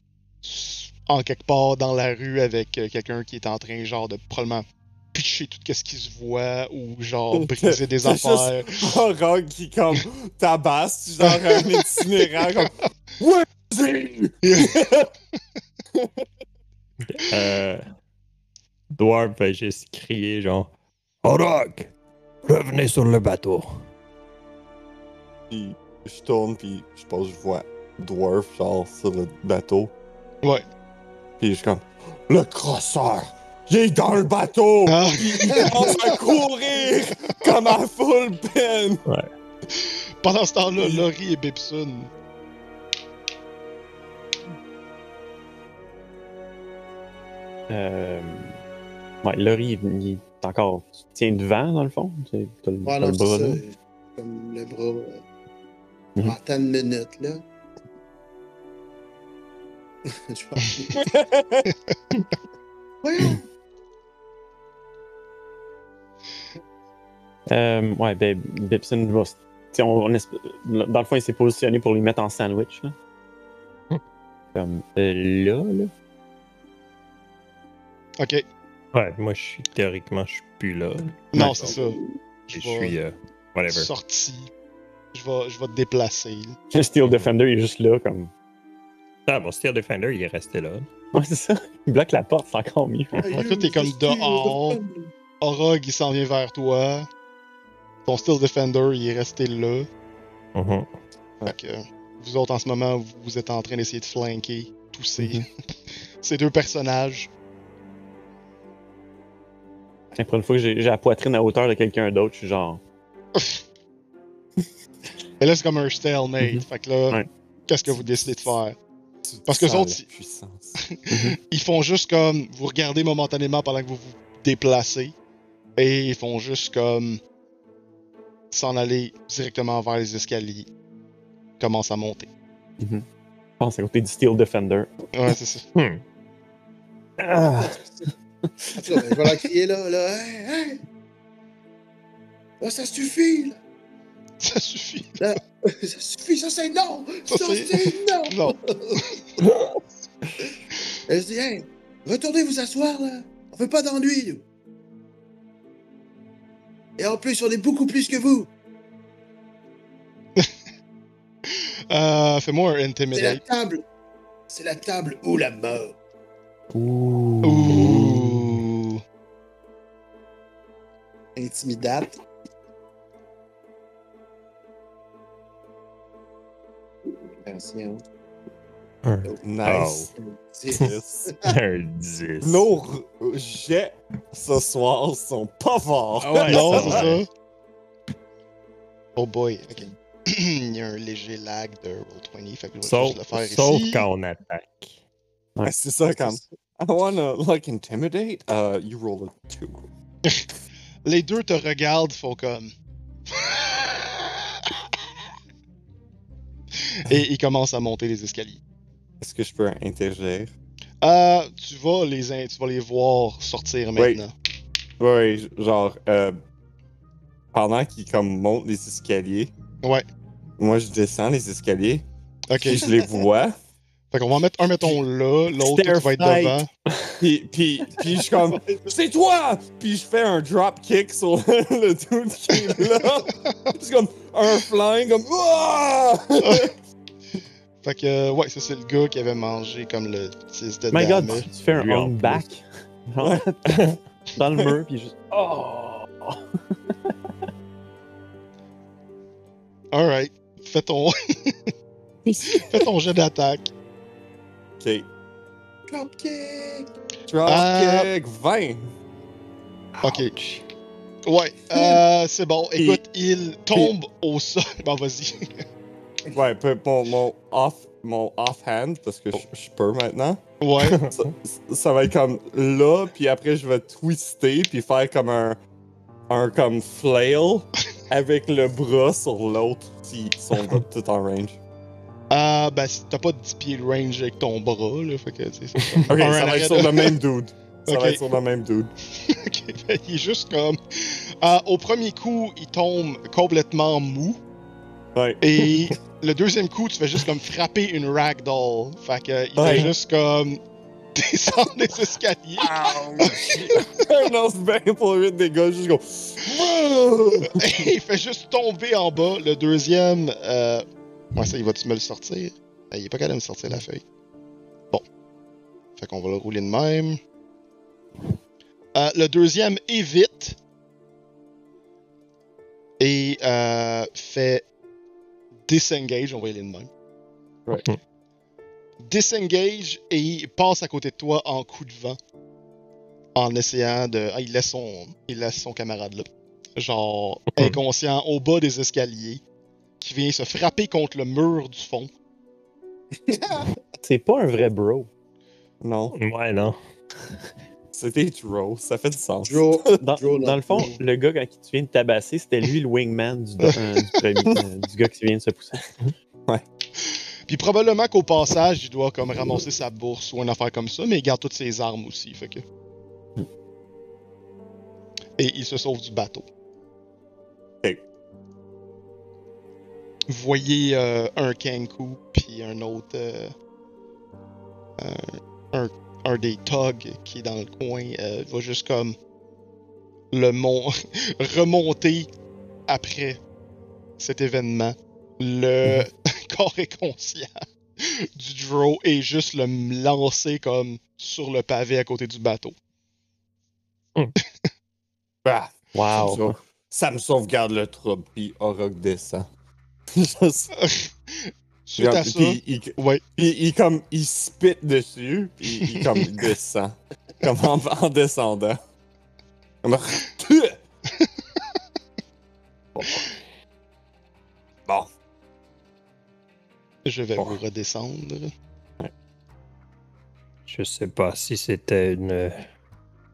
en quelque part dans la rue avec euh, quelqu'un qui est en train, genre, de probablement pitcher tout ce qui se voit ou, genre, briser des affaires. Un rogue qui comme tabasse, genre un itinérant comme Ouais, Euh... Dwarf va juste crier genre Orok, revenez sur le bateau. Puis je tourne, puis je pense que je vois Dwarf, genre, sur le bateau. Ouais. Puis je suis comme Le crosseur, il est dans le bateau! Ah. Il commence à courir comme à full peine! Pendant ce temps-là, Laurie et Bibson. Euh... Ouais, Laurie, il, il est encore. Tu tiens devant, dans le fond. Tu le, Voilà, le bras là. Comme le bras. euh, Mhm. Trentaine de minutes, là. Je pense. Voyons. Euh, ouais, ben, Bibson va. on, on esp- Dans le fond, il s'est positionné pour lui mettre en sandwich. Là. Hmm. Comme euh, là, là. Ok. Ouais, moi je suis théoriquement je suis plus là. Non, c'est ça. Je suis euh, whatever. sorti. Je vais, je vais te déplacer. Le Steel Defender il est juste là, comme. Ah, mon Steel Defender il est resté là. Ouais, c'est ça. Il bloque la porte, c'est encore mieux. En fait, t'es comme dehors. Orog, il s'en vient vers toi. Ton Steel Defender, il est resté là. Mhm. Fait que vous autres, en ce moment, vous, êtes en train d'essayer de flanquer tous ces, Mhm. ces deux personnages. Et pour une fois que j'ai la poitrine à hauteur de quelqu'un d'autre, je suis genre. Et là, c'est comme un stalemate. Mhm. Fait que là, Ouais. qu'est-ce que vous décidez de faire? Parce que les autres, ils- puissance. Ils font juste comme vous regardez momentanément pendant que vous vous déplacez. Et ils font juste comme s'en aller directement vers les escaliers. Commence à monter. Je pense à côté du Steel Defender. Ouais, c'est ça. Hmm. Ah. Attends, je vais leur crier là, là. Hey, hey! Là, ça suffit, là. Ça suffit. Ça suffit, ça c'est non! Ça, Ça, c'est- c'est non! Non. Elle se dit, hey, retournez vous asseoir, là. On fait pas d'ennui. Et en plus, on est beaucoup plus que vous. Euh, Fais-moi un C'est la intimidate. table. C'est la table ou la mort. Ouh. Ouh. Intimidate. Attention. Un, Nice. Dix. Yes. un 10. Nos jets ce soir sont pas forts. Ah ouais, non, c'est ça. Oh boy, ok. Il y a un léger lag de Roll20, fait que je vais Sauf, juste le faire sauf ici. quand on attaque. Ouais, c'est ça comme. I wanna like intimidate. Uh, you roll a two. Les deux te regardent, font comme. Et ils commencent à monter les escaliers. Est-ce que je peux interagir? Euh, tu vas les, tu vas les voir sortir Oui. maintenant. Ouais, genre, euh, pendant qu'ils comme montent les escaliers, Ouais. moi je descends les escaliers, Ok. puis je les vois, Fait qu'on va en mettre un, mettons là, l'autre va être devant. puis, puis, puis je suis comme, c'est toi! Puis je fais un drop kick sur le dude qui est là. C'est comme un flingue, comme! Fait que, euh, ouais, ça c'est le gars qui avait mangé comme le 10 de My god, tu, tu fais un on back. Genre, dans le mur, puis juste. Oh! Alright. Fais ton. Fais ton jet d'attaque. Ok. Dropkick! Drop Euh, kick, 20. Ok. Ouais, euh, c'est bon. Écoute, il tombe au sol. Bon, vas-y. Ouais, mon, mon off, mon offhand, parce que je, je peux maintenant. Ouais. ça, ça va être comme là, puis après je vais twister, puis faire comme un, un comme flail avec le bras sur l'autre s'ils sont tout en range. Euh, ben, si t'as pas 10 pieds de range avec ton bras, là. Fait que, c'est Ok, Un ça va être sur le même dude. Ça Ok. va être sur le même dude. Ok, fait il est juste comme. euh, au premier coup, il tombe complètement mou. Ouais. Et le deuxième coup, tu fais juste comme frapper une ragdoll. Fait que, il Ouais. fait juste comme. descendre les escaliers. un lance bien pour 8 dégâts, juste comme. Et il fait juste tomber en bas. Le deuxième. Euh... Ouais, ça, il va-tu me le sortir? Euh, Il est pas capable de me sortir la feuille. Bon. Fait qu'on va le rouler de même. Euh, le deuxième évite. Et euh, fait disengage, on va y aller de même. Ouais. Disengage et il passe à côté de toi en coup de vent. En essayant de. Ah, il laisse son. Il laisse son camarade là. Genre inconscient au bas des escaliers. Qui vient se frapper contre le mur du fond. C'est pas un vrai bro. Non, Ouais, non. c'était Drow, ça fait du sens. Joe. Dans, le fond, le gars quand tu viens de tabasser, c'était lui le wingman du, euh, du, premier- euh, du gars qui vient de se pousser. Puis probablement qu'au passage, il doit comme ramasser sa bourse ou une affaire comme ça, mais il garde toutes ses armes aussi, fait que. Et il se sauve du bateau. Vous voyez euh, un Kenku, puis un autre. euh, un, un- des thugs qui est dans le coin, euh, va juste comme. Le mont. remonter après cet événement. Le corps est conscient du draw et juste le lancer comme sur le pavé à côté du bateau. Ah, ça, me Wow. sauve- ça me sauvegarde le trouble, puis Orok descend. Juste- Suite à puis ça, il, il- ouais, puis il comme il spit dessus, puis il comme il descend, comme en, en descendant. Comme- bon. Bon. Je vais Bon. vous redescendre. Je sais pas si c'était une.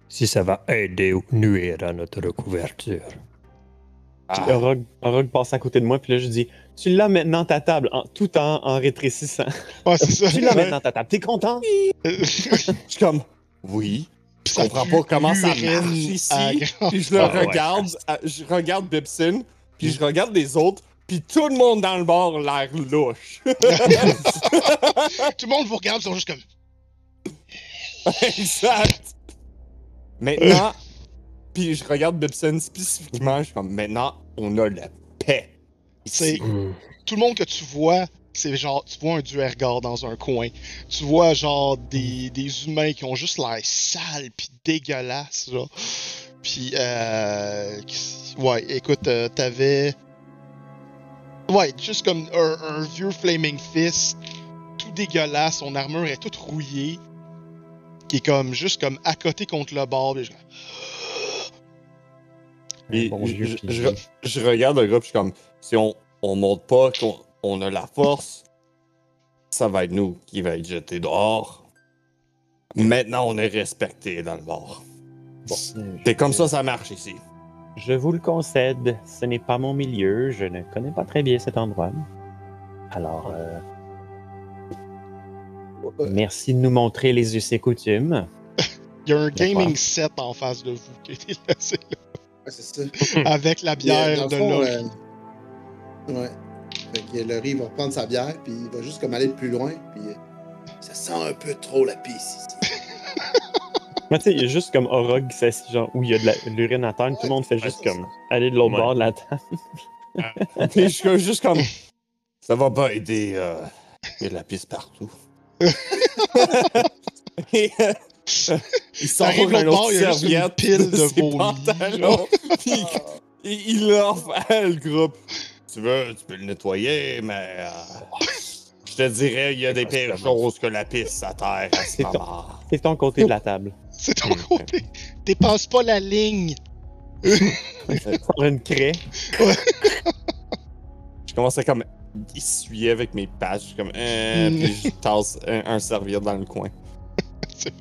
Si ça va aider ou nuire à notre couverture. Puis Ah, Orog, Orog passe à côté de moi, puis là, je dis Tu l'as maintenant ta table, en, tout en, en rétrécissant. Ouais, c'est ça. tu l'as maintenant ta table, t'es content? Je suis comme, oui. Je Ça comprends pas comment ça marche ici. Puis je le Ah regarde, je regarde Bibson, puis je regarde les autres, puis tout le monde dans le bar a l'air louche. Tout le monde vous regarde, ils sont juste comme. exact. Maintenant, puis je regarde Bibson spécifiquement, je suis comme, maintenant, on a la paix. C'est ici. tout le monde que tu vois, c'est genre, tu vois un duergar dans un coin. Tu vois genre des, des humains qui ont juste l'air sales pis dégueulasses, genre. Puis, euh. Ouais, écoute, euh, t'avais. Ouais, juste comme un, un vieux Flaming Fist, tout dégueulasse, son armure est toute rouillée, qui est comme juste comme à côté contre le bord. Puis bon je, vieux je- pilier. je- je regarde le groupe, je suis comme, si on, on montre pas qu'on on a la force, ça va être nous qui va être jeté dehors. Maintenant, on est respecté dans le bar. Bon. C'est comme ça, ça marche ici. Je vous le concède, ce n'est pas mon milieu, je ne connais pas très bien cet endroit. Alors, euh, Euh, merci de nous montrer les us et coutumes. Il y a un gaming set en face de vous qui a été laissé ouais, c'est ça. là, avec la bière de fond, Laurie. euh, Ouais. Fait que le riz va reprendre sa bière, puis il va juste comme aller plus loin, puis euh, ça sent un peu trop la pisse ici. Mais tu sais, il y a juste comme Orog genre, où il y a de l'urine à terre, tout le monde fait juste comme aller de l'autre Ouais. bord de la table. Puis je suis juste comme, ça va pas aider. euh, Il y a de la piste partout. Et, euh, il sort de un l'autre bord, autre il y a juste une serviette pile de ses vomi, pantalons, il, il offre à le groupe. Tu veux, tu peux le nettoyer, mais euh, je te dirais, il y a des pires choses que la piste à terre à ce C'est ton- moment. C'est ton côté de la table. C'est ton côté. Dépasse pas la ligne. Faire une craie. Je commençais comme essuyer avec mes pattes, je suis comme, euh, puis je tasse un, un serviette dans le coin. C'est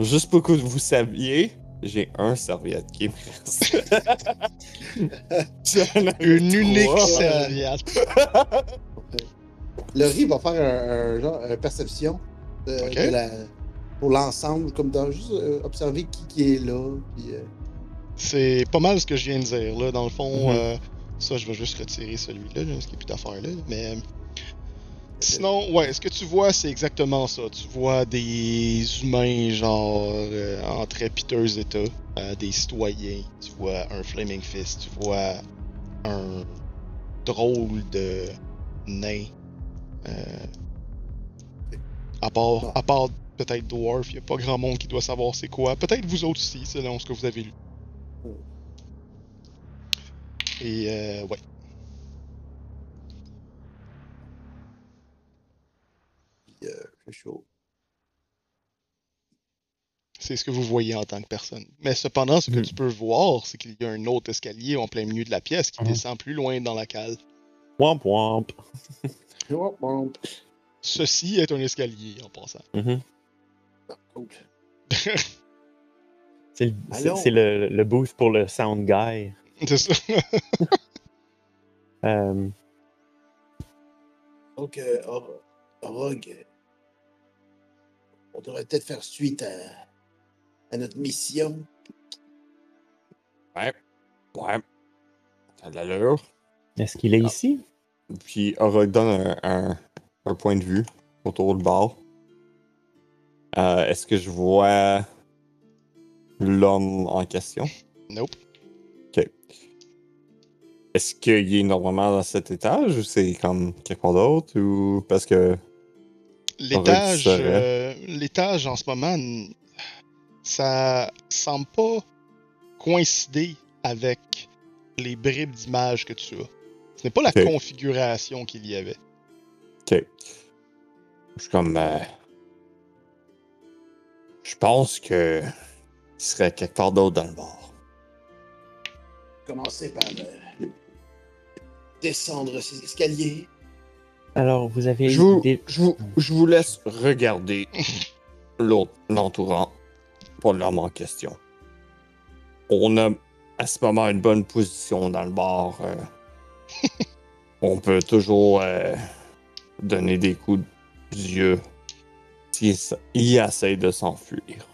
Juste pour que vous saviez, j'ai un serviette qui me reste. J'en Une unique serviette. Le riz va faire un, un genre une perception de, la, pour l'ensemble, comme dans juste euh, observer qui, qui est là. Puis, euh, C'est pas mal ce que je viens de dire, là. Dans le fond, Mhm. euh, ça, je vais juste retirer celui-là, qu'il n'y a plus d'affaires là. Mais. Sinon, ouais, ce que tu vois, c'est exactement ça. Tu vois des humains, genre, euh, en très piteux état, euh, des citoyens. Tu vois un Flaming Fist, tu vois un drôle de nain. Euh, à part, à part peut-être Dwarf, il n'y a pas grand monde qui doit savoir c'est quoi. Peut-être vous autres aussi, selon ce que vous avez lu. Et euh, ouais. Euh, c'est ce que vous voyez en tant que personne. Mais cependant, ce que Mhm. tu peux voir, c'est qu'il y a un autre escalier en plein milieu de la pièce qui Mhm. descend plus loin dans la cale. Wamp wamp. Hop, hop. Ceci est un escalier en passant. Mhm. Cool. C'est le, le, le booth pour le sound guy. C'est ça. Euh, Donc, euh, euh, on devrait peut-être faire suite à, à notre mission. Ouais. Ouais. T'as de l'allure. Est-ce qu'il est ici? Puis Aurog donne un, un, un point de vue autour du bar. Euh, Est-ce que je vois l'homme en question? Nope. Est-ce qu'il est normalement dans cet étage ou c'est comme quelque part d'autre? Ou parce que. L'étage, euh, l'étage en ce moment, ça semble pas coïncider avec les bribes d'images que tu as. Ce n'est pas la configuration qu'il y avait. Ok. Je suis comme. euh, je pense que. Il serait quelque part d'autre dans le bar. Commencer par euh, descendre ces escaliers. Alors, vous avez Je vous, des... je vous, je vous laisse regarder l'autre, l'entourant pour l'homme en question. On a à ce moment une bonne position dans le bar. euh. on peut toujours euh, donner des coups d'yeux s'il il essaye de s'enfuir.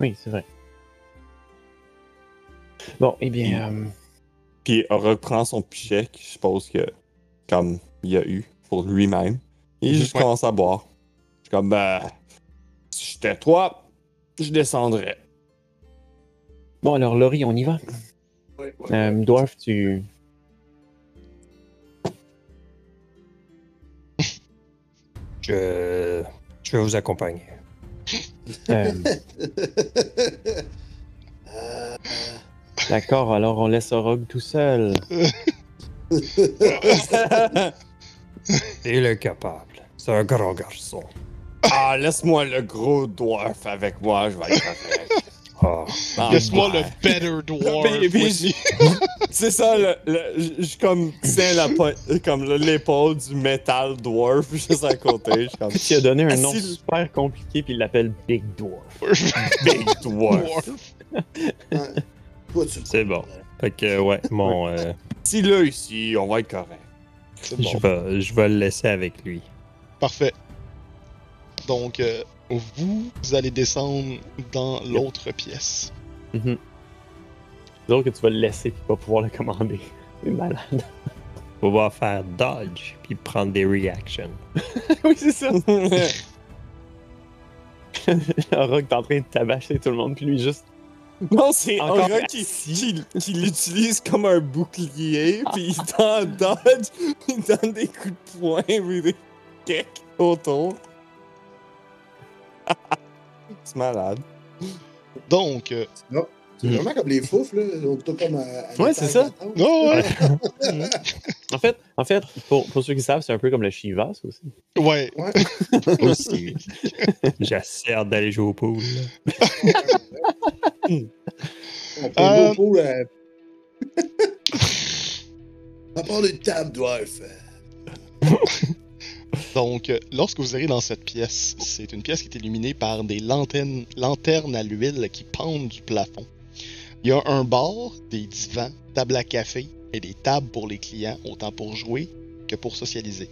Oui, c'est vrai. Bon, eh bien, euh, Puis il reprend son pichet, je suppose que comme il a eu pour lui-même. Et juste Ouais. commence à boire. Je suis comme, ben, si j'étais toi, je descendrais. bon alors Laurie, on y va. Ouais, ouais. Euh, Dwarf, tu... Je, je vais vous accompagner. euh, Euh, D'accord, alors on laisse Rogue tout seul. Il est capable. C'est un grand garçon. ah, laisse-moi le gros dwarf avec moi, je vais être correct. Ah, Ah, Laisse-moi le better dwarf. C'est ça, le, le- je- comme tiens la comme le- l'épaule du metal dwarf juste à côté. Je comme Tu as donné un Ah, nom super compliqué, puis il l'appelle Big Dwarf. big dwarf. C'est bon. Fait que, ouais, mon. euh, Si là ici, on va être correct. Bon. je, vais, je vais le laisser avec lui. Parfait. Donc, euh, vous, vous allez descendre dans l'autre pièce. C'est drôle que tu vas le laisser, puis pas pouvoir le commander. C'est malade. On va faire dodge, puis prendre des reactions. oui, c'est ça. Rogue est en train de tabasser tout le monde, puis lui juste. Non, c'est Encore un gars qui, qui, qui l'utilise comme un bouclier, puis il t'en dodge, il donne des coups de poing, puis des kicks autour. c'est malade. Donc, euh, C'est vraiment comme les foufs, là. Donc, toi, comme à, à Ouais, c'est ça. oh, ouais. En fait, en fait pour, pour ceux qui savent, c'est un peu comme le Shiva, ça aussi. ouais. Ouais. Aussi. J'ai assez hâte d'aller jouer au pool. peut Euh, jouer au pool, euh... À part de table, dwarf. Donc, euh, lorsque vous arrivez dans cette pièce, c'est une pièce qui est illuminée par des lanternes, lanternes à l'huile qui pendent du plafond. Il y a un bar, des divans, table à café et des tables pour les clients, autant pour jouer que pour socialiser.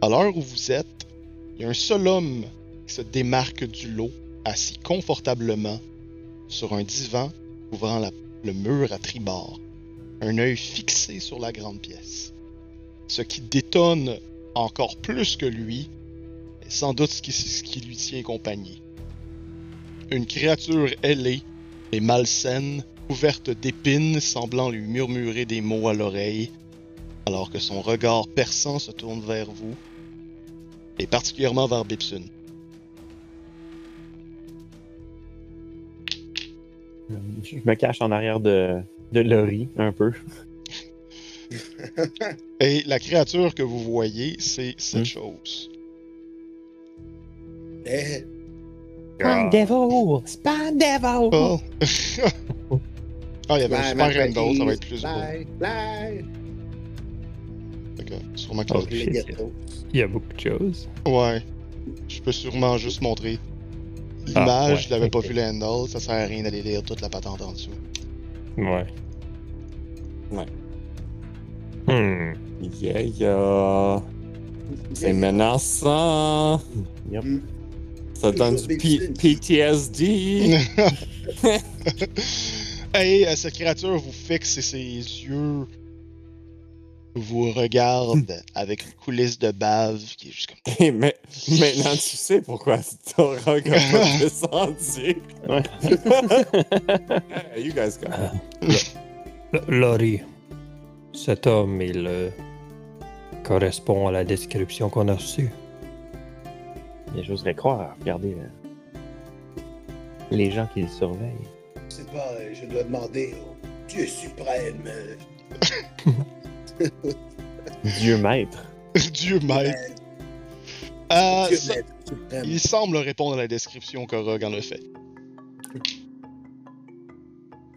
À l'heure où vous êtes, il y a un seul homme qui se démarque du lot, assis confortablement sur un divan couvrant le mur à tribord, un œil fixé sur la grande pièce. Ce qui détonne encore plus que lui, est sans doute ce qui lui tient compagnie. Une créature ailée et malsaine, couverte d'épines, semblant lui murmurer des mots à l'oreille, alors que son regard perçant se tourne vers vous, et particulièrement vers Bibsun. Euh, Je me cache en arrière de, de Laurie, un peu. Et la créature que vous voyez, c'est cette Hmm. chose. Eh, Ah. Devil! Spawn Devil! Oh! ah, il y avait un super random, ça va être plus beau. Bye, que, sûrement que Oh. Il y a beaucoup de choses. Ouais. Je peux sûrement juste montrer l'image. Ah, ouais, je l'avais pas vu le handle. Ça sert à rien d'aller lire toute la patente en dessous. Ouais. Ouais. Hmm. Yeah, yeah. C'est menaçant. Yep. Hmm. Ça donne du P- PTSD. hey, euh, cette créature vous fixe et ses yeux vous regardent avec une coulisse de bave qui est juste comme. Et mais, maintenant, tu sais pourquoi ton a pas descendu. Ouais. Hey, you guys got it. L- Laurie, cet homme, il euh, correspond à la description qu'on a reçue. Mais j'oserais croire, regardez euh, les gens qui le surveillent. Je sais pas, euh, je dois demander au Dieu suprême. euh, Dieu maître. Dieu maître. euh, Dieu ça- maître suprême. il semble répondre à la description que Rogue en a fait.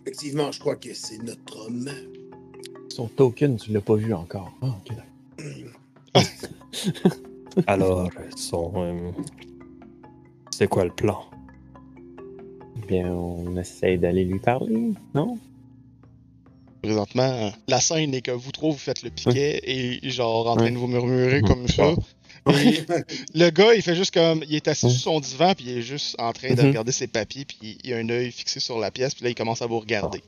Effectivement, je crois que c'est notre homme. Son token, tu l'as pas vu encore. Ah. Alors, son. euh, c'est quoi le plan? Bien, on essaye d'aller lui parler, non? Présentement, la scène est que vous trois, vous faites le piquet et genre en train de vous murmurer comme ça. Et le gars, il fait juste comme. Il est assis sur son divan, puis il est juste en train de Mhm. regarder ses papiers, puis il a un œil fixé sur la pièce, puis là, il commence à vous regarder.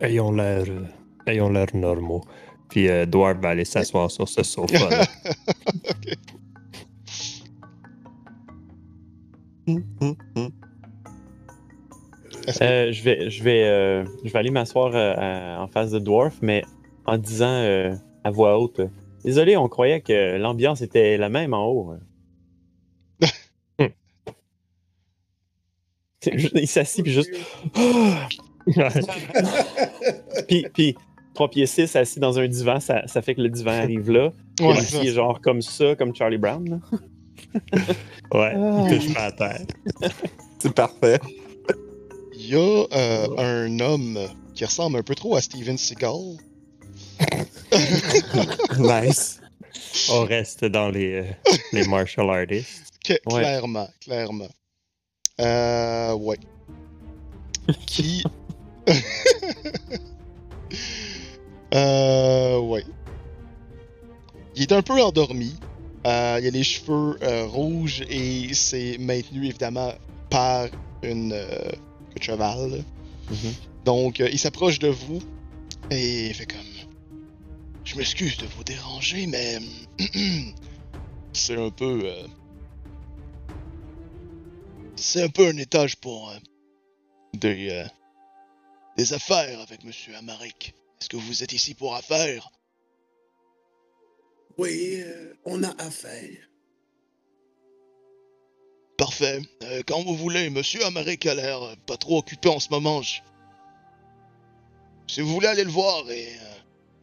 Ayons l'air. euh, ayons l'air normaux. Puis euh, Dwarf va aller s'asseoir sur ce sofa. là. Euh, je vais, je vais, euh, je vais aller m'asseoir euh, en face de Dwarf, mais en disant euh, à voix haute Désolé, on croyait que l'ambiance était la même en haut. Il s'assit puis juste. puis, puis 3 pieds 6 assis dans un divan, ça, ça fait que le divan arrive là. Ouais, il est genre comme ça, comme Charlie Brown. ouais, Ah. il touche pas à terre. C'est parfait. Il y a euh, un homme qui ressemble un peu trop à Steven Seagal. Nice. On reste dans les, euh, les martial artists. Que- Ouais. Clairement, clairement. Euh, ouais. Qui. Euh, ouais. Il est un peu endormi. Euh, il a les cheveux euh, rouges et c'est maintenu évidemment par une euh, queue de cheval. là. Mhm. Donc, euh, il s'approche de vous et il fait comme. Je m'excuse de vous déranger, mais. c'est un peu. euh, C'est un peu un étage pour. euh, des. euh, des affaires avec Monsieur Amaric. Est-ce que vous êtes ici pour affaires Oui, euh, on a affaire. Parfait. Euh, quand vous voulez, Monsieur Amaric a l'air euh, pas trop occupé en ce moment. Je- Si vous voulez aller le voir, et euh,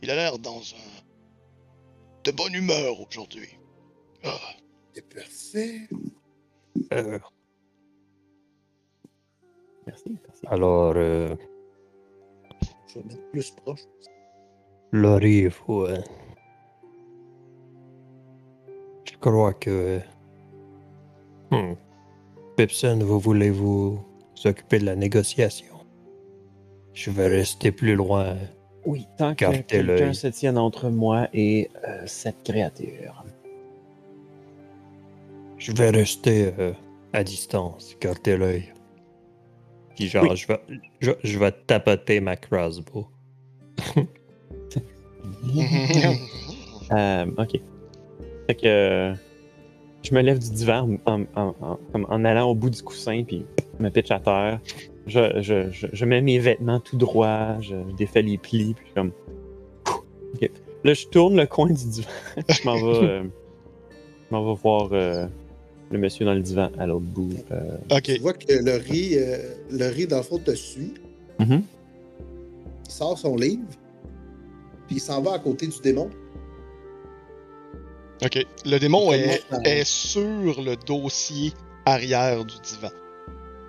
il a l'air dans un de bonne humeur aujourd'hui. Ah, C'est parfait. Euh, Merci, merci. alors, euh, Je vais mettre plus proche. Faut. euh, Je crois que. Hmm. Pipson, vous voulez vous occuper de la négociation? Je vais rester plus loin. Oui, tant que quelqu'un se tienne entre moi et euh, cette créature. Je vais rester euh, à distance, garder l'œil. Puis genre, Oui. je, vais, je, je vais tapoter ma crossbow. Euh, ok. Fait que je me lève du divan en, en- en- comme en allant au bout du coussin, puis me pitch à terre. Je, je, je, je mets mes vêtements tout droit, je défais les plis, puis comme. Ok. Là, je tourne le coin du divan. je m'en vais, euh, je m'en vais voir euh, le monsieur dans le divan à l'autre bout. euh. ok. Tu vois que le riz, euh, le riz dans le fond te suit. Mhm. Il sort son livre. Puis il s'en va à côté du démon. Ok. Le démon est, sur le dossier arrière du divan.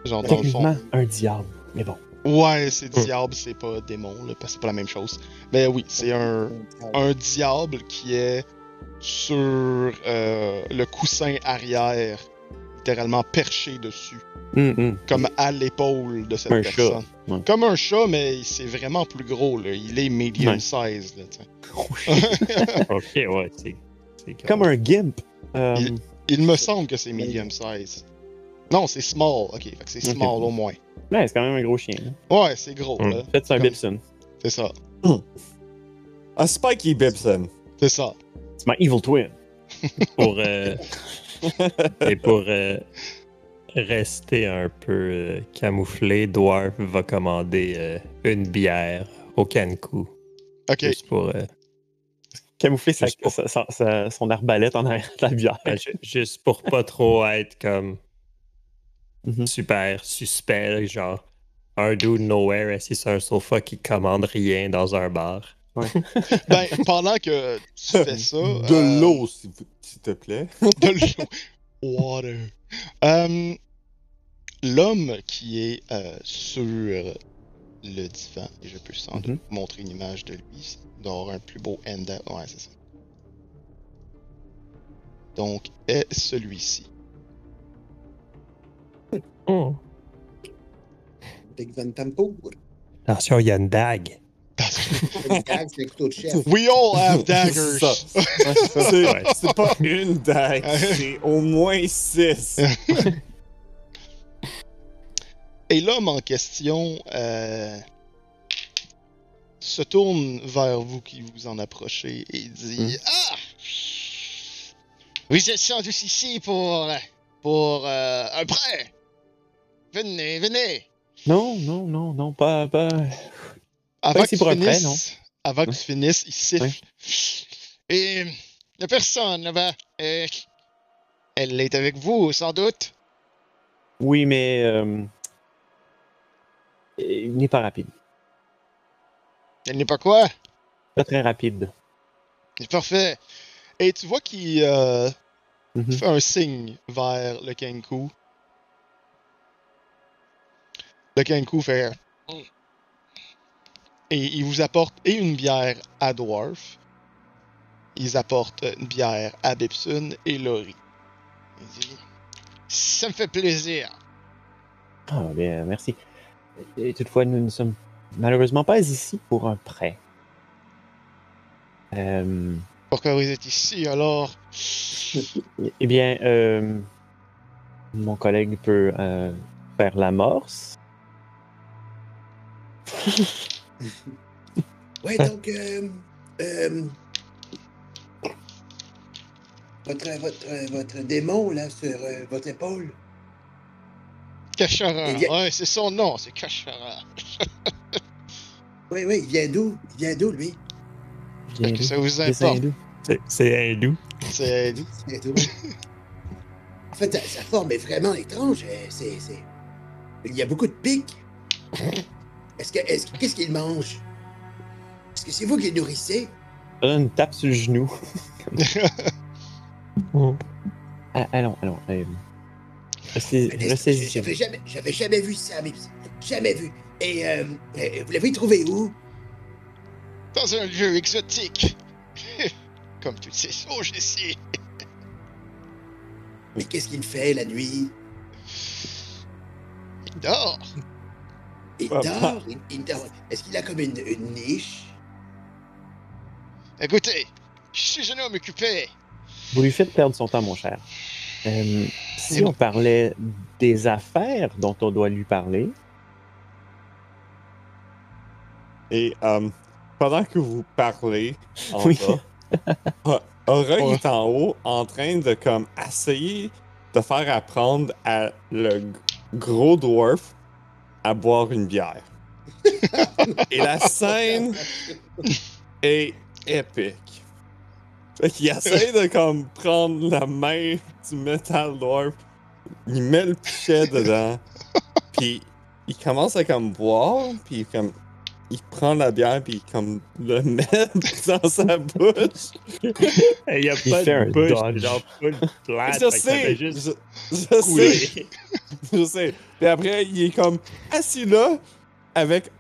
Genre dans le fond. Un diable. Mais bon. Ouais, c'est Hmm. diable, c'est pas démon, là, parce que c'est pas la même chose. Mais oui, c'est un, un diable qui est sur euh, le coussin arrière, littéralement perché dessus, Hum, hum. comme à l'épaule de cette Un chat, personne. ouais. Comme un chat, mais c'est vraiment plus gros, là. Il est medium Ouais. size, là, ok, ouais, c'est. Comme un gimp. Euh, Il- Il me semble que c'est medium size. Non, c'est small, ok, c'est small au moins. Ouais, c'est quand même un gros chien. hein. Ouais, c'est gros, Hmm. là. Peut-être c'est un Comme- Bibson. C'est ça, Ah, Spikey Bibson. c'est ça. C'est ma evil twin. pour euh, et pour euh, rester un peu euh, camouflé, Dwarf va commander euh, une bière au Cancu. Ok, Juste pour, euh, Camoufler sa, Juste pour- sa- sa- sa- son arbalète en arrière de la bière. ben, ju- juste pour pas trop être comme Mhm. super suspect, genre un dude nowhere assis sur un sofa qui commande rien dans un bar. ben, pendant que tu fais ça... De euh, l'eau, s'il te plaît. de l'eau. Water. Euh, L'homme qui est euh, sur le divan, et je peux sans doute Mhm. montrer une image de lui, il doit avoir un plus beau end. Ouais, c'est ça. donc est celui-ci. Hmm. Big Van. Attention, il y a une dague. Une dague, c'est un couteau de chef. We all have daggers! C'est c'est pas une dague, c'est au moins six. Et l'homme en question euh, se tourne vers vous qui vous en approchez et dit Ah Vous êtes sans doute ici pour, pour euh, un prêt Venez, venez Non, non, non, non, pas. pas... Avant Pas que pour non? avant que Ouais. tu finisses, il siffle. Ouais. Et la personne là-bas, euh, elle est avec vous, sans doute? Oui, mais. euh, Il n'est pas rapide. Elle n'est pas quoi? Pas très rapide. C'est parfait. Et tu vois qu'il euh, Mhm. fait un signe vers le Kenku. Le Kenku fait. Et il vous apporte et une bière à Dwarf. Ils apportent une bière à Bipsun et Lori. Il dit Ça me fait plaisir. Ah, bien, merci. Et toutefois, nous ne sommes malheureusement pas ici pour un prêt. Euh, Pourquoi vous êtes ici alors? Eh bien, euh, mon collègue peut euh, faire l'amorce. Ouais, donc, euh, euh, votre, votre, votre démon, là, sur euh, votre épaule, vient- Ouais, c'est son nom, c'est Kashara. oui, oui, il vient d'où? Il vient d'où, lui? Est-ce que ça vous importe. C'est- C'est hindou. C'est Il vient d'où? en fait, sa, sa forme est vraiment étrange. C'est, c'est... Il y a beaucoup de pics. Est-ce que, est-ce, que- qu'est-ce qu'il mange? Est-ce que c'est vous qui le nourrissez? Donne une tape sur le genou. Hmm. Ah, allons, allons. Euh, que- ressaisis- J'avais jamais, j'avais jamais vu ça, mais jamais vu. Et euh, euh, vous l'avez trouvé où? Dans un lieu exotique. Comme toutes ces sauges ici. Mais qu'est-ce qu'il fait la nuit? Il dort. Il Papa. dort? Il, il dort. Est-ce qu'il a comme une, une niche? Écoutez, je suis un homme occupé. Vous lui faites perdre son temps, mon cher. Euh, si on parlait des affaires dont on doit lui parler, Et euh, pendant que vous parlez, en Oui. bas, Aura il Ouais. est en haut en train de comme essayer de faire apprendre à le gros dwarf à boire une bière. Et la scène est épique. Fait qu'il essaie de comme prendre la main du Metal Dwarf, il met le pichet dedans, puis il commence à comme boire, puis comme il prend la bière puis il comme le met dans sa bouche. Il y a Il pas de bouche, genre full plate. je sais, juste je, sais, je sais. Puis après, il est comme assis là avec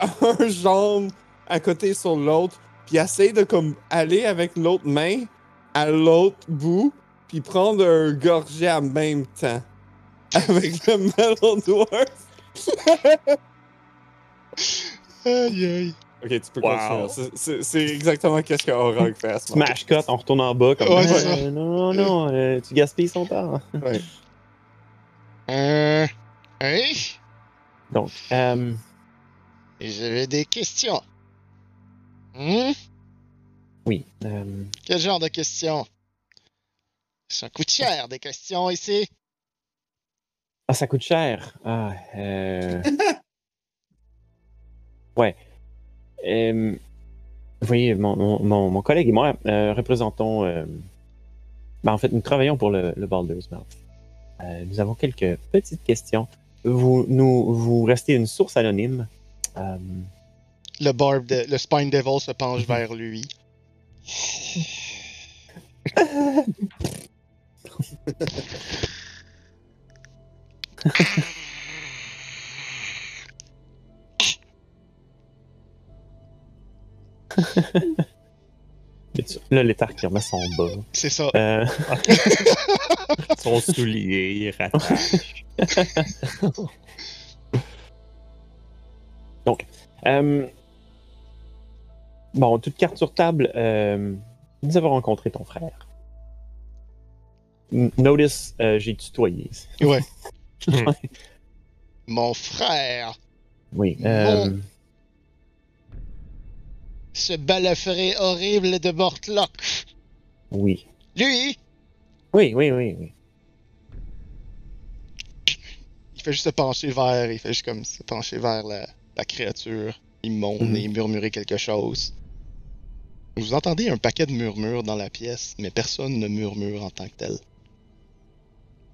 un jambe à côté sur l'autre, puis il essaie de comme aller avec l'autre main à l'autre bout, puis prendre un gorgé en même temps avec le melon dwarf. Aïe aïe. Ok, tu peux Wow. continuer. C'est- exactement qu'est-ce que Aurog fait à ce moment. smash cut, on retourne en bas comme Ouais, Euh, non, non, non, euh, tu gaspilles son temps. Ouais. Euh. Oui? Donc, euh, J'avais des questions. Hmm? oui. euh, Quel genre de questions? Ça coûte cher des questions ici. Ah, ça coûte cher. Ah, euh... ouais. Euh, Vous voyez, mon, mon- mon, collègue et moi euh, représentons. euh, ben, en fait, nous travaillons pour le, le Baldur's Mouth. Euh, nous avons quelques petites questions. Vous, nous, vous restez une source anonyme. Le de- le Spine Devil se penche vers lui. Là, l'étard qui remet son bas. C'est ça. Euh, Son soulier, il rattache. euh, bon, toute carte sur table, euh, nous avons rencontré ton frère. Notice, euh, j'ai tutoyé. Ouais. Mon frère, Oui. euh. Ce balafré horrible de Mortlock. oui. Lui, Oui, oui, oui, oui. il fait juste se pencher vers, il fait juste comme se pencher vers la, la créature immonde Mhm. et murmurer quelque chose. Vous entendez un paquet de murmures dans la pièce, mais personne ne murmure en tant que tel.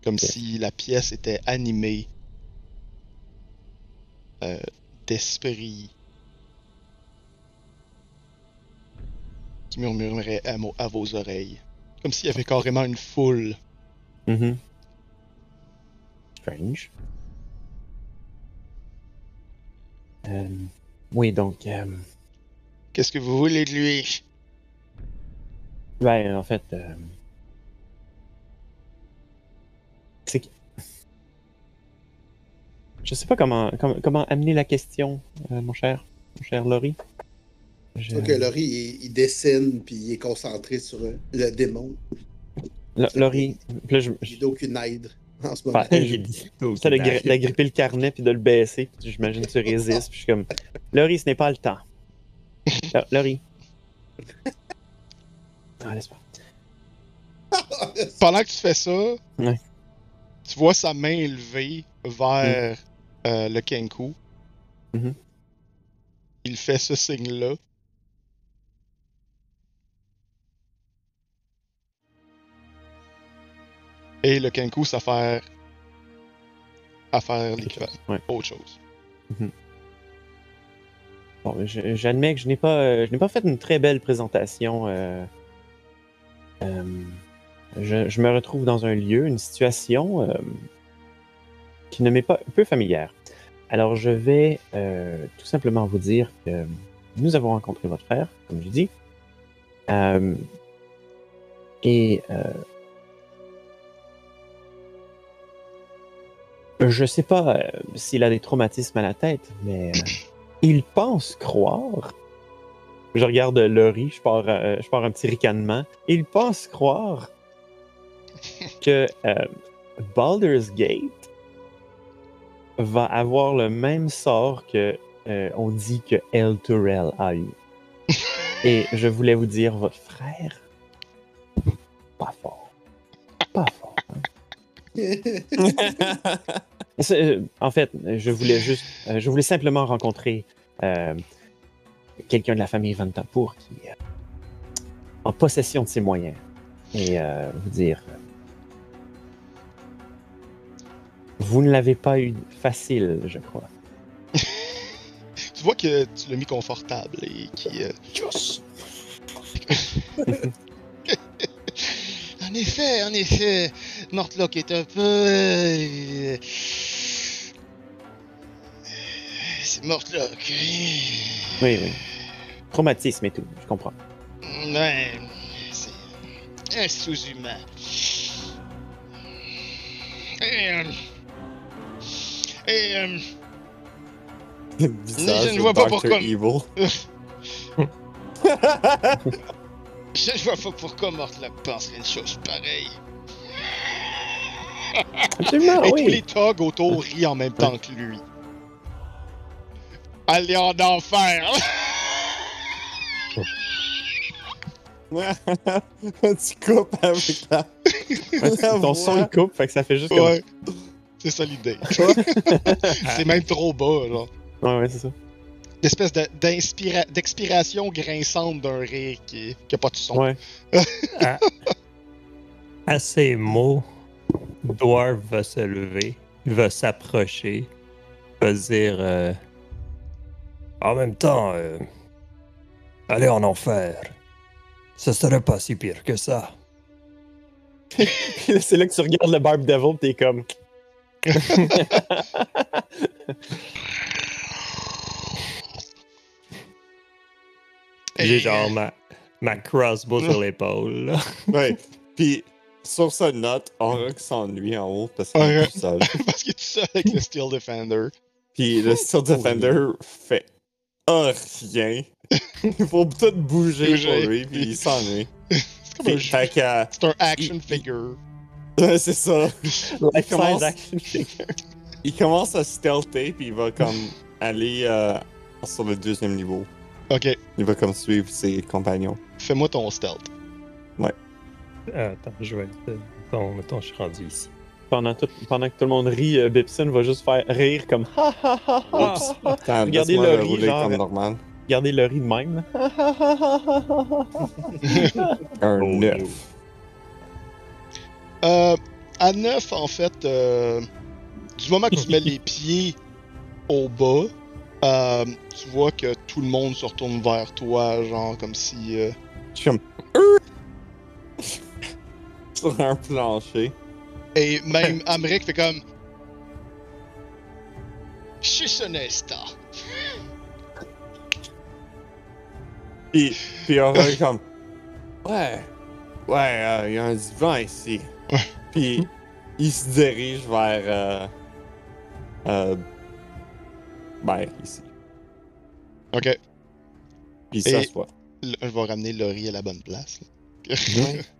Comme si la pièce était animée euh, d'esprits qui murmureraient à, mo- à vos oreilles. Comme s'il y avait carrément une foule. Mhm. Strange. Euh, oui, donc, euh, Qu'est-ce que vous voulez de lui? ben, en fait, euh, c'est que- je sais pas comment, comment, comment amener la question, mon cher, mon cher Laurie. Je- Donc, Laurie, il, il dessine, puis il est concentré sur euh, le démon. Lo- Laurie, là, je, je- Il n'a aucune aide en ce moment. J'ai dit, ça le carnet puis de le baisser, puis j'imagine que tu résistes, puis je suis comme, Laurie, ce n'est pas le temps. Lo- Laurie. Ah, laisse pas. Pendant que tu fais ça, Ouais. tu vois sa main élevée vers euh, le Kenku. Mhm. Il fait ce signe-là. Et le Kenku s'affaire à faire l'équivalent. Ouais. Autre chose. Bon, je- j'admets que je n'ai pas, euh, je n'ai pas fait une très belle présentation. euh, euh, je, je me retrouve dans un lieu, une situation qui ne m'est pas peu familière. Alors, je vais tout simplement vous dire que nous avons rencontré votre frère, comme je dis. Et je sais pas euh, s'il a des traumatismes à la tête, mais euh, il pense croire. Je regarde Laurie, je pars, euh, je pars un petit ricanement. Il pense croire que Baldur's Gate va avoir le même sort que on dit que El Turel a eu. Et je voulais vous dire, votre frère, pas fort. En fait, je voulais juste, euh, je voulais simplement rencontrer euh, quelqu'un de la famille Van Tapour qui est en possession de ses moyens et euh, vous dire, euh, vous ne l'avez pas eu facile, je crois. Tu vois que tu l'as mis confortable et qui. euh, En effet, en effet, Mortlock est un peu. euh, C'est Mortlock. oui. Oui. Traumatisme et tout, je comprends. Ouais, c'est un sous-humain. Et, euh, et euh, Visage Je ne vois pas Dr. pourquoi. Je ne vois pas pourquoi Mortlock penserait une chose pareille. Absolument, Et oui. tous les thugs autour rient en même temps que lui. Allez en enfer! tu coupes avec la. Ouais, Ton son il coupe, fait que ça fait juste comme... ouais, c'est ça l'idée. c'est même trop bas, genre. Ouais, ouais, c'est ça. L'espèce de- d'inspira- d'expiration grinçante d'un rire qui, qui a pas de son. Ouais. à, à ces mots, Dwarf va se lever, il va s'approcher, va dire euh, En même temps, euh, aller en enfer, ce serait pas si pire que ça. C'est là que tu regardes le Barb Devil, pis t'es comme... J'ai Et, genre ma, ma crossbow sur l'épaule. Ouais. Puis, sur cette note, Aurok s'ennuie en haut parce qu'il est tout seul. Parce qu'il est tout seul avec le Steel Defender. Puis le Steel Defender fait ah, rien. Il faut tout bouger Bouger. pour lui, puis il s'ennuie. C'est comme un jeu. C'est un action il- figure. c'est ça. Life commence- action figure. Il commence à stealther, puis il va comme aller euh, sur le deuxième niveau. Ok, Il va comme suivre ses compagnons. fais-moi ton stealth. Ah, attends, je vais être. euh, Mettons, mettons, je suis rendu ici. Pendant, tout, pendant que tout le monde rit, euh, Bipson va juste faire rire comme ha ha ha ha. Attends, Regardez le rouler genre- comme normal. Regardez le riz de même. Un Oh, 9. no. Euh, à 9, en fait, euh, du moment que tu mets les pieds au bas, euh, tu vois que tout le monde se retourne vers toi, genre comme si. euh, Je suis comme. Euh! Sur un plancher. Et même Amric fait comme. Chisonesta. Puis, puis on va comme. Ouais. Ouais, euh, il y a un divan ici. Puis il se dirige vers. Euh, euh, ben, ici. Ok, Puis il s'assoit. Je vais ramener Laurie à la bonne place. là.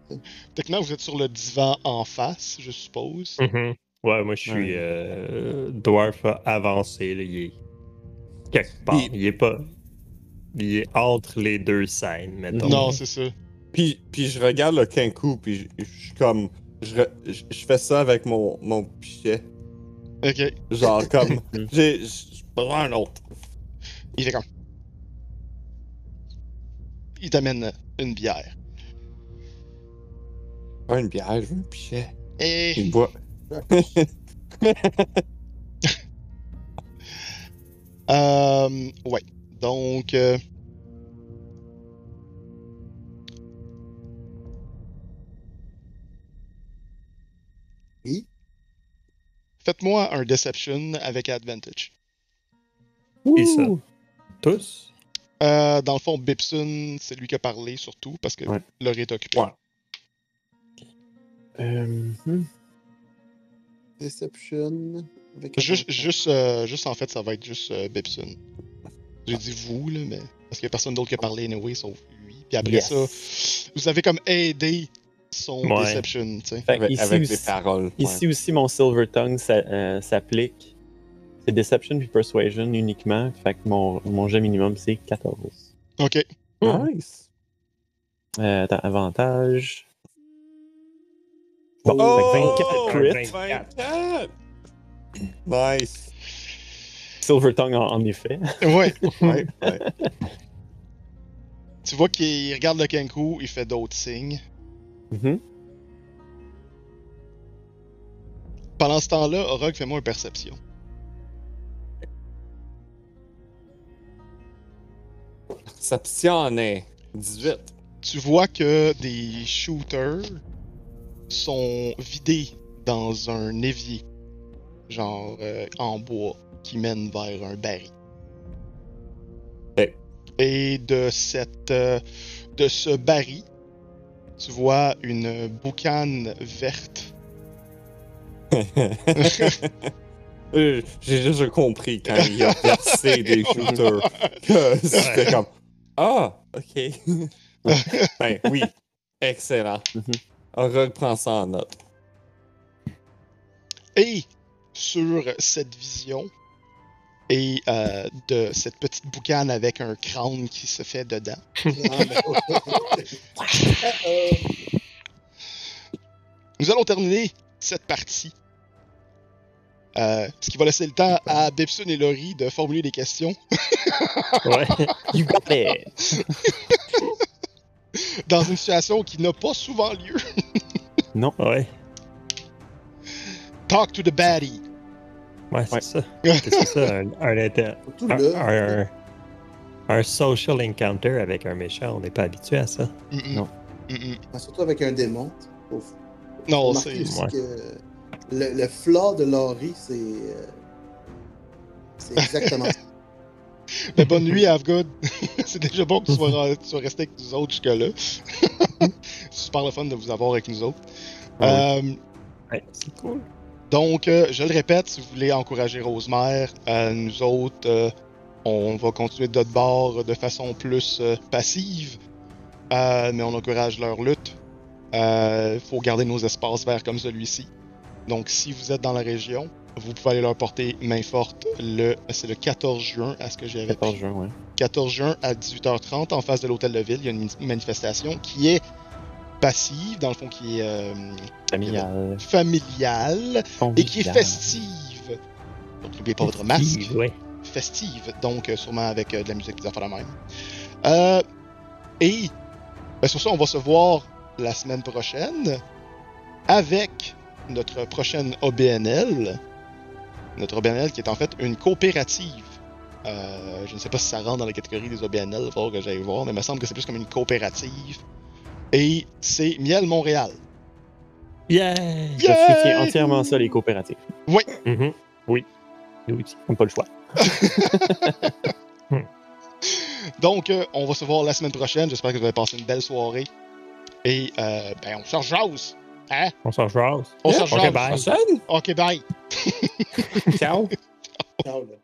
Techniquement, vous êtes sur le divan en face, je suppose. Mhm. Ouais, moi je suis Ouais. euh, dwarf avancé. Là, il est quelque part. Il- Il est pas. Il est entre les deux scènes, mettons. Non, c'est ça. Puis, puis je regarde le Kenku, puis je, je suis comme. Je, re- je, je fais ça avec mon, mon pichet. Ok. Genre, comme. J'ai. Je prends un autre. Il fait comme. Il t'amène une bière. Pas une bière, je veux un pichet. Et. Il boit. Euh, ouais. Donc. euh, Oui. Faites-moi un Deception avec Advantage. Et ça. Tous? Euh, dans le fond, Bipson, c'est lui qui a parlé surtout parce que Ouais. Est occupé. Ouais. Euh, hmm. Deception. Avec Juste, juste, euh, juste en fait, ça va être juste euh, Bipson. J'ai dit vous, là, mais. Parce qu'il n'y a personne d'autre qui a parlé, anyway, sauf lui. Puis après Yes. ça, vous avez comme aidé son Ouais. Deception, tu sais. Avec, ici, avec aussi, des paroles. ouais. ici aussi, mon Silver Tongue euh, s'applique. C'est Deception puis Persuasion uniquement. Fait que mon, mon jet minimum, c'est 14. Ok. Nice. Euh, attends, avantage. Bon, Oh! fait que 24 crit. 24! Nice. Silver Tongue en, en effet. Ouais. Ouais, ouais. tu vois qu'il regarde le Kenku, il fait d'autres signes. Mhm. Pendant ce temps-là, Rogue, fais-moi une perception. Perception est 18. Tu vois que des shooters sont vidés dans un évier, genre euh, en bois, qui mène vers un baril. Et de cette, euh, de ce baril, tu vois une boucane verte. Euh, J'ai déjà compris quand il a percé des shooters que c'était comme Ah, ok. ben oui, excellent. Mhm. On reprend ça en note. Et sur cette vision et euh, de cette petite boucane avec un crâne qui se fait dedans, nous allons terminer cette partie. Euh, ce qui va laisser le temps à Bepson et Laurie de formuler des questions Ouais. You got it! dans une situation qui n'a pas souvent lieu. Ouais. Talk to the baddie. Ouais, c'est Ouais. ça. C'est ça, un, un, inter- un, là. un- un social encounter avec un méchant. On n'est pas habitué à ça. Non. Surtout avec un démon. Faut, Non, c'est. ouais. que le, le flaw de Laurie, c'est. euh, c'est exactement ça. Ben, bonne nuit, Avgod. C'est déjà bon que tu sois, tu sois resté avec nous autres jusque-là. C'est super le fun de vous avoir avec nous autres. Ouais. Euh, Ouais, c'est cool. donc, euh, je le répète, si vous voulez encourager Rosemère, euh, nous autres, on va continuer de notre bord de façon plus passive, mais on encourage leur lutte. Il faut garder nos espaces verts comme celui-ci. Donc, si vous êtes dans la région, vous pouvez aller leur porter main forte. Le, c'est le 14 juin, à ce que j'avais 14 juin, ouais. 14 juin à 18h30 en face de l'hôtel de ville. Il y a une mani- manifestation qui est passive, dans le fond, qui est euh, Familial. familiale et qui est festive. Donc n'oubliez pas votre masque. Ouais. Festive, donc euh, sûrement avec euh, de la musique des affaires de même. Euh, et ben, sur ça, on va se voir la semaine prochaine avec notre prochaine OBNL. Notre OBNL qui est en fait une coopérative. Euh, je ne sais pas si ça rentre dans la catégorie des OBNL, il va falloir que j'aille voir, mais il me semble que c'est plus comme une coopérative. Et c'est Miel Montréal. Yeah! Je soutiens entièrement ça, les coopératives. Oui. Nous aussi. On n'a pas le choix. Donc, euh, on va se voir la semaine prochaine. J'espère que vous avez passé une belle soirée. Et, euh, ben, on se rejase. Hein? On s'en jase. On se Ok, rejase. bye. Ok, bye. Ciao! Ciao, là.